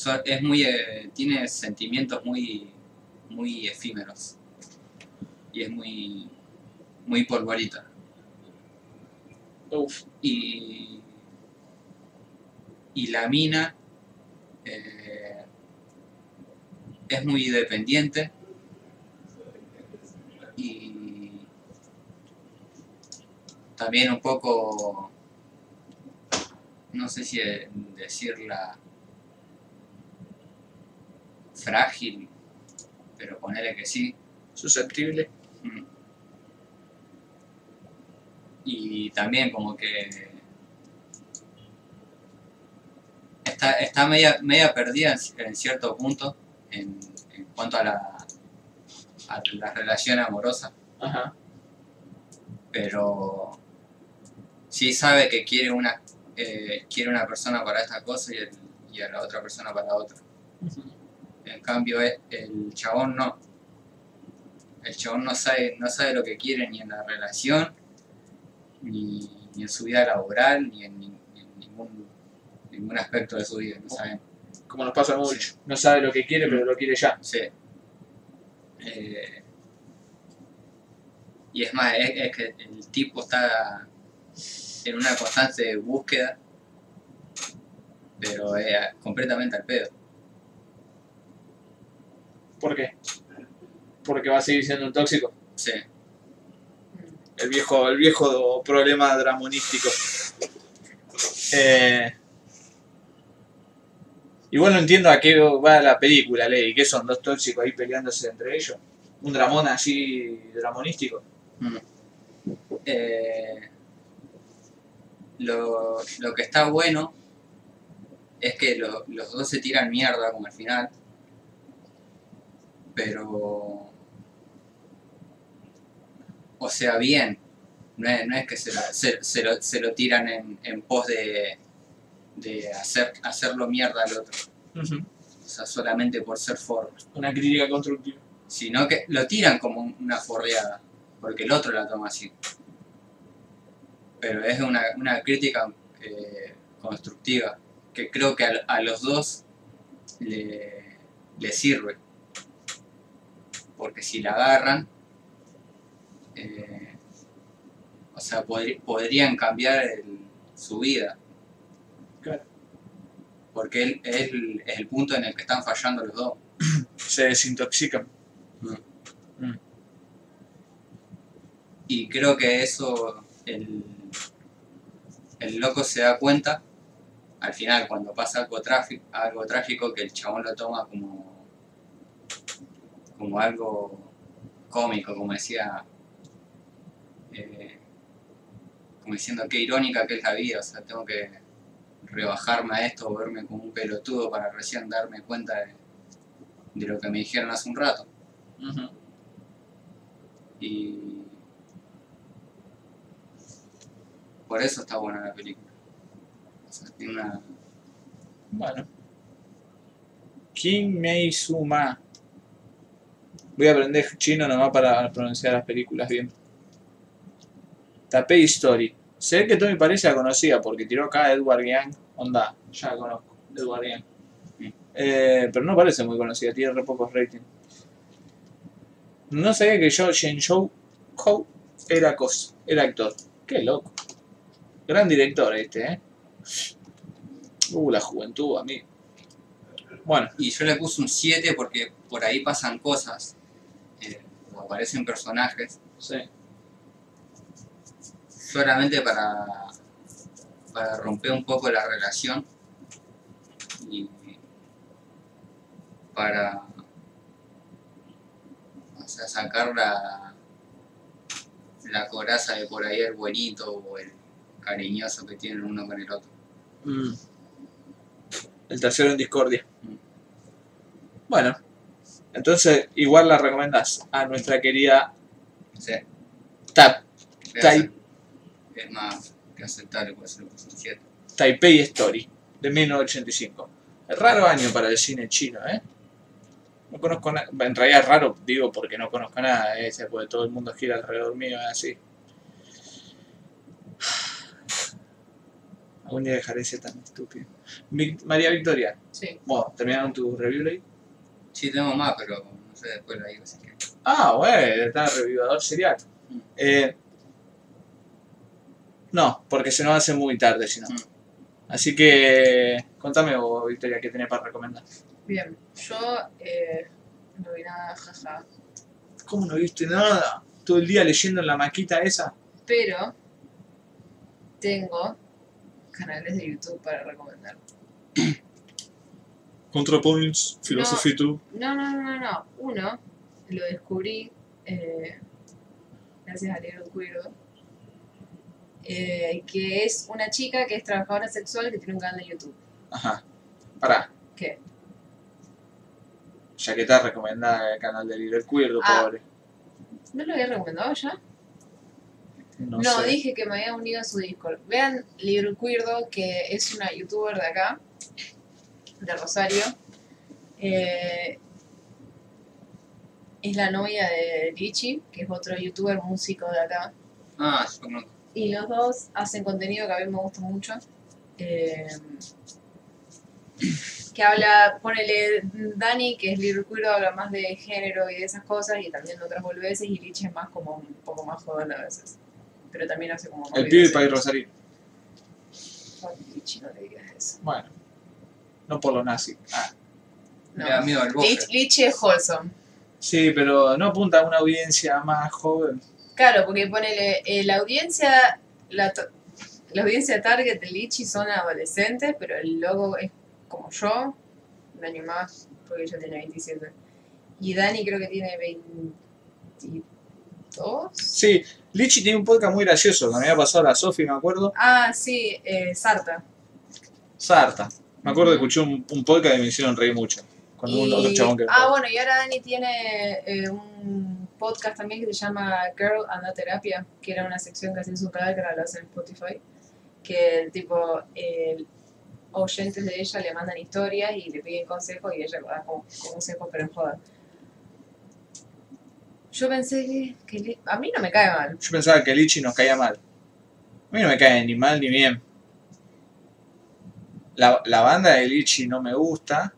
so- es muy, eh, tiene sentimientos muy, muy efímeros. Y es muy, muy polvorita. Uf. Y, y la mina eh, es muy dependiente. Y también un poco, no sé si de- decirla frágil, pero ponele que sí. Susceptible. Mm. Y también como que está, está media, media perdida en, en cierto punto en, en cuanto a la, a la relación amorosa, Ajá. pero sí sabe que quiere una, eh, quiere una persona para esta cosa y, el- y a la otra persona para otra. En cambio, e- el chabón no. El chabón no sabe, no sabe lo que quiere ni en la relación, ni, ni en su vida laboral, ni en, ni- en ningún, ningún aspecto de su vida. No sabe. Como nos pasa mucho. No sabe lo que quiere, pero lo quiere ya. Sí. Eh, y es más, es, es que el tipo está en una constante búsqueda, pero es completamente al pedo. ¿Por qué? Porque va a seguir siendo un tóxico. Sí. El viejo, el viejo problema dramonístico. Eh, igual no entiendo a qué va la película, Ley. ¿Qué son dos tóxicos ahí peleándose entre ellos? Un dramón así dramonístico. Eh, lo, lo que está bueno es que lo- los dos se tiran mierda como al final. Pero. O sea, bien. No es, no es que se lo, se, se lo, se lo tiran en, en pos de, de hacer, hacerlo mierda al otro. O sea, solamente por ser forro. Una crítica constructiva. Sino que lo tiran como una forreada. Porque el otro la toma así. Pero es una, una crítica eh, constructiva. Que creo que a, a los dos le, le sirve. Porque si la agarran, eh, o sea, podri- podrían cambiar el- su vida. Claro. Porque él, es el- es el punto en el que están fallando los dos. [CLEARS THROAT] Se desintoxican. Y creo que eso el, el loco se da cuenta al final cuando pasa algo tráfico, algo trágico que el chabón lo toma como como algo cómico, como decía eh, como diciendo qué irónica que es la vida, o sea, tengo que rebajarme a esto o verme como un pelotudo para recién darme cuenta de, de lo que me dijeron hace un rato. Y por eso está buena la película. O sea, tiene una. Bueno. King Mei Suma. Voy a aprender chino nomás para pronunciar las películas bien. Tapei Story. Se ve que Tommy parece la conocía porque tiró acá a Edward Yang. Onda, ya la conozco. Edward Yang. Eh, pero no parece muy conocida, tiene re pocos ratings. No sabía que yo Shenzhou Kou era, cos, era actor. Qué loco. Gran director este, ¿eh? Uh, la juventud, a mí. Bueno, Y yo le puse un 7 porque por ahí pasan cosas. Aparecen personajes. sí. Solamente para. para romper un poco la relación. Y. para. O sea, sacar la. la coraza de por ahí el buenito o el cariñoso que tienen uno con el otro. Mm. El tercero en discordia. Mm. Bueno, entonces igual la recomendás a nuestra querida Sí, Tap, es, Tai- es más que aceptable, puede ser un 7. Taipei Story, de 1985. Raro año para el cine chino, ¿eh? No conozco nada, en realidad es raro, digo, porque no conozco nada, ¿eh? porque todo el mundo gira alrededor mío, es así. [SIGHS] Algún día dejaré de ser tan estúpido. María Victoria, Sí. bueno, ¿terminaron tu review ahí? Sí, tengo más, pero no sé, después la digo, así que. Ah, bueno, está revivador serial. Mm. Eh, no, porque se nos hace muy tarde, si no. Mm. Así que, contame vos, Victoria, qué tenés para recomendar. Bien, yo eh, no vi nada, jaja. ¿Cómo no viste nada? Todo el día leyendo en la maquita esa. Pero tengo canales de YouTube para recomendar. [CLEARS THROAT] ContraPoints, Philosophy 2. No, no, no, no, no. Uno, lo descubrí eh, gracias a Little Queerdo. eh, que es una chica que es trabajadora sexual que tiene un canal de YouTube. Ajá. Pará. ¿Qué? Ya que te recomendada el canal de Little Queerdo, Ah. pobre. ¿No lo había recomendado ya? No, No, sé. dije que me había unido a su Discord. Vean Little Queerdo, que es una youtuber de acá, de Rosario. Eh, es la novia de Lichi, que es otro youtuber músico de acá. Ah, yo. Y los dos hacen contenido que a mí me gusta mucho. Eh, que habla, ponele Dani, que es Queerdo, habla más de género y de esas cosas, y también de otras boludeces, y Lichi es más como un poco más jodón a veces. Pero también hace como... El movidas PewDiePie serias. Rosario. Lichi, no le digas eso. Bueno. No por lo nazi. Ah. No. Me da miedo el Lich- es wholesome. Sí, pero no apunta a una audiencia más joven. Claro, porque ponele, eh, la audiencia, la, la audiencia target de Lichi son adolescentes, pero el logo es como yo, un año más, porque ella tiene 27. Y Dani creo que tiene 22. Sí, Lichi tiene un podcast muy gracioso, que me había pasado a la Sofi, me acuerdo. Ah, sí, eh, Sarta. Sarta. Me acuerdo que escuché un, un podcast y me hicieron reír mucho. Con un Y- otro chabón que... ah, bueno, y ahora Dani tiene eh, un podcast también que se llama Girl and the Terapia, que era una sección que hacía en su canal, que lo hace en Spotify, que el tipo, eh, oyentes de ella le mandan historias y le piden consejos y ella da como consejos, pero en joda. Yo pensé que, que a mí no me cae mal. Yo pensaba que Lichi nos caía mal. A mí no me cae ni mal ni bien. La, la banda de Lichi no me gusta,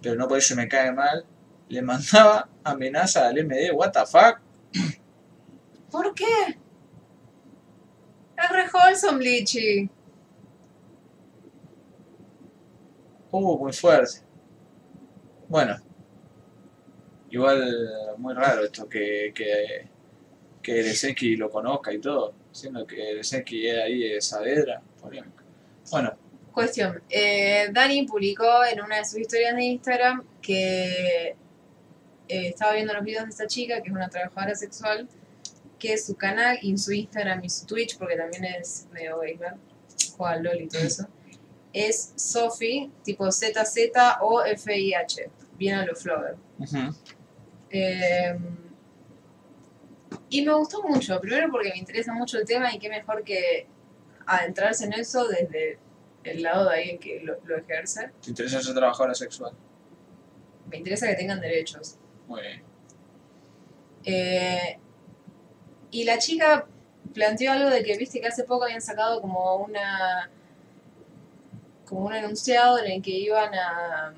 pero no por eso me cae mal. Le mandaba amenaza al MD, what the fuck. [CLEARS THROAT] ¿Por qué? Es re wholesome, Lichi. Uh, muy fuerte. Bueno. Igual muy raro esto que, que, que Eresenki lo conozca y todo. Siendo que Eresenki es ahí de Saavedra. polémico. Bueno, Cuestión. eh, Dani publicó en una de sus historias de Instagram que eh, estaba viendo los videos de esta chica, que es una trabajadora sexual, que su canal y su Instagram y su Twitch, porque también es medio gamer, juega al LOL y todo eso, es Sophie, tipo ZZ o FIH, bien a lo Flower. Eh, y me gustó mucho, primero porque me interesa mucho el tema y qué mejor que adentrarse en eso desde el lado de alguien que lo, lo ejerce. ¿te interesa ser trabajadora sexual? Me interesa que tengan derechos. Muy bien. Eh, y la chica planteó algo de que, viste, que hace poco habían sacado como una como un enunciado en el que iban a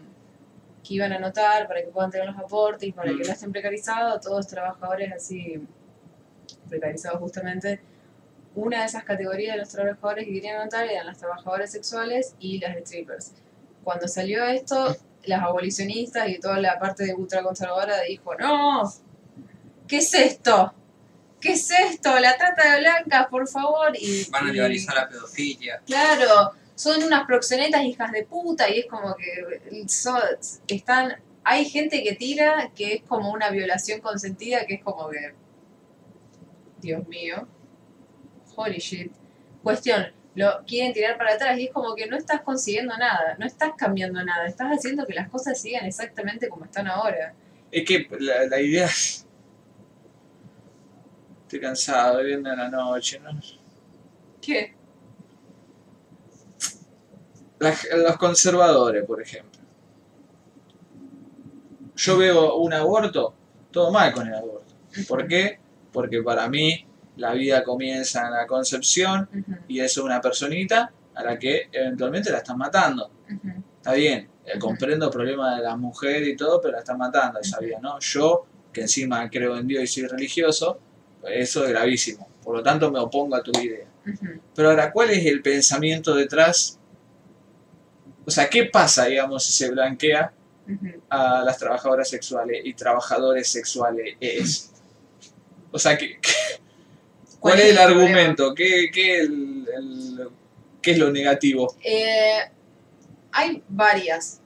que iban a anotar para que puedan tener los aportes para que Mm. no estén precarizados, todos trabajadores así precarizados justamente. Una de esas categorías de los trabajadores que querían anotar eran las trabajadoras sexuales y las strippers. Cuando salió esto, las abolicionistas y toda la parte de ultraconservadora dijo, no, ¿qué es esto? ¿Qué es esto? La trata de blancas, por favor. Y, Van a legalizar la pedofilia. Claro, son unas proxenetas hijas de puta y es como que son- están... Hay gente que tira que es como una violación consentida, que es como que... Dios mío. Holy shit. Cuestión, lo quieren tirar para atrás y es como que no estás consiguiendo nada, no estás cambiando nada, estás haciendo que las cosas sigan exactamente como están ahora. Es que la, la idea. Estoy cansado, viviendo en la noche, ¿no? ¿Qué? La- los conservadores, por ejemplo. Yo veo un aborto, todo mal con el aborto. ¿Por qué? Porque para mí la vida comienza en la concepción Ujú, y es una personita a la que eventualmente la están matando. Está bien, eh, comprendo el problema de las mujeres y todo, pero la están matando esa vida, ¿no? Yo, que encima creo en Dios y soy religioso, eso es gravísimo. Por lo tanto, me opongo a tu idea. Pero ahora, ¿cuál es el pensamiento detrás? O sea, ¿qué pasa, digamos, si se blanquea a las trabajadoras sexuales y trabajadores sexuales? Es? O sea, ¿qué, qué- ¿cuál es el argumento? ¿Qué, qué, el- el- qué es lo negativo? Eh, hay varias.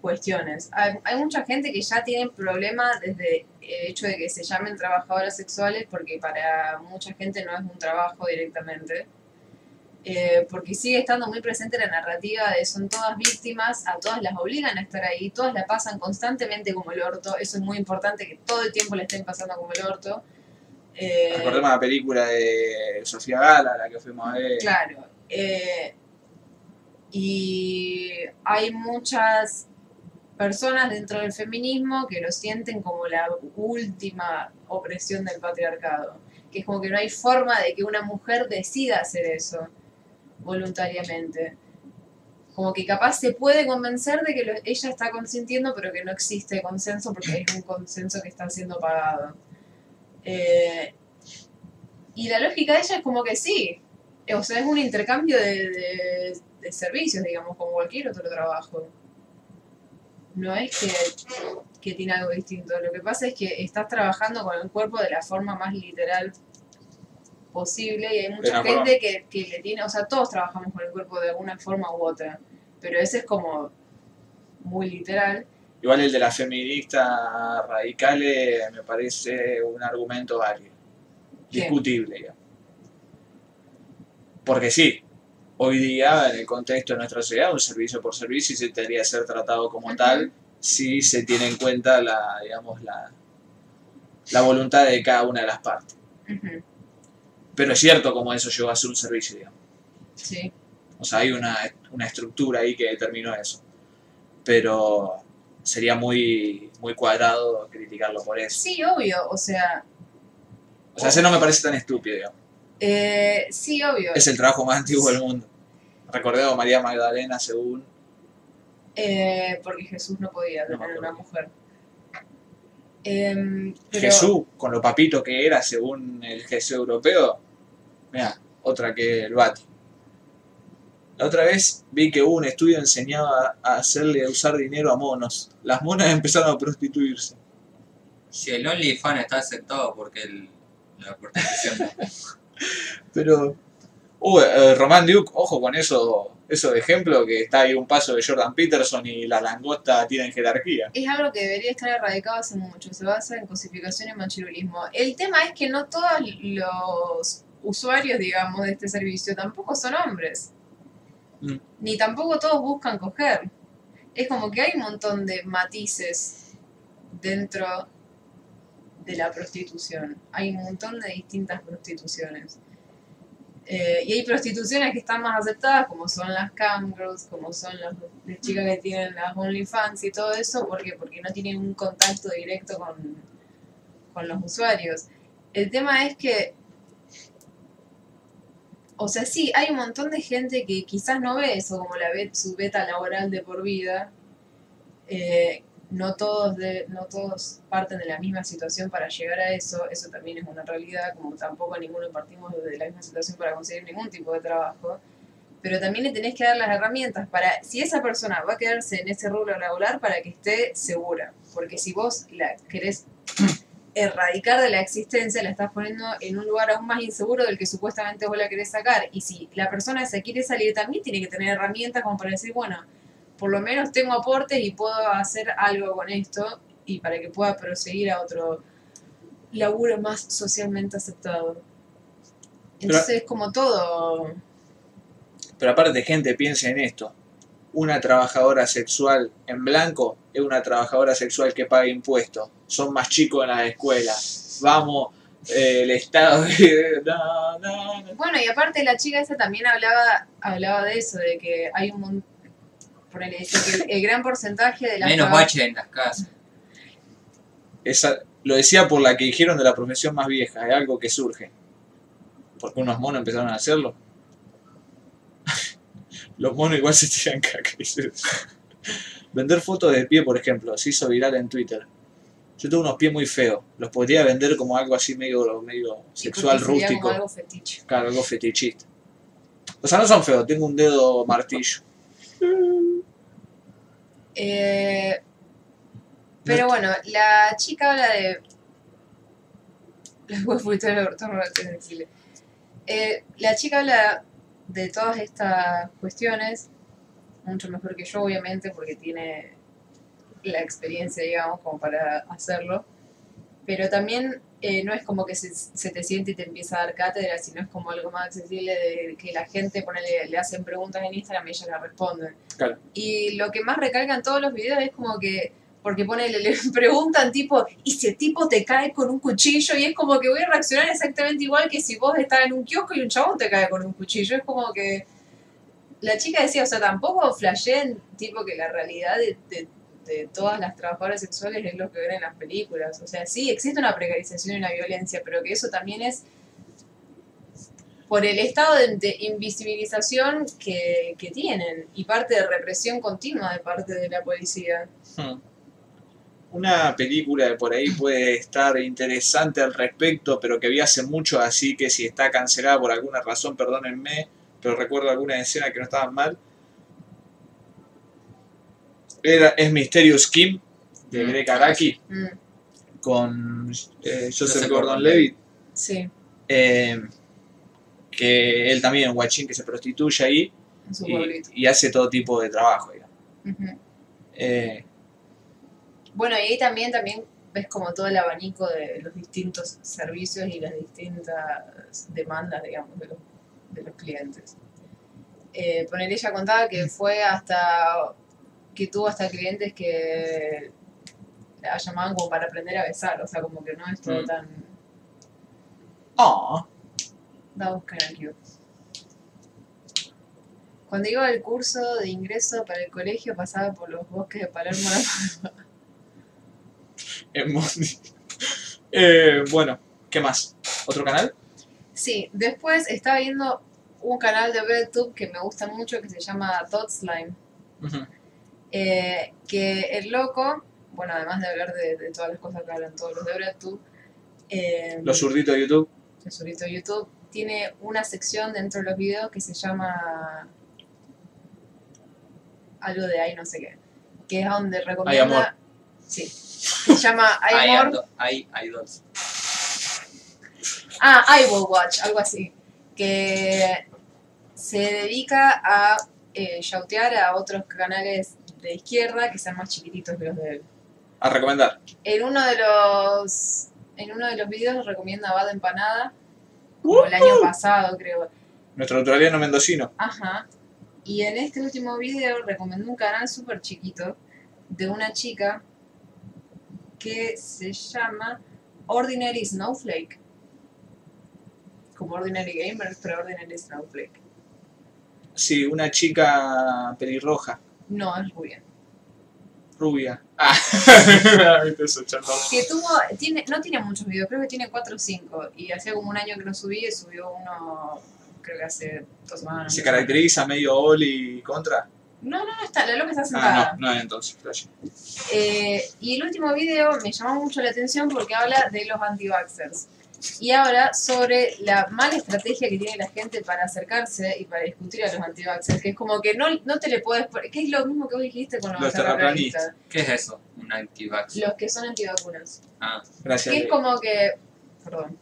cuestiones. Hay, hay mucha gente que ya tiene problemas desde el hecho de que se llamen trabajadoras sexuales porque para mucha gente no es un trabajo directamente. Eh, porque sigue estando muy presente la narrativa de son todas víctimas, a todas las obligan a estar ahí, todas la pasan constantemente como el orto, eso es muy importante que todo el tiempo la estén pasando como el orto. Eh, Recordemos la película de Sofía Gala, la que fuimos a ver. Claro. eh, y hay muchas personas dentro del feminismo que lo sienten como la última opresión del patriarcado. Que es como que no hay forma de que una mujer decida hacer eso voluntariamente. Como que capaz se puede convencer de que lo- ella está consintiendo, pero que no existe consenso porque es un consenso que está siendo pagado. Eh, y la lógica de ella es como que sí, eh, o sea, es un intercambio de, de- de servicios, digamos, como cualquier otro trabajo. No es que, que tiene algo distinto. Lo que pasa es que estás trabajando con el cuerpo de la forma más literal posible y hay mucha gente que, que le tiene, o sea, todos trabajamos con el cuerpo de alguna forma u otra, pero ese es como muy literal. Igual el de las feministas radicales me parece un argumento válido. Discutible, digamos. Porque sí, hoy día, en el contexto de nuestra sociedad, un servicio por servicio y se que ser tratado como tal si se tiene en cuenta la, digamos, la, la voluntad de cada una de las partes. Pero es cierto como eso llegó a ser un servicio, digamos. Sí. O sea, hay una, una estructura ahí que determinó eso. Pero sería muy, muy cuadrado criticarlo por eso. Sí, obvio, o sea, O sea, ese no me parece tan estúpido, digamos. eh, sí, obvio. Es el trabajo más antiguo del mundo. Recordemos María Magdalena, según. Eh, porque Jesús no podía No tener una mujer. Em, pero- Jesús, con lo papito que era, según el Jesús europeo. Mira, otra que el Bati. La otra vez vi que hubo un estudio enseñaba a hacerle usar dinero a monos. Las monas [LAUGHS] empezaron a prostituirse. Si el OnlyFans está aceptado, porque el, la prostitución? [LAUGHS] Pero. Uh, eh, Román Duke, ojo con eso, eso de ejemplo, que está ahí un paso de Jordan Peterson y la langosta tienen jerarquía. es algo que debería estar erradicado hace mucho. Se basa en cosificación y machirulismo. El tema es que no todos los usuarios, digamos, de este servicio tampoco son hombres. Mm. Ni tampoco todos buscan coger. Es como que hay un montón de matices dentro de la prostitución. Hay un montón de distintas prostituciones. Eh, y hay prostituciones que están más aceptadas, como son las camgirls, como son las, las chicas que tienen las OnlyFans y todo eso, ¿por qué? Porque no tienen un contacto directo con, con los usuarios. El tema es que, o sea, sí, hay un montón de gente que quizás no ve eso como la su beta laboral de por vida. Eh, no todos, no todos parten de la misma situación para llegar a eso, eso también es una realidad, como tampoco ninguno partimos de la misma situación para conseguir ningún tipo de trabajo. Pero también le tenés que dar las herramientas para, si esa persona va a quedarse en ese rubro laboral, para que esté segura. Porque si vos la querés erradicar de la existencia, la estás poniendo en un lugar aún más inseguro del que supuestamente vos la querés sacar. Y si la persona se quiere salir, también tiene que tener herramientas como para decir, bueno, por lo menos tengo aportes y puedo hacer algo con esto y para que pueda proseguir a otro laburo más socialmente aceptado. Entonces es como todo... Pero aparte, gente, piensa en esto. Una trabajadora sexual en blanco es una trabajadora sexual que paga impuestos. Son más chicos en las escuelas. Vamos, eh, el Estado... [LAUGHS] no, no, no. Bueno, y aparte la chica esa también hablaba, hablaba de eso, de que hay un montón... dice que el, el gran porcentaje de las Menos baches en las casas. Esa, lo decía por la que dijeron de la profesión más vieja, es algo que surge. Porque unos monos empezaron a hacerlo. [LAUGHS] Los monos igual se tiran caca. Vender fotos de pie, por ejemplo, se hizo viral en Twitter. Yo tengo unos pies muy feos. Los podría vender como algo así medio, medio sexual, rústico. como algo fetiche. Claro, algo fetichista. O sea, no son feos, tengo un dedo martillo. Eh, pero bueno, la chica habla de. [LAUGHS] Eh, la chica habla de todas estas cuestiones, mucho mejor que yo, obviamente, porque tiene la experiencia, digamos, como para hacerlo. Pero también eh, no es como que se, se te siente y te empieza a dar cátedra, sino es como algo más accesible de que la gente ponele, le hacen preguntas en Instagram y ellos las responden. Claro. Y lo que más recalca en todos los videos es como que, porque ponele, le [LAUGHS] preguntan tipo, ¿y si el tipo te cae con un cuchillo? Y es como que voy a reaccionar exactamente igual que si vos estás en un kiosco y un chabón te cae con un cuchillo. Es como que la chica decía, o sea, tampoco flasheen tipo que la realidad de, de- todas las trabajadoras sexuales es lo que ven en las películas. O sea, sí, existe una precarización y una violencia, pero que eso también es por el estado de, invisibilización que, que tienen y parte de represión continua de parte de la policía. Hmm. Una película de por ahí puede estar interesante al respecto, pero que vi hace mucho, así que si está cancelada por alguna razón, perdónenme, pero recuerdo alguna escena que no estaban mal. Era, es Mysterious Kim, de Mm. Greg Araki, Mm, con eh, Joseph Gordon-Levitt, sí, eh, que él también, un guachín que se prostituye ahí en su y, y hace todo tipo de trabajo. Eh, Bueno, y ahí también, también ves como todo el abanico de los distintos servicios y las distintas demandas, digamos, de los, de los clientes. Eh, poner ella contaba que fue hasta, que tuvo hasta clientes que la llamaban como para aprender a besar, o sea, como que no es todo Mm. tan... ah, Da a buscar aquí. Cuando iba al curso de ingreso para el colegio pasaba por los bosques de Palermo. en [LAUGHS] Mondi. [LAUGHS] Eh, bueno, ¿qué más? ¿Otro canal? Sí, después estaba viendo un canal de RedTube que me gusta mucho que se llama Dot Slime. Eh, que el loco, bueno, además de hablar de, de todas las cosas que hablan todos los de RedTube, eh, Los zurditos de YouTube. el surito de YouTube, tiene una sección dentro de los videos que se llama algo de ahí no sé qué, que es donde recomienda... amor. Sí, se llama [LAUGHS] Hay Hay, Amor. hay, hay dos. Ah, Eyeball Watch, algo así. Que se dedica a eh, shoutear a otros canales de izquierda que sean más chiquititos que los de él. A recomendar. En uno de los en uno de los videos recomienda Bad Empanada, como el año pasado creo. Nuestro australiano mendocino. Ajá. Y en este último video recomendó un canal súper chiquito de una chica que se llama Ordinary Snowflake. Como Ordinary Gamers, pero Ordinary Snowflake. Sí, una chica pelirroja, No, es rubia. rubia. Ah, [LAUGHS] eso. Que tuvo, tiene, no tiene muchos videos, creo que tiene 4 o 5. Y hacía como un año que no subí y subió uno, creo que hace dos semanas. Se caracteriza medio Oli contra. No, no, no está, la loca está sentada. Ah, no, no, entonces. flash. Eh, y el último video me llamó mucho la atención porque habla de los anti-vaxxers. Y habla sobre la mala estrategia que tiene la gente para acercarse y para discutir a los anti-vaxxers. Que es como que no, no te le puedes... Que es lo mismo que vos dijiste con los, Los terraplanistas. ¿Qué es eso? Un antivax. Los que son antivacunas. Ah, Gracias. Que es como que... Perdón.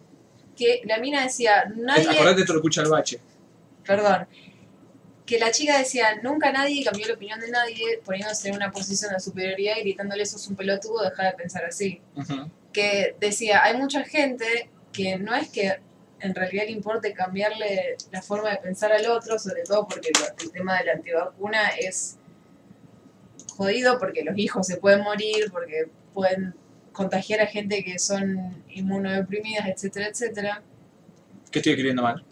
Que la mina decía, nadie... Acordate, esto lo escucha el bache. Perdón. Que la chica decía, nunca nadie cambió la opinión de nadie poniéndose en una posición de superioridad y gritándole, sos un pelotudo, deja de pensar así. Que decía, hay mucha gente que no es que en realidad le importe cambiarle la forma de pensar al otro, sobre todo porque el tema de la antivacuna es jodido porque los hijos se pueden morir, porque pueden contagiar a gente que son inmunodeprimidas, etcétera, etcétera. ¿Qué estoy escribiendo mal?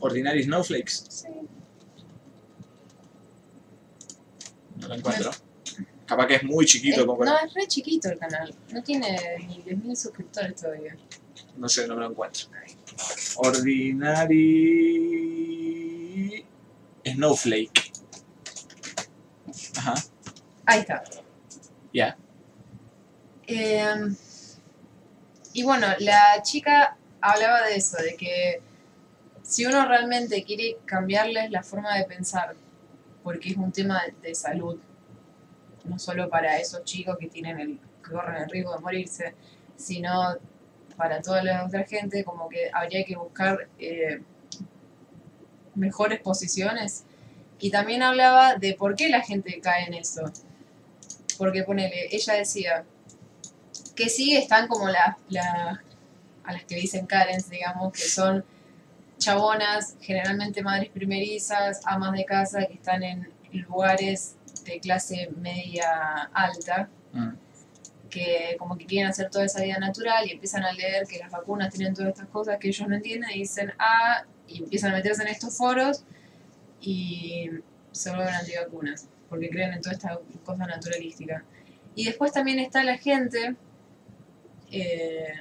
Ordinary Snowflakes. Sí. No lo encuentro. Capaz que es muy chiquito. Es- como no, es re chiquito el canal. No tiene ni 10.000 suscriptores todavía. No sé, no me lo encuentro. Ordinary Snowflake. Ajá, Ahí está. ya. Eh, y bueno, la chica hablaba de eso, de que si uno realmente quiere cambiarles la forma de pensar, porque es un tema de salud, no solo para esos chicos que tienen el, que corren el riesgo de morirse, sino para toda la otra gente, como que habría que buscar eh, mejores posiciones. Y también hablaba de por qué la gente cae en eso. Porque ponele, ella decía que sí están como las la, a las que dicen Karens, digamos, que son chabonas, generalmente madres primerizas, amas de casa, que están en lugares de clase media alta, Mm. que como que quieren hacer toda esa vida natural y empiezan a leer que las vacunas tienen todas estas cosas que ellos no entienden y dicen, ah, y empiezan a meterse en estos foros y se vuelven antivacunas, porque creen en toda esta cosa naturalística. Y después también está la gente, eh,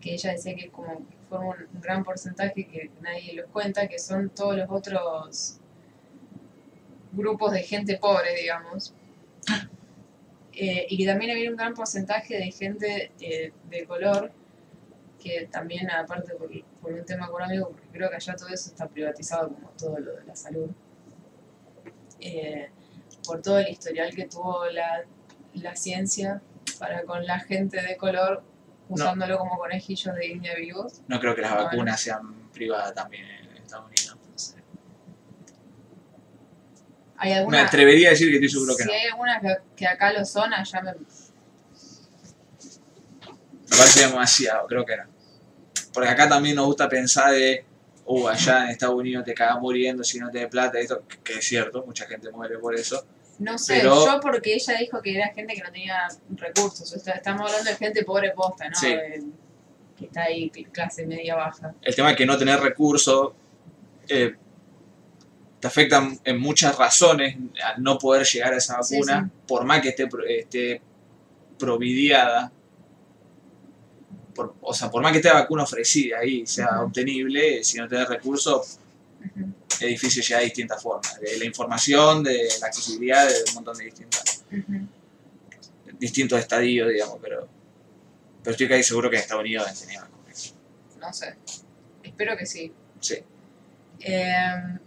que ella decía que como forma un gran porcentaje que nadie los cuenta, que son todos los otros grupos de gente pobre, digamos. Eh, y que también había un gran porcentaje de gente eh, de color, que también, aparte por, por un tema económico, porque creo que allá todo eso está privatizado, como todo lo de la salud, eh, por todo el historial que tuvo la, la ciencia para con la gente de color, usándolo como conejillos de India vivos. No creo que las vacunas sean privadas también en Estados Unidos. no sé. ¿Hay Me atrevería a decir que estoy seguro que si no. hay algunas que, que acá lo son, allá me, Me parece demasiado, creo que no. Porque acá también nos gusta pensar de, uh, allá en Estados Unidos te cagas muriendo si no te plata, esto, que- es cierto, mucha gente muere por eso. No sé, Pero- yo porque ella dijo que era gente que no tenía recursos. o sea, estamos hablando de gente pobre posta, ¿no? Sí. De- que está ahí, cl- clase media baja. El tema es que no tener recursos eh, te afecta en- muchas razones al no poder llegar a esa vacuna, sí. por más que esté, esté providiada. Por- o sea, por más que esté la vacuna ofrecida ahí, sea obtenible, si no tenés recursos, es difícil llegar a distintas formas. De la información, de la accesibilidad, de un montón de distintas, distintos estadios, digamos, pero, pero estoy casi seguro que en Estados Unidos tener vacunas. No sé. Espero que sí. Sí. Eh,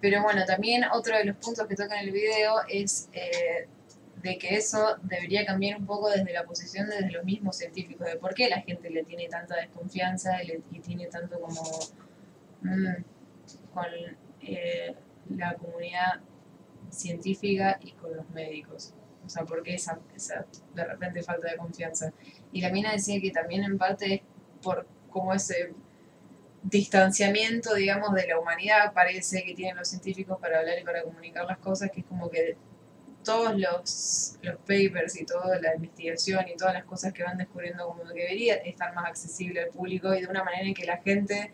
pero bueno, también otro de los puntos que toca en el video es eh, de que eso debería cambiar un poco desde la posición de los mismos científicos, de por qué la gente le tiene tanta desconfianza y, le, y tiene tanto como mm, con eh, la comunidad científica y con los médicos. O sea, ¿por qué esa, esa de repente falta de confianza? Y la mina decía que también en parte es por como ese distanciamiento, digamos, de la humanidad parece que tienen los científicos para hablar y para comunicar las cosas, que es como que todos los, los papers y toda la investigación y todas las cosas que van descubriendo como que debería estar más accesible al público y de una manera en que la gente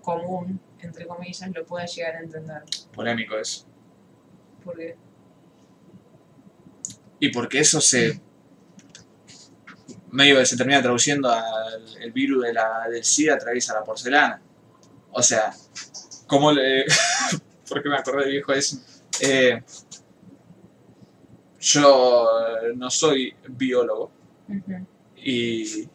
común, entre comillas, lo pueda llegar a entender. Polémico eso. Porque Y porque eso se. Medio que se termina traduciendo al el virus de la, del SIDA atraviesa la porcelana. O sea, ¿cómo le. [LAUGHS] porque me acordé del viejo eso. Eh, yo no soy biólogo y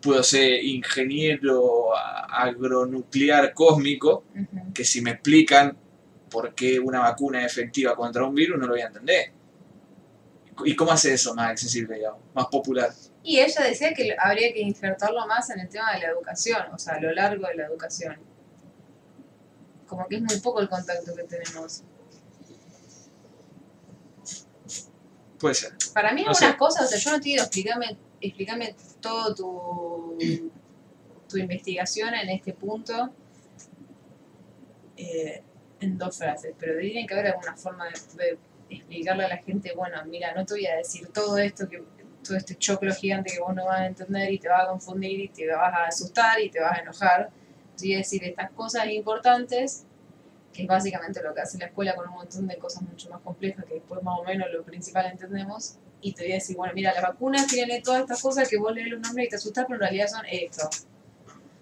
puedo ser ingeniero agronuclear cósmico que si me explican por qué una vacuna es efectiva contra un virus no lo voy a entender. ¿Y cómo hace eso más accesible, digamos, más popular? Y ella decía que habría que insertarlo más en el tema de la educación, o sea, a lo largo de la educación. Como que es muy poco el contacto que tenemos. Puede ser. Para mí algunas cosas, o sea, yo no te digo, explícame, explícame todo tu, tu investigación en este punto eh, en dos frases, pero tiene que haber alguna forma de, de explicarle a la gente, bueno, mira, no te voy a decir todo esto, que todo este choclo gigante que vos no vas a entender y te va a confundir y te vas a asustar y te vas a enojar. Voy a decir estas cosas importantes, que es básicamente lo que hace la escuela con un montón de cosas mucho más complejas que después más o menos lo principal entendemos. Y te voy a decir, bueno, mira, las vacunas tienen todas estas cosas que vos lees los nombres y te asustás, pero en realidad son esto.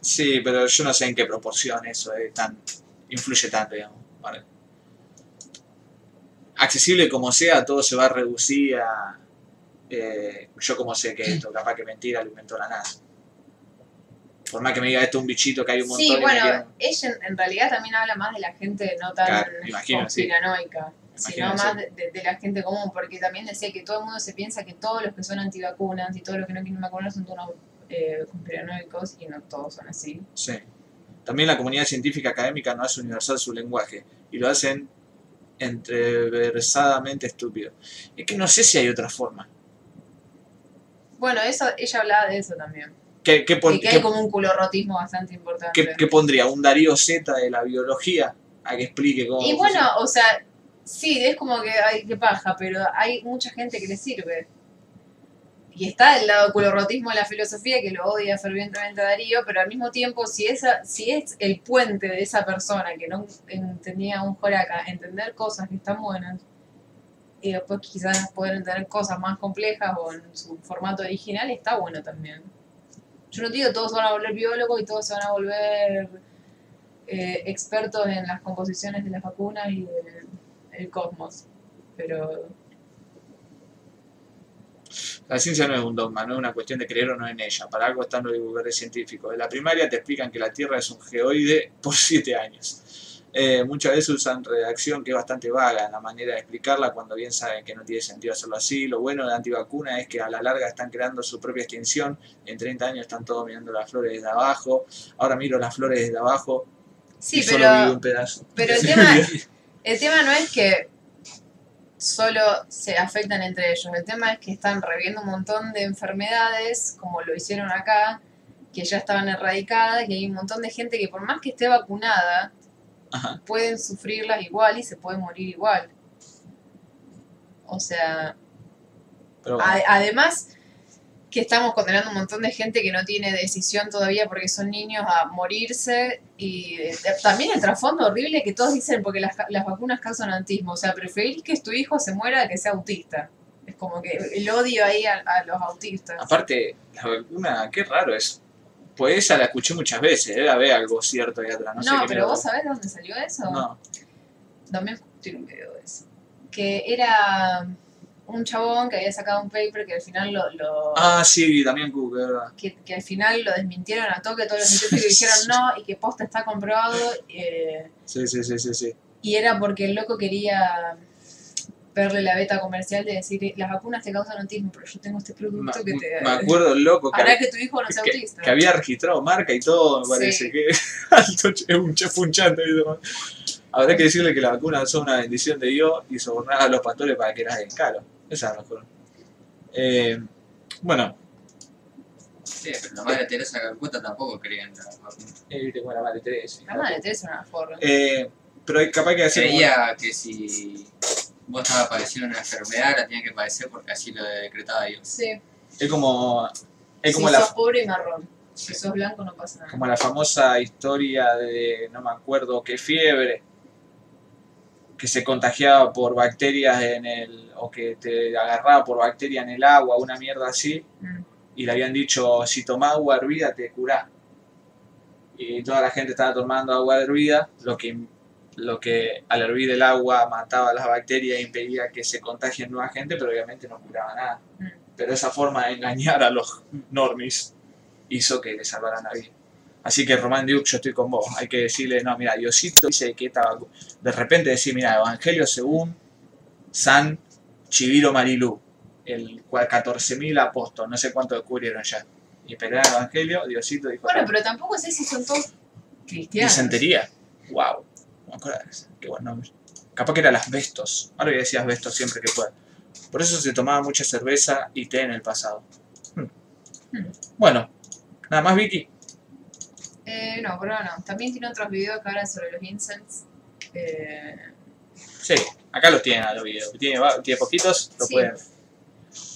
Sí, pero yo no sé en qué proporción eso es tan, influye tanto, digamos. Accesible como sea, todo se va a reducir a... eh, yo como sé que esto, capaz que mentira, lo inventó la NASA. Por más que me diga esto un bichito que hay un montón Sí, bueno, quieren- ella en, en realidad también habla más de la gente no tan Claro, sí. conspiranoica, sino más de, de- de la gente común, porque también decía que todo el mundo se piensa que todos los que son antivacunas y todos los que no quieren vacunar son todos eh, conspiranoicos y no todos son así. Sí. También la comunidad científica académica no hace universal su lenguaje y lo hacen entreversadamente estúpido. Es que no sé si hay otra forma. Bueno, eso, ella hablaba de eso también. ¿Qué, qué pon- y que qué- hay como un culorrotismo bastante importante. qué- qué pondría? ¿Un Darío Z de la biología? A que explique cómo... Y bueno, o sea, sí, es como que hay que paja, pero hay mucha gente que le sirve. Y está el lado culorrotismo de la filosofía que lo odia fervientemente a Darío, pero al mismo tiempo, si esa, si es el puente de esa persona que no entendía un joraca, entender cosas que están buenas, y después quizás poder entender cosas más complejas o en su formato original, está bueno también. Yo no digo todos van a volver biólogos y todos se van a volver eh, expertos en las composiciones de las vacunas y del el cosmos. Pero La ciencia no es un dogma, no es una cuestión de creer o no en ella. Para algo están los divulgadores científicos. En la primaria te explican que la Tierra es un geoide por siete años. Eh, muchas veces usan redacción que es bastante vaga en la manera de explicarla cuando bien saben que no tiene sentido hacerlo así. Lo bueno de la antivacuna es que a la larga están creando su propia extinción. En 30 años están todos mirando las flores desde abajo. Ahora miro las flores desde abajo sí, y solo vi pero, un pedazo. pero el [LAUGHS] tema, el tema no es que solo se afectan entre ellos, el tema es que están reviendo un montón de enfermedades, como lo hicieron acá, que ya estaban erradicadas, y hay un montón de gente que por más que esté vacunada, Ajá. pueden sufrirlas igual y se pueden morir igual. O sea, Pero bueno. A- además que estamos condenando un montón de gente que no tiene decisión todavía porque son niños a morirse y eh, también el trasfondo horrible que todos dicen porque las, las vacunas causan autismo, o sea, preferís que tu hijo se muera a que sea autista. Es como que el odio ahí a, a los autistas. Aparte, la vacuna, qué raro es. Pues esa la escuché muchas veces, debe haber algo cierto ahí atrás. No, No, sé pero vos sabés de dónde salió eso? No. También tiene un video de eso. Que era un chabón que había sacado un paper que al final lo, lo- Ah, sí, también Cook, es verdad. que, que al final lo desmintieron a toque, todos los científicos [LAUGHS] dijeron no y que posta está comprobado. eh, Sí, sí, sí, sí, sí. y era porque el loco quería verle la beta comercial de decir las vacunas te causan autismo, pero yo tengo este producto que te... me acuerdo loco que, Hará que tu hijo no sea que- autista. que había registrado marca y todo, me Sí. parece que [LAUGHS] alto ch- es un chef un chante y demás. Habrá que decirle que las vacunas son una bendición de Dios y sobornar a los pastores para que las den caro. Esa es la mejor. Eh, bueno, Sí, pero la madre Teresa Calcuta tampoco creía en la vacuna. eh, tengo la madre Teresa. La madre Teresa era una forra. Eh, pero hay capaz que Creía que si vos estabas padeciendo una enfermedad la tenías que padecer porque así lo decretaba Dios. Sí, es como es como si la sos pobre y marrón. Si sos blanco no pasa nada. como la famosa historia de no me acuerdo qué fiebre que se contagiaba por bacterias en el o que te agarraba por bacteria en el agua una mierda así Mm. y le habían dicho si tomás agua hervida te curás y toda la gente estaba tomando agua hervida lo que lo que al hervir el agua mataba las bacterias e impedía que se contagien nueva gente pero obviamente no curaba nada Mm. pero esa forma de engañar a los normis hizo que le salvaran la vida Así que Román Duke, yo estoy con vos. Hay que decirle, no, mira, Diosito dice que esta De repente decir, mira, Evangelio según San Chiviro Marilú, el cual 14.000 apóstoles, no sé cuánto descubrieron ya. Y pelear el Evangelio, Diosito dijo, Bueno, pero tampoco sé si son todos cristianos. disentería. Wow. Me acuerdo de ese, Qué buen nombre. Capaz que era las Vestos. Ahora voy a decir Vestos siempre que pueda. Por eso se tomaba mucha cerveza y té en el pasado. Hmm. Hmm. Bueno, nada más, Vicky. Eh, no, pero no. También tiene otros videos que hablan sobre los incels. Eh, Sí, acá los tienen a los videos. Tiene poquitos, lo Sí. pueden.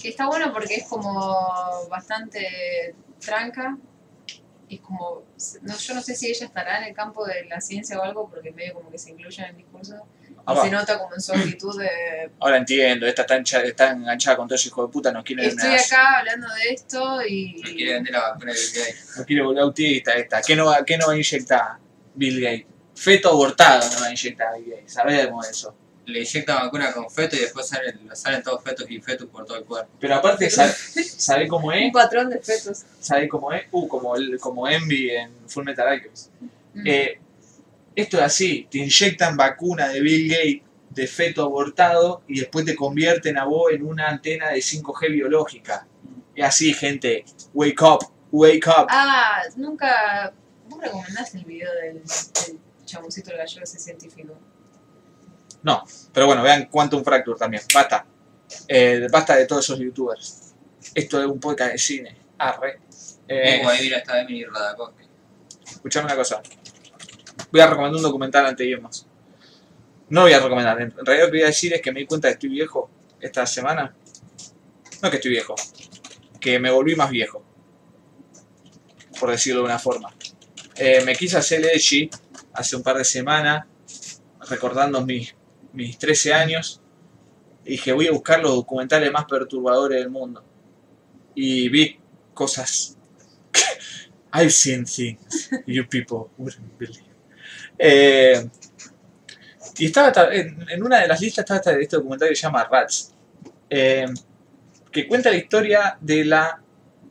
que está bueno porque es como bastante tranca. Y como. no, yo no sé si ella estará en el campo de la ciencia o algo, porque medio como que se incluye en el discurso. Ah, y va. se nota como en su actitud de. Ahora entiendo, esta está, encha- está enganchada con todo ese hijo de puta, nos quiere, Estoy acá hablando de esto y. No quiere vender la vacuna de Bill Gates. nos quiere volver autista esta. ¿Qué no, va, ¿Qué no va a inyectar Bill Gates? Feto abortado no va a inyectar Bill Gates, sabemos eso. Le inyecta vacuna con feto y después salen, salen todos fetos y fetos por todo el cuerpo. Pero aparte, ¿sabe, sabe cómo es? Un patrón de fetos. ¿Sabe cómo es? Uh, como, el- como Envy en Full Metal Alchemist. Mm. Eh, esto es así, te inyectan vacuna de Bill Gates de feto abortado y después te convierten a vos en una antena de 5G biológica. Es así, gente. Wake up, wake up. Ah, nunca. ¿Vos recomendaste el video del, del chaboncito del gallego ese científico? No, pero bueno, vean Quantum Fracture también. Basta. Eh, basta de todos esos youtubers. Esto es un podcast de cine. Arre. Eh, Emily escuchame una cosa. Voy a recomendar un documental antes de irnos. No voy a recomendar. En realidad lo que voy a decir es que me di cuenta que estoy viejo esta semana. No que estoy viejo. Que me volví más viejo. Por decirlo de una forma. Eh, me quise hacer edgy hace un par de semanas. Recordando mis, mis 13 años. Y dije, voy a buscar los documentales más perturbadores del mundo. Y vi cosas. [LAUGHS] I've seen things you people wouldn't believe. Eh, y estaba ta- en, en una de las listas estaba este, documental que se llama Rats, eh, que cuenta la historia de las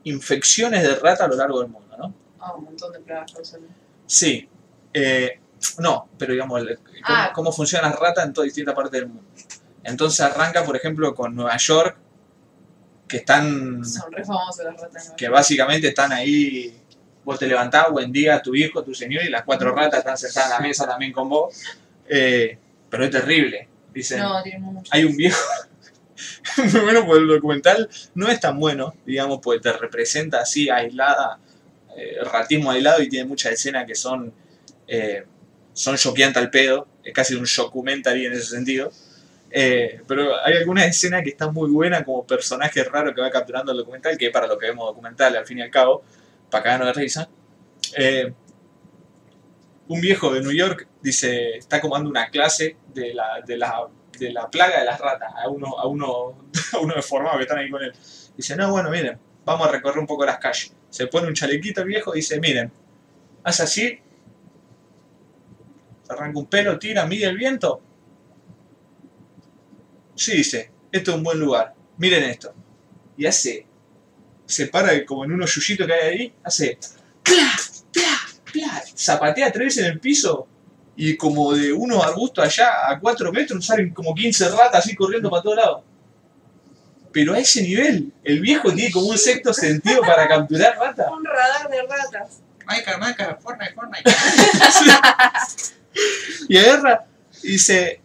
infecciones de rata a lo largo del mundo, ¿no? Ah, un montón de pruebas causales. Sí. eh, no, pero digamos, el- cómo, Ah. cómo funcionan las ratas en todas distintas partes del mundo. Entonces arranca, por ejemplo, con Nueva York, que están Son re famosas las ratas. ¿no? que básicamente están ahí, vos te levantás, buen día, tu hijo, tu señor, y las cuatro ratas están sentadas en la mesa también con vos. Eh, pero es terrible. Dicen, No, tienen mucho. hay un viejo. [LAUGHS] Bueno, porque el documental no es tan bueno, digamos, porque te representa así aislada, eh, ratismo aislado y tiene muchas escenas que son, eh, son choqueantes al pedo, es casi un documentary en ese sentido. Eh, pero hay algunas escenas que están muy buenas como personaje raro que va capturando el documental, que es para lo que vemos documental al fin y al cabo, para cagarnos de risa. Eh, un viejo de New York dice, está como dando una clase de la, de la, de la plaga de las ratas a uno, a uno, [LAUGHS] a uno deformado que están ahí con él. Dice, no, bueno, miren, vamos a recorrer un poco las calles. Se pone un chalequito el viejo y dice, miren, hace así, arranca un pelo, tira, mide el viento. Sí, dice, esto es un buen lugar, miren esto. Y hace, se para como en unos yuyitos que hay ahí, hace, ¡pla! ¡pla! ¡pla! zapatea tres veces en el piso y como de unos arbustos allá a 4 metros salen como 15 ratas así corriendo para todos lados. Pero a ese nivel, el viejo tiene como un sexto sentido para capturar ratas. Un radar de ratas. Michael, Michael, Fortnite, Fortnite. [LAUGHS] [LAUGHS] [LAUGHS] Y agarra y dice,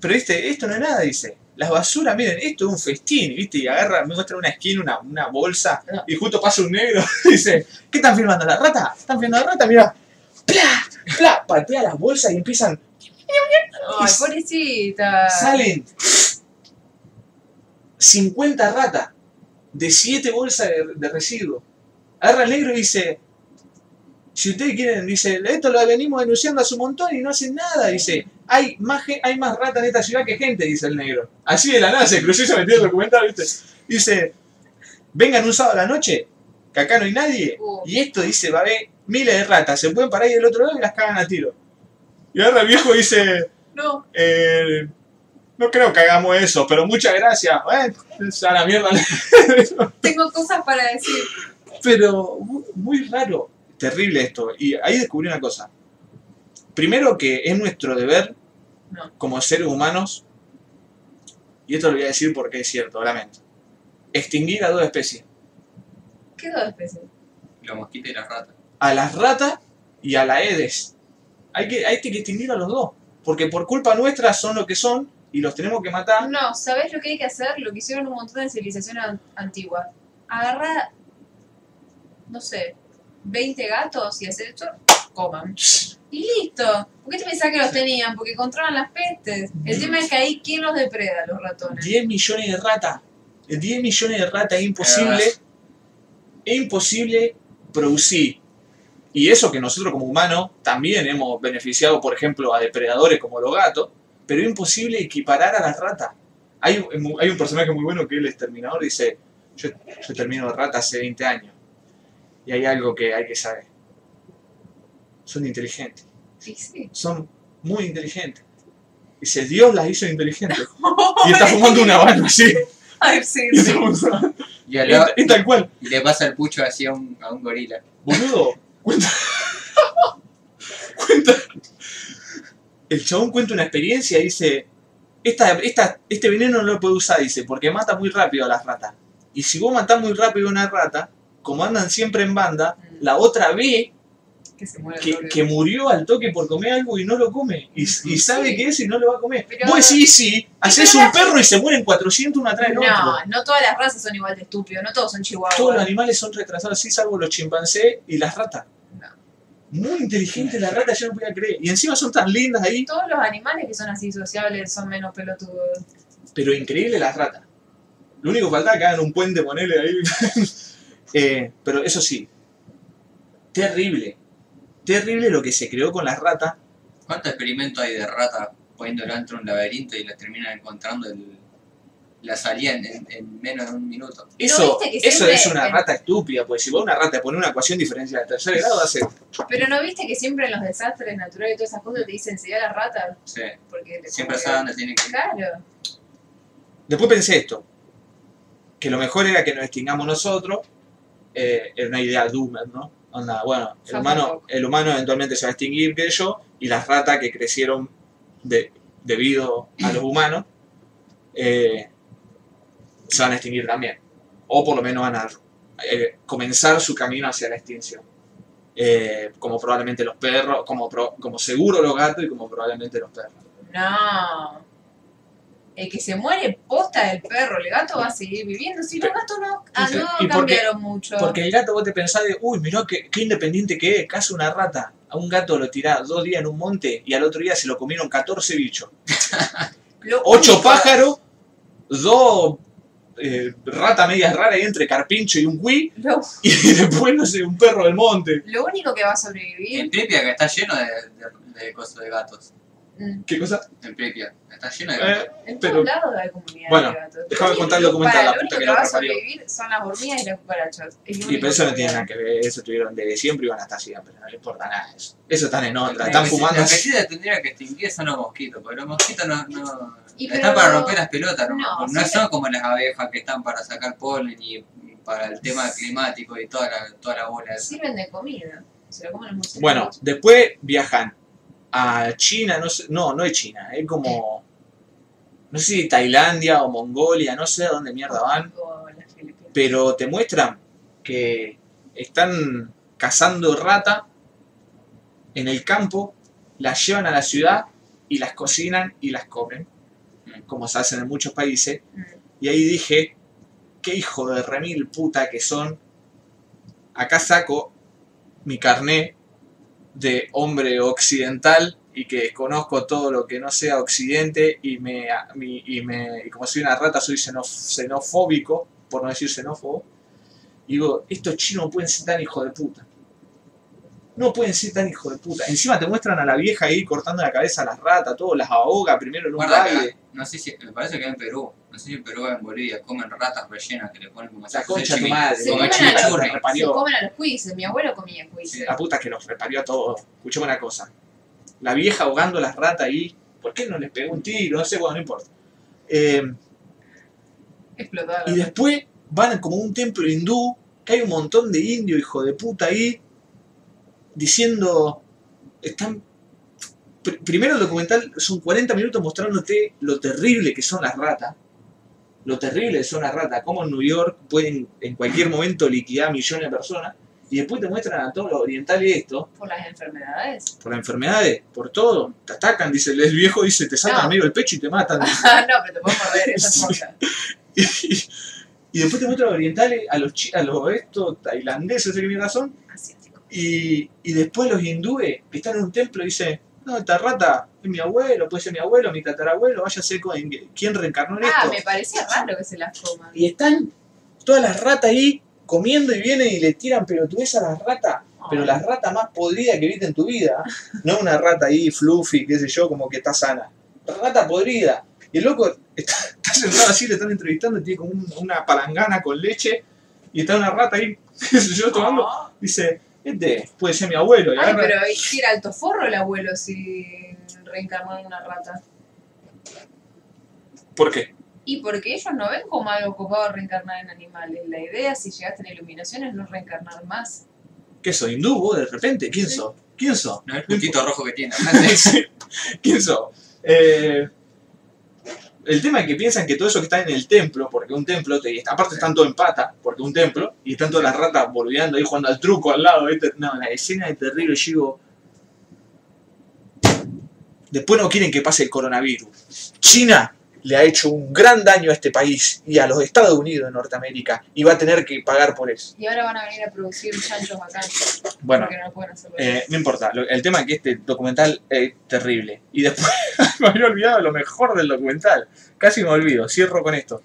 pero viste, esto no es nada, dice. Las basuras, miren, esto es un festín, ¿viste? Y agarra, me muestra una esquina, una, una bolsa, y justo pasa un negro y [LAUGHS] dice, ¿qué están filmando? ¿La rata? ¿Están filmando la rata? Mira, ¡pla! ¡pla! Patea las bolsas y empiezan, Ay, pobrecita. salen 50 ratas de 7 bolsas de, de residuos. Agarra el negro y dice, si ustedes quieren, dice, esto lo venimos denunciando hace un montón y no hacen nada, dice, hay más, hay más ratas en esta ciudad que gente, dice el negro. Así de la nada se cruzó y se metió en el documental, ¿viste? Dice, vengan un sábado a la noche, que acá no hay nadie, Uh. y esto dice, va a haber miles de ratas, se pueden parar ahí del otro lado y las cagan a tiro. Y agarra el viejo dice, No, eh, no creo que hagamos eso, pero muchas gracias. Eh, a la mierda. tengo cosas para decir. pero mu- muy raro. Terrible esto. Y ahí descubrí una cosa. Primero que es nuestro deber No. como seres humanos, y esto lo voy a decir porque es cierto, lamento, extinguir a dos especies. ¿Qué dos especies? Los mosquitos y las ratas. A las ratas y a la Edes. Hay que, hay que extinguir a los dos. Porque por culpa nuestra son lo que son y los tenemos que matar. No, ¿sabés lo que hay que hacer? Lo que hicieron un montón de civilizaciones an- antiguas. Agarrar, no sé, 20 gatos y hacer esto, coman. Y listo. ¿Por qué te pensás que los tenían? Porque controlan las pestes. El tema es que ahí, ¿quién los depreda? Los ratones. 10 millones de ratas. 10 millones de ratas es imposible. Es imposible producir. Y eso que nosotros como humanos también hemos beneficiado, por ejemplo, a depredadores como los gatos, pero es imposible equiparar a las ratas. Hay, un- hay un personaje muy bueno que el exterminador dice, yo, yo termino de rata hace 20 años. Y hay algo que hay que saber. Son inteligentes. Sí, sí. Son muy inteligentes. Dice, Dios las hizo inteligentes. Y está fumando una habano así. [LAUGHS] Ay, sí, Y, sí. está- Y, al y- lado- y tal cual. y le pasa el pucho así a un, a un gorila. Boludo, cuenta. [LAUGHS] cuenta. El chabón cuenta una experiencia y dice: esta, esta, Este veneno no lo puede usar, dice, porque mata muy rápido a las ratas. Y si vos matás muy rápido a una rata, como andan siempre en banda, la otra ve Que se muere el que, que murió al toque por comer algo y no lo come. Y, y sabe Sí. que es y no lo va a comer. Pero- Vos decís, sí, haces un perro y se mueren 400 uno atrás del otro. No, no todas las razas son igual de estúpidos, no todos son chihuahuas. Todos los animales son retrasados, sí, salvo los chimpancés y las ratas. No. Muy inteligente la rata, yo no podía creer. Y encima son tan lindas ahí, Todos los animales que son así sociables son menos pelotudos. pero increíble las ratas. Lo único que faltaba que hagan un puente, ponele ahí. [LAUGHS] Eh, pero eso sí, terrible. Terrible lo que se creó con las ratas. ¿Cuántos experimentos hay de ratas poniéndola dentro de un laberinto y las terminan encontrando el- la salida en, en- en menos de un minuto? Eso, eso es una rata estúpida, pues si vos a una rata pones una ecuación diferencial de tercer grado, hace Pero no viste que siempre en los desastres naturales y todas esas cosas te dicen seguir a la rata. Sí, Porque siempre que- dónde tienen que ir. Claro. Después pensé esto, que lo mejor era que nos extingamos nosotros, eh, era una idea doomer, ¿no? Onda, bueno, el humano, el humano eventualmente se va a extinguir, que yo, y las ratas que crecieron de- debido a los humanos, eh, se van a extinguir también. O por lo menos van a eh, comenzar su camino hacia la extinción. Eh, como probablemente los perros, como, pro- como seguro los gatos y como probablemente los perros. No. El que se muere posta del perro, el gato va a seguir viviendo. Si los gatos no, ah, no ¿y cambiaron mucho. Porque el gato vos te pensás de, uy, mirá qué, qué independiente que es, caza una rata. A un gato lo tirás dos días en un monte y al otro día se lo comieron 14 bichos. [LAUGHS] Ocho pájaros, dos eh, ratas medias raras ahí entre carpincho y un cuí, Lo, [LAUGHS] y después, no sé, un perro del monte. lo único que va a En sobrevivir. Pripyat que está lleno de, de, de cosas de gatos. Mm, ¿Qué cosa? En Pripyat está lleno de gatos. Eh, En Pero- todos lados hay comunidades Bueno, de gatos. déjame Lo contar el documental, para, la Lo puta único que que lo va a sobrevivir son las hormigas y las cucarachas. Es lo Y pero eso no tiene nada que ver, eso tuvieron desde siempre y van a estar siempre, no le importa nada eso. Eso están en otra, Lo están fumando Lo que sí tendría que extinguir son los mosquitos, porque los mosquitos no, no Y están pero- para romper las pelotas, no, No, no, sí, son como las abejas que están para sacar polen y para el tema climático y toda la, toda la bola. Sirven de comida. Se lo comen los murciélagos. Bueno, después viajan a China, no sé, no, no es China, es como, no sé si Tailandia o Mongolia, no sé a dónde mierda van, pero te muestran que están cazando rata en el campo, las llevan a la ciudad y las cocinan y las comen, como se hacen en muchos países, Mm. y ahí dije, qué hijo de remil puta que son. Acá saco mi carné de hombre occidental y que conozco todo lo que no sea occidente y me, y me y como soy una rata soy xenof- xenofóbico, por no decir xenófobo. Y digo, estos chinos no pueden ser tan hijos de puta. No pueden ser tan hijos de puta. Encima te muestran a la vieja ahí cortando la cabeza a las ratas, todo, las ahoga primero en un Guarda baile. no sé si, me parece que en Perú, no sé si en Perú o en Bolivia comen ratas rellenas que le ponen como La concha de tu madre, Se como comen a la- Se comen a los cuises. Mi abuelo comía cuises. La puta que los reparió a todos. Escuchame una cosa. La vieja ahogando las ratas ahí. ¿Por qué no les pegó un tiro? No sé, bueno, no importa. Eh, y después van como a un templo hindú, que hay un montón de indios, hijo de puta, ahí, diciendo. Están. pr- primero el documental son 40 minutos mostrándote lo terrible que son las ratas. Lo terrible que son las ratas. Cómo en New York pueden en cualquier momento liquidar millones de personas. Y después te muestran a todos los orientales esto, Por las enfermedades. por las enfermedades, por todo. Te atacan, dice el viejo, dice, te saltan No. medio del pecho y te matan. [LAUGHS] Ah, no, pero te puedo morder, esa es [LAUGHS] Sí. [LAUGHS] y, y después te muestran a los orientales, a los, a los estos tailandeses, no sé qué mierda son. Asiático. Y, y después los hindúes están en un templo y dicen, no, esta rata es mi abuelo, puede ser mi abuelo, mi tatarabuelo, váyase con quién reencarnó en Ah, esto. me parecía raro que se las coman. Y están todas las ratas ahí comiendo y vienen y le tiran pelotudez a las ratas. Pero Ay. la rata más podrida que viste en tu vida, no una rata ahí fluffy, qué sé yo, como que está sana. Rata podrida. Y el loco está, está sentado así, le están entrevistando, tiene como un- una palangana con leche, y está una rata ahí, [LAUGHS] qué sé yo, tomando. Ah. Dice, este puede ser mi abuelo. Ay, agarra- pero ¿y era alto forro el abuelo si reencarnó en una rata. ¿Por qué? Y porque ellos no ven como algo copado reencarnar en animales. La idea, si llegaste a la iluminación, es no reencarnar más. ¿Qué sos? ¿Hindú vos de repente? ¿Quién Sí. sos? ¿Quién sos? No el puntito [LAUGHS] rojo que tiene. [LAUGHS] ¿Quién sos? Eh, El tema es que piensan que todo eso que está en el templo, porque un templo, te, aparte están todo en pata, porque un templo, y están todas las ratas boludeando ahí jugando al truco al lado, ¿viste? No, la escena es terrible, yo digo... Después no quieren que pase el coronavirus. China le ha hecho un gran daño a este país y a los Estados Unidos de Norteamérica y va a tener que pagar por eso. Y ahora van a venir a producir chanchos acá. Bueno, Porque no pueden eh, no importa, el tema es que este documental es terrible. Y después [LAUGHS] me había olvidado lo mejor del documental. Casi me olvido, cierro con esto.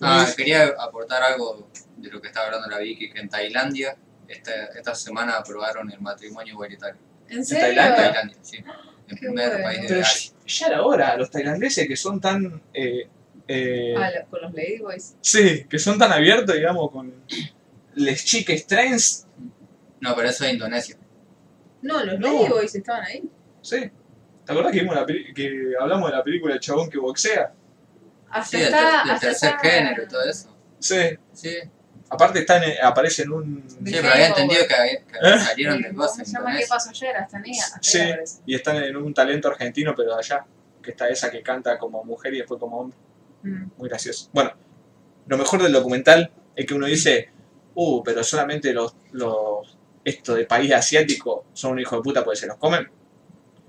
Ah, quería aportar algo de lo que estaba hablando la Vicky, que en Tailandia esta, esta semana aprobaron el matrimonio igualitario. ¿En En serio? Tailandia, sí. El primer bueno. país de Pero ya, Asia. ya era hora, los tailandeses que son tan... eh, eh, Ah, con los Ladyboys. sí, que son tan abiertos, digamos, con les chiques trends. No, pero eso es Indonesia. No, los No. Ladyboys estaban ahí. Sí. ¿Te acordás que, vimos la que hablamos de la película del chabón que boxea? Hasta Sí, está, ter- tercer está- género y todo eso. Sí. Sí, Aparte está en- aparece en un... sí pero había entendido que, que ¿Eh? salieron de Eh, cosas ¿Cómo en se llama? ¿Qué Indonesia. pasó ayer? Hasta ahí, hasta Sí. ahí. Y están en un talento argentino, pero de allá. Que está esa que canta como mujer y después como hombre. Mm. Muy gracioso. Bueno, lo mejor del documental es que uno dice, uh, pero solamente los, los esto de país asiático son un hijo de puta porque se los comen.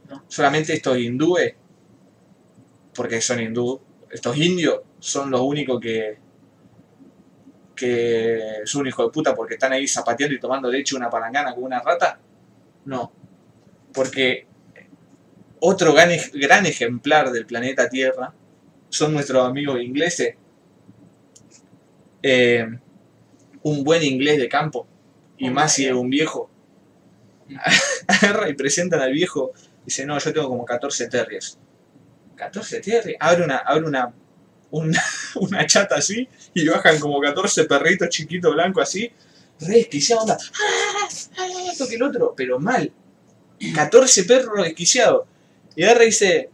No. Solamente estos hindúes, porque son hindú, estos indios son los únicos que que son un hijo de puta porque están ahí zapateando y tomando leche una palangana con una rata. No. Porque otro gran, gran ejemplar del planeta Tierra son nuestros amigos ingleses. Eh, un buen inglés de campo, y más si es un viejo. [LAUGHS] Agarra y presentan al viejo, dice, no, yo tengo como 14 terriers. 14 terriers, abre una, abre una, una, [LAUGHS] una chata así, y bajan como 14 perritos chiquitos blancos así, re desquiciado, onda, "Ah, ah, esto que el otro, pero mal. 14 perros desquiciados. Y agarra y dice,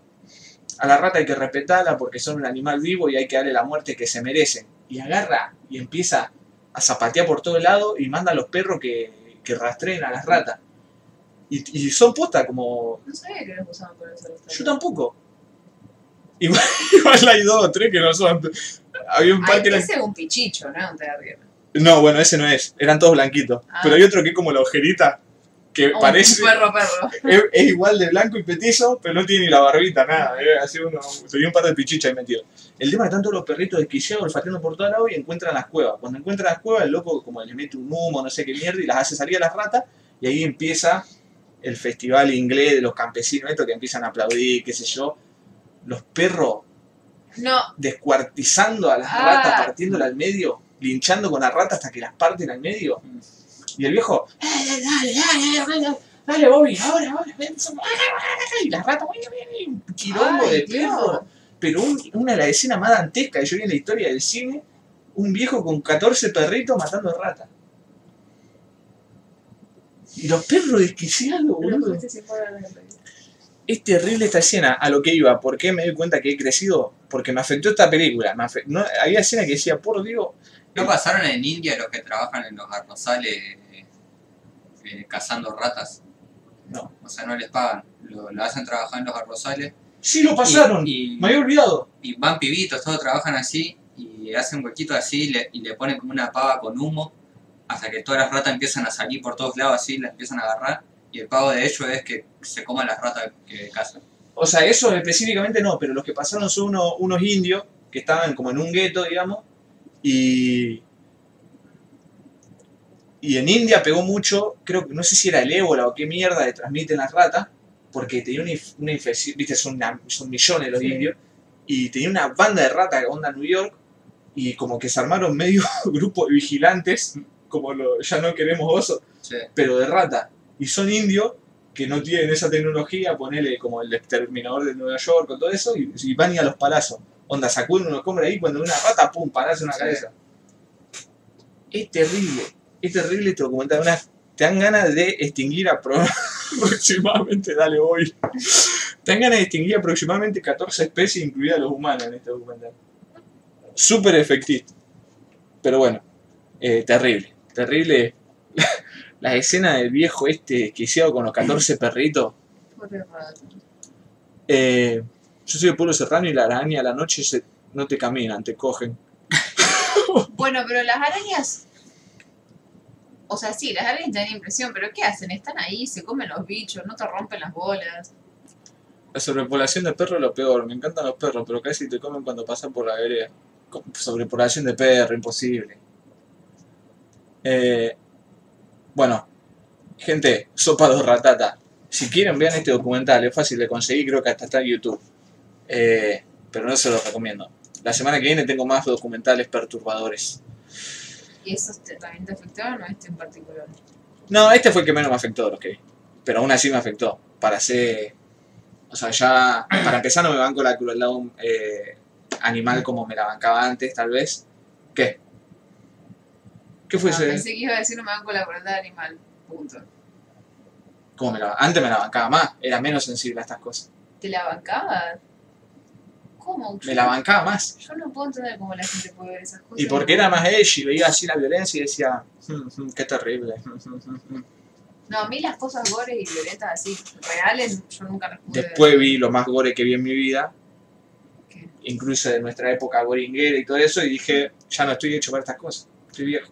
a la rata hay que respetarla porque son un animal vivo y hay que darle la muerte que se merecen. Y agarra y empieza a zapatear por todo lado y manda a los perros que, que rastreen a las ratas. Y, y son postas como... No sabía que los usaban por eso. Yo tampoco. Igual, [LAUGHS] igual hay dos o tres que no son... Había un par Ay, que eran... ese es un pichicho, ¿no? No, bueno, ese no es. Eran todos blanquitos. Ah. Pero hay otro que es como la ojerita, que Un- parece... Un perro, perro. es, es igual de blanco y petizo, pero no tiene ni la barbita, nada. eh, así uno, tenía un par de pichichas ahí metido. El tema es que están todos los perritos desquiciados olfateando por todos lados y encuentran las cuevas. Cuando encuentran las cuevas, el loco como le mete un humo, no sé qué mierda, y las hace salir a las ratas, y ahí empieza el festival inglés de los campesinos, esto que empiezan a aplaudir, qué sé yo. Los perros No, descuartizando a las Ah. ratas, partiéndolas al medio, linchando con las ratas hasta que las parten al medio. Y el viejo, dale, dale, dale, dale, dale, Bobby, ahora, ahora, ven, y las ratas, un quilombo de perro. Pero un- una de las escenas más dantescas que yo vi en la historia del cine, un viejo con 14 perritos matando ratas. Y los perros desquiciados, boludo. Es terrible esta escena, a lo que iba. ¿Por qué me doy cuenta que he crecido? Porque me afectó esta película. Me afe- no, había escena que decía, por Dios, ¿No pasaron en India los que trabajan en los arrozales eh, eh, cazando ratas? No. O sea, no les pagan. Lo, lo hacen trabajar en los arrozales. sí lo pasaron. Y, Me había olvidado. y van pibitos, todos trabajan así y hacen huequitos así y le, y le ponen como una pava con humo hasta que todas las ratas empiezan a salir por todos lados así, las empiezan a agarrar y el pago de ellos es que se coman las ratas que cazan. O sea, eso específicamente no, pero los que pasaron son unos, unos indios que estaban como en un gueto, digamos, y. Y en India pegó mucho, creo que no sé si era el ébola o qué mierda le transmiten las ratas, porque tenía una, inf- una infección, viste, son, una- son millones los Sí. indios, y tenía una banda de ratas que onda New York, y como que se armaron medio [LAUGHS] grupo de vigilantes, como lo, ya no queremos osos, Sí. pero de rata. Y son indios que no tienen esa tecnología, ponele como el exterminador de Nueva York o todo eso, y, y van y a los palazos. Onda, sacuden unos combres ahí, cuando una rata, pum, palazo en la cabeza. Es terrible, es terrible este documental. Una, te dan ganas de extinguir a pro- [LAUGHS] aproximadamente, dale hoy. Te dan ganas de extinguir aproximadamente 14 especies, incluidas los humanos en este documental. Súper efectivo. Pero bueno, eh, terrible, terrible. La escena del viejo este desquiciado con los 14 perritos. Eh, Yo soy de pueblo serrano y la araña a la noche se, no te caminan, te cogen. [LAUGHS] Bueno, pero las arañas. O sea, sí, las arañas te dan impresión, pero ¿qué hacen? Están ahí, se comen los bichos, no te rompen las bolas. La sobrepoblación de perros es lo peor. Me encantan los perros, pero casi te comen cuando pasan por la vereda. Sobrepoblación de perro, imposible. Eh, bueno, gente, sopa de ratata. Si quieren, vean este documental. Es fácil de conseguir, creo que hasta está en YouTube. Eh, pero no se los recomiendo. La semana que viene tengo más documentales perturbadores. ¿Y esos te- también te afectaron o este en particular? No, este fue el que menos me afectó de los que vi. Pero aún así me afectó. Para ser. O sea, ya. Para empezar, no me banco la crueldad eh, animal como me la bancaba antes, tal vez. ¿Qué? ¿Qué fue Ah, ese? pensé que iba a decir no me van con la crueldad animal. Punto. ¿Cómo me la Antes me la bancaba más. Era menos sensible a estas cosas. ¿Te la bancabas? ¿Cómo? Me la bancaba más. Yo no puedo entender cómo la gente puede ver esas cosas. Y porque era más edgy, veía así la violencia y decía, "Mm, mm, qué terrible. No, a mí las cosas gores y violentas así, reales, yo nunca las pude Después ver. vi lo más gore que vi en mi vida, ¿Qué? incluso de nuestra época goringuera y todo eso, y dije, ya no estoy hecho para estas cosas, estoy viejo.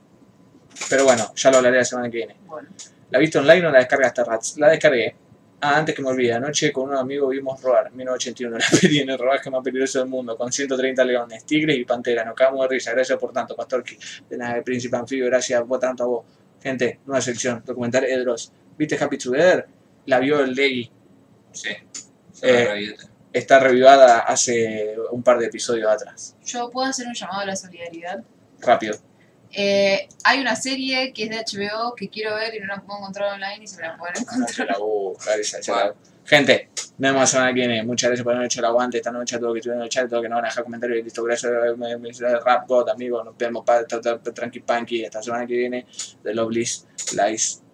Pero bueno, ya lo hablaré la semana que viene. Bueno, ¿La viste online o la descargaste, Rats? La descargué. Ah, antes que me olvide, anoche con un amigo vimos Roar, 1981, [LAUGHS] la peli en el rodaje más peligroso del mundo, con 130 leones, tigres y panteras. Nos cagamos de risa, gracias por tanto, Pastorki, de la de Príncipe Anfibio, gracias por tanto a vos. Gente, nueva sección, documental Edros. ¿Viste Happy Together? La vio el Leggy, Sí. Eh, está revivada hace un par de episodios atrás. yo puedo hacer un llamado a la solidaridad. Rápido. Eh, hay una serie que es de HBO que quiero ver y no la puedo encontrar online y se me la pueden No se encontrar. la busca, esa, esa la- Gente, nos vemos la semana que viene. Muchas gracias por habernos hecho el aguante esta noche, a todos los que estuvieron en el chat, a todos los que nos van a dejar comentarios. Listo, gracias me- me- Rap God, amigos. Nos vemos para tranqui panqui esta semana que viene. The Love Bliss, Lies.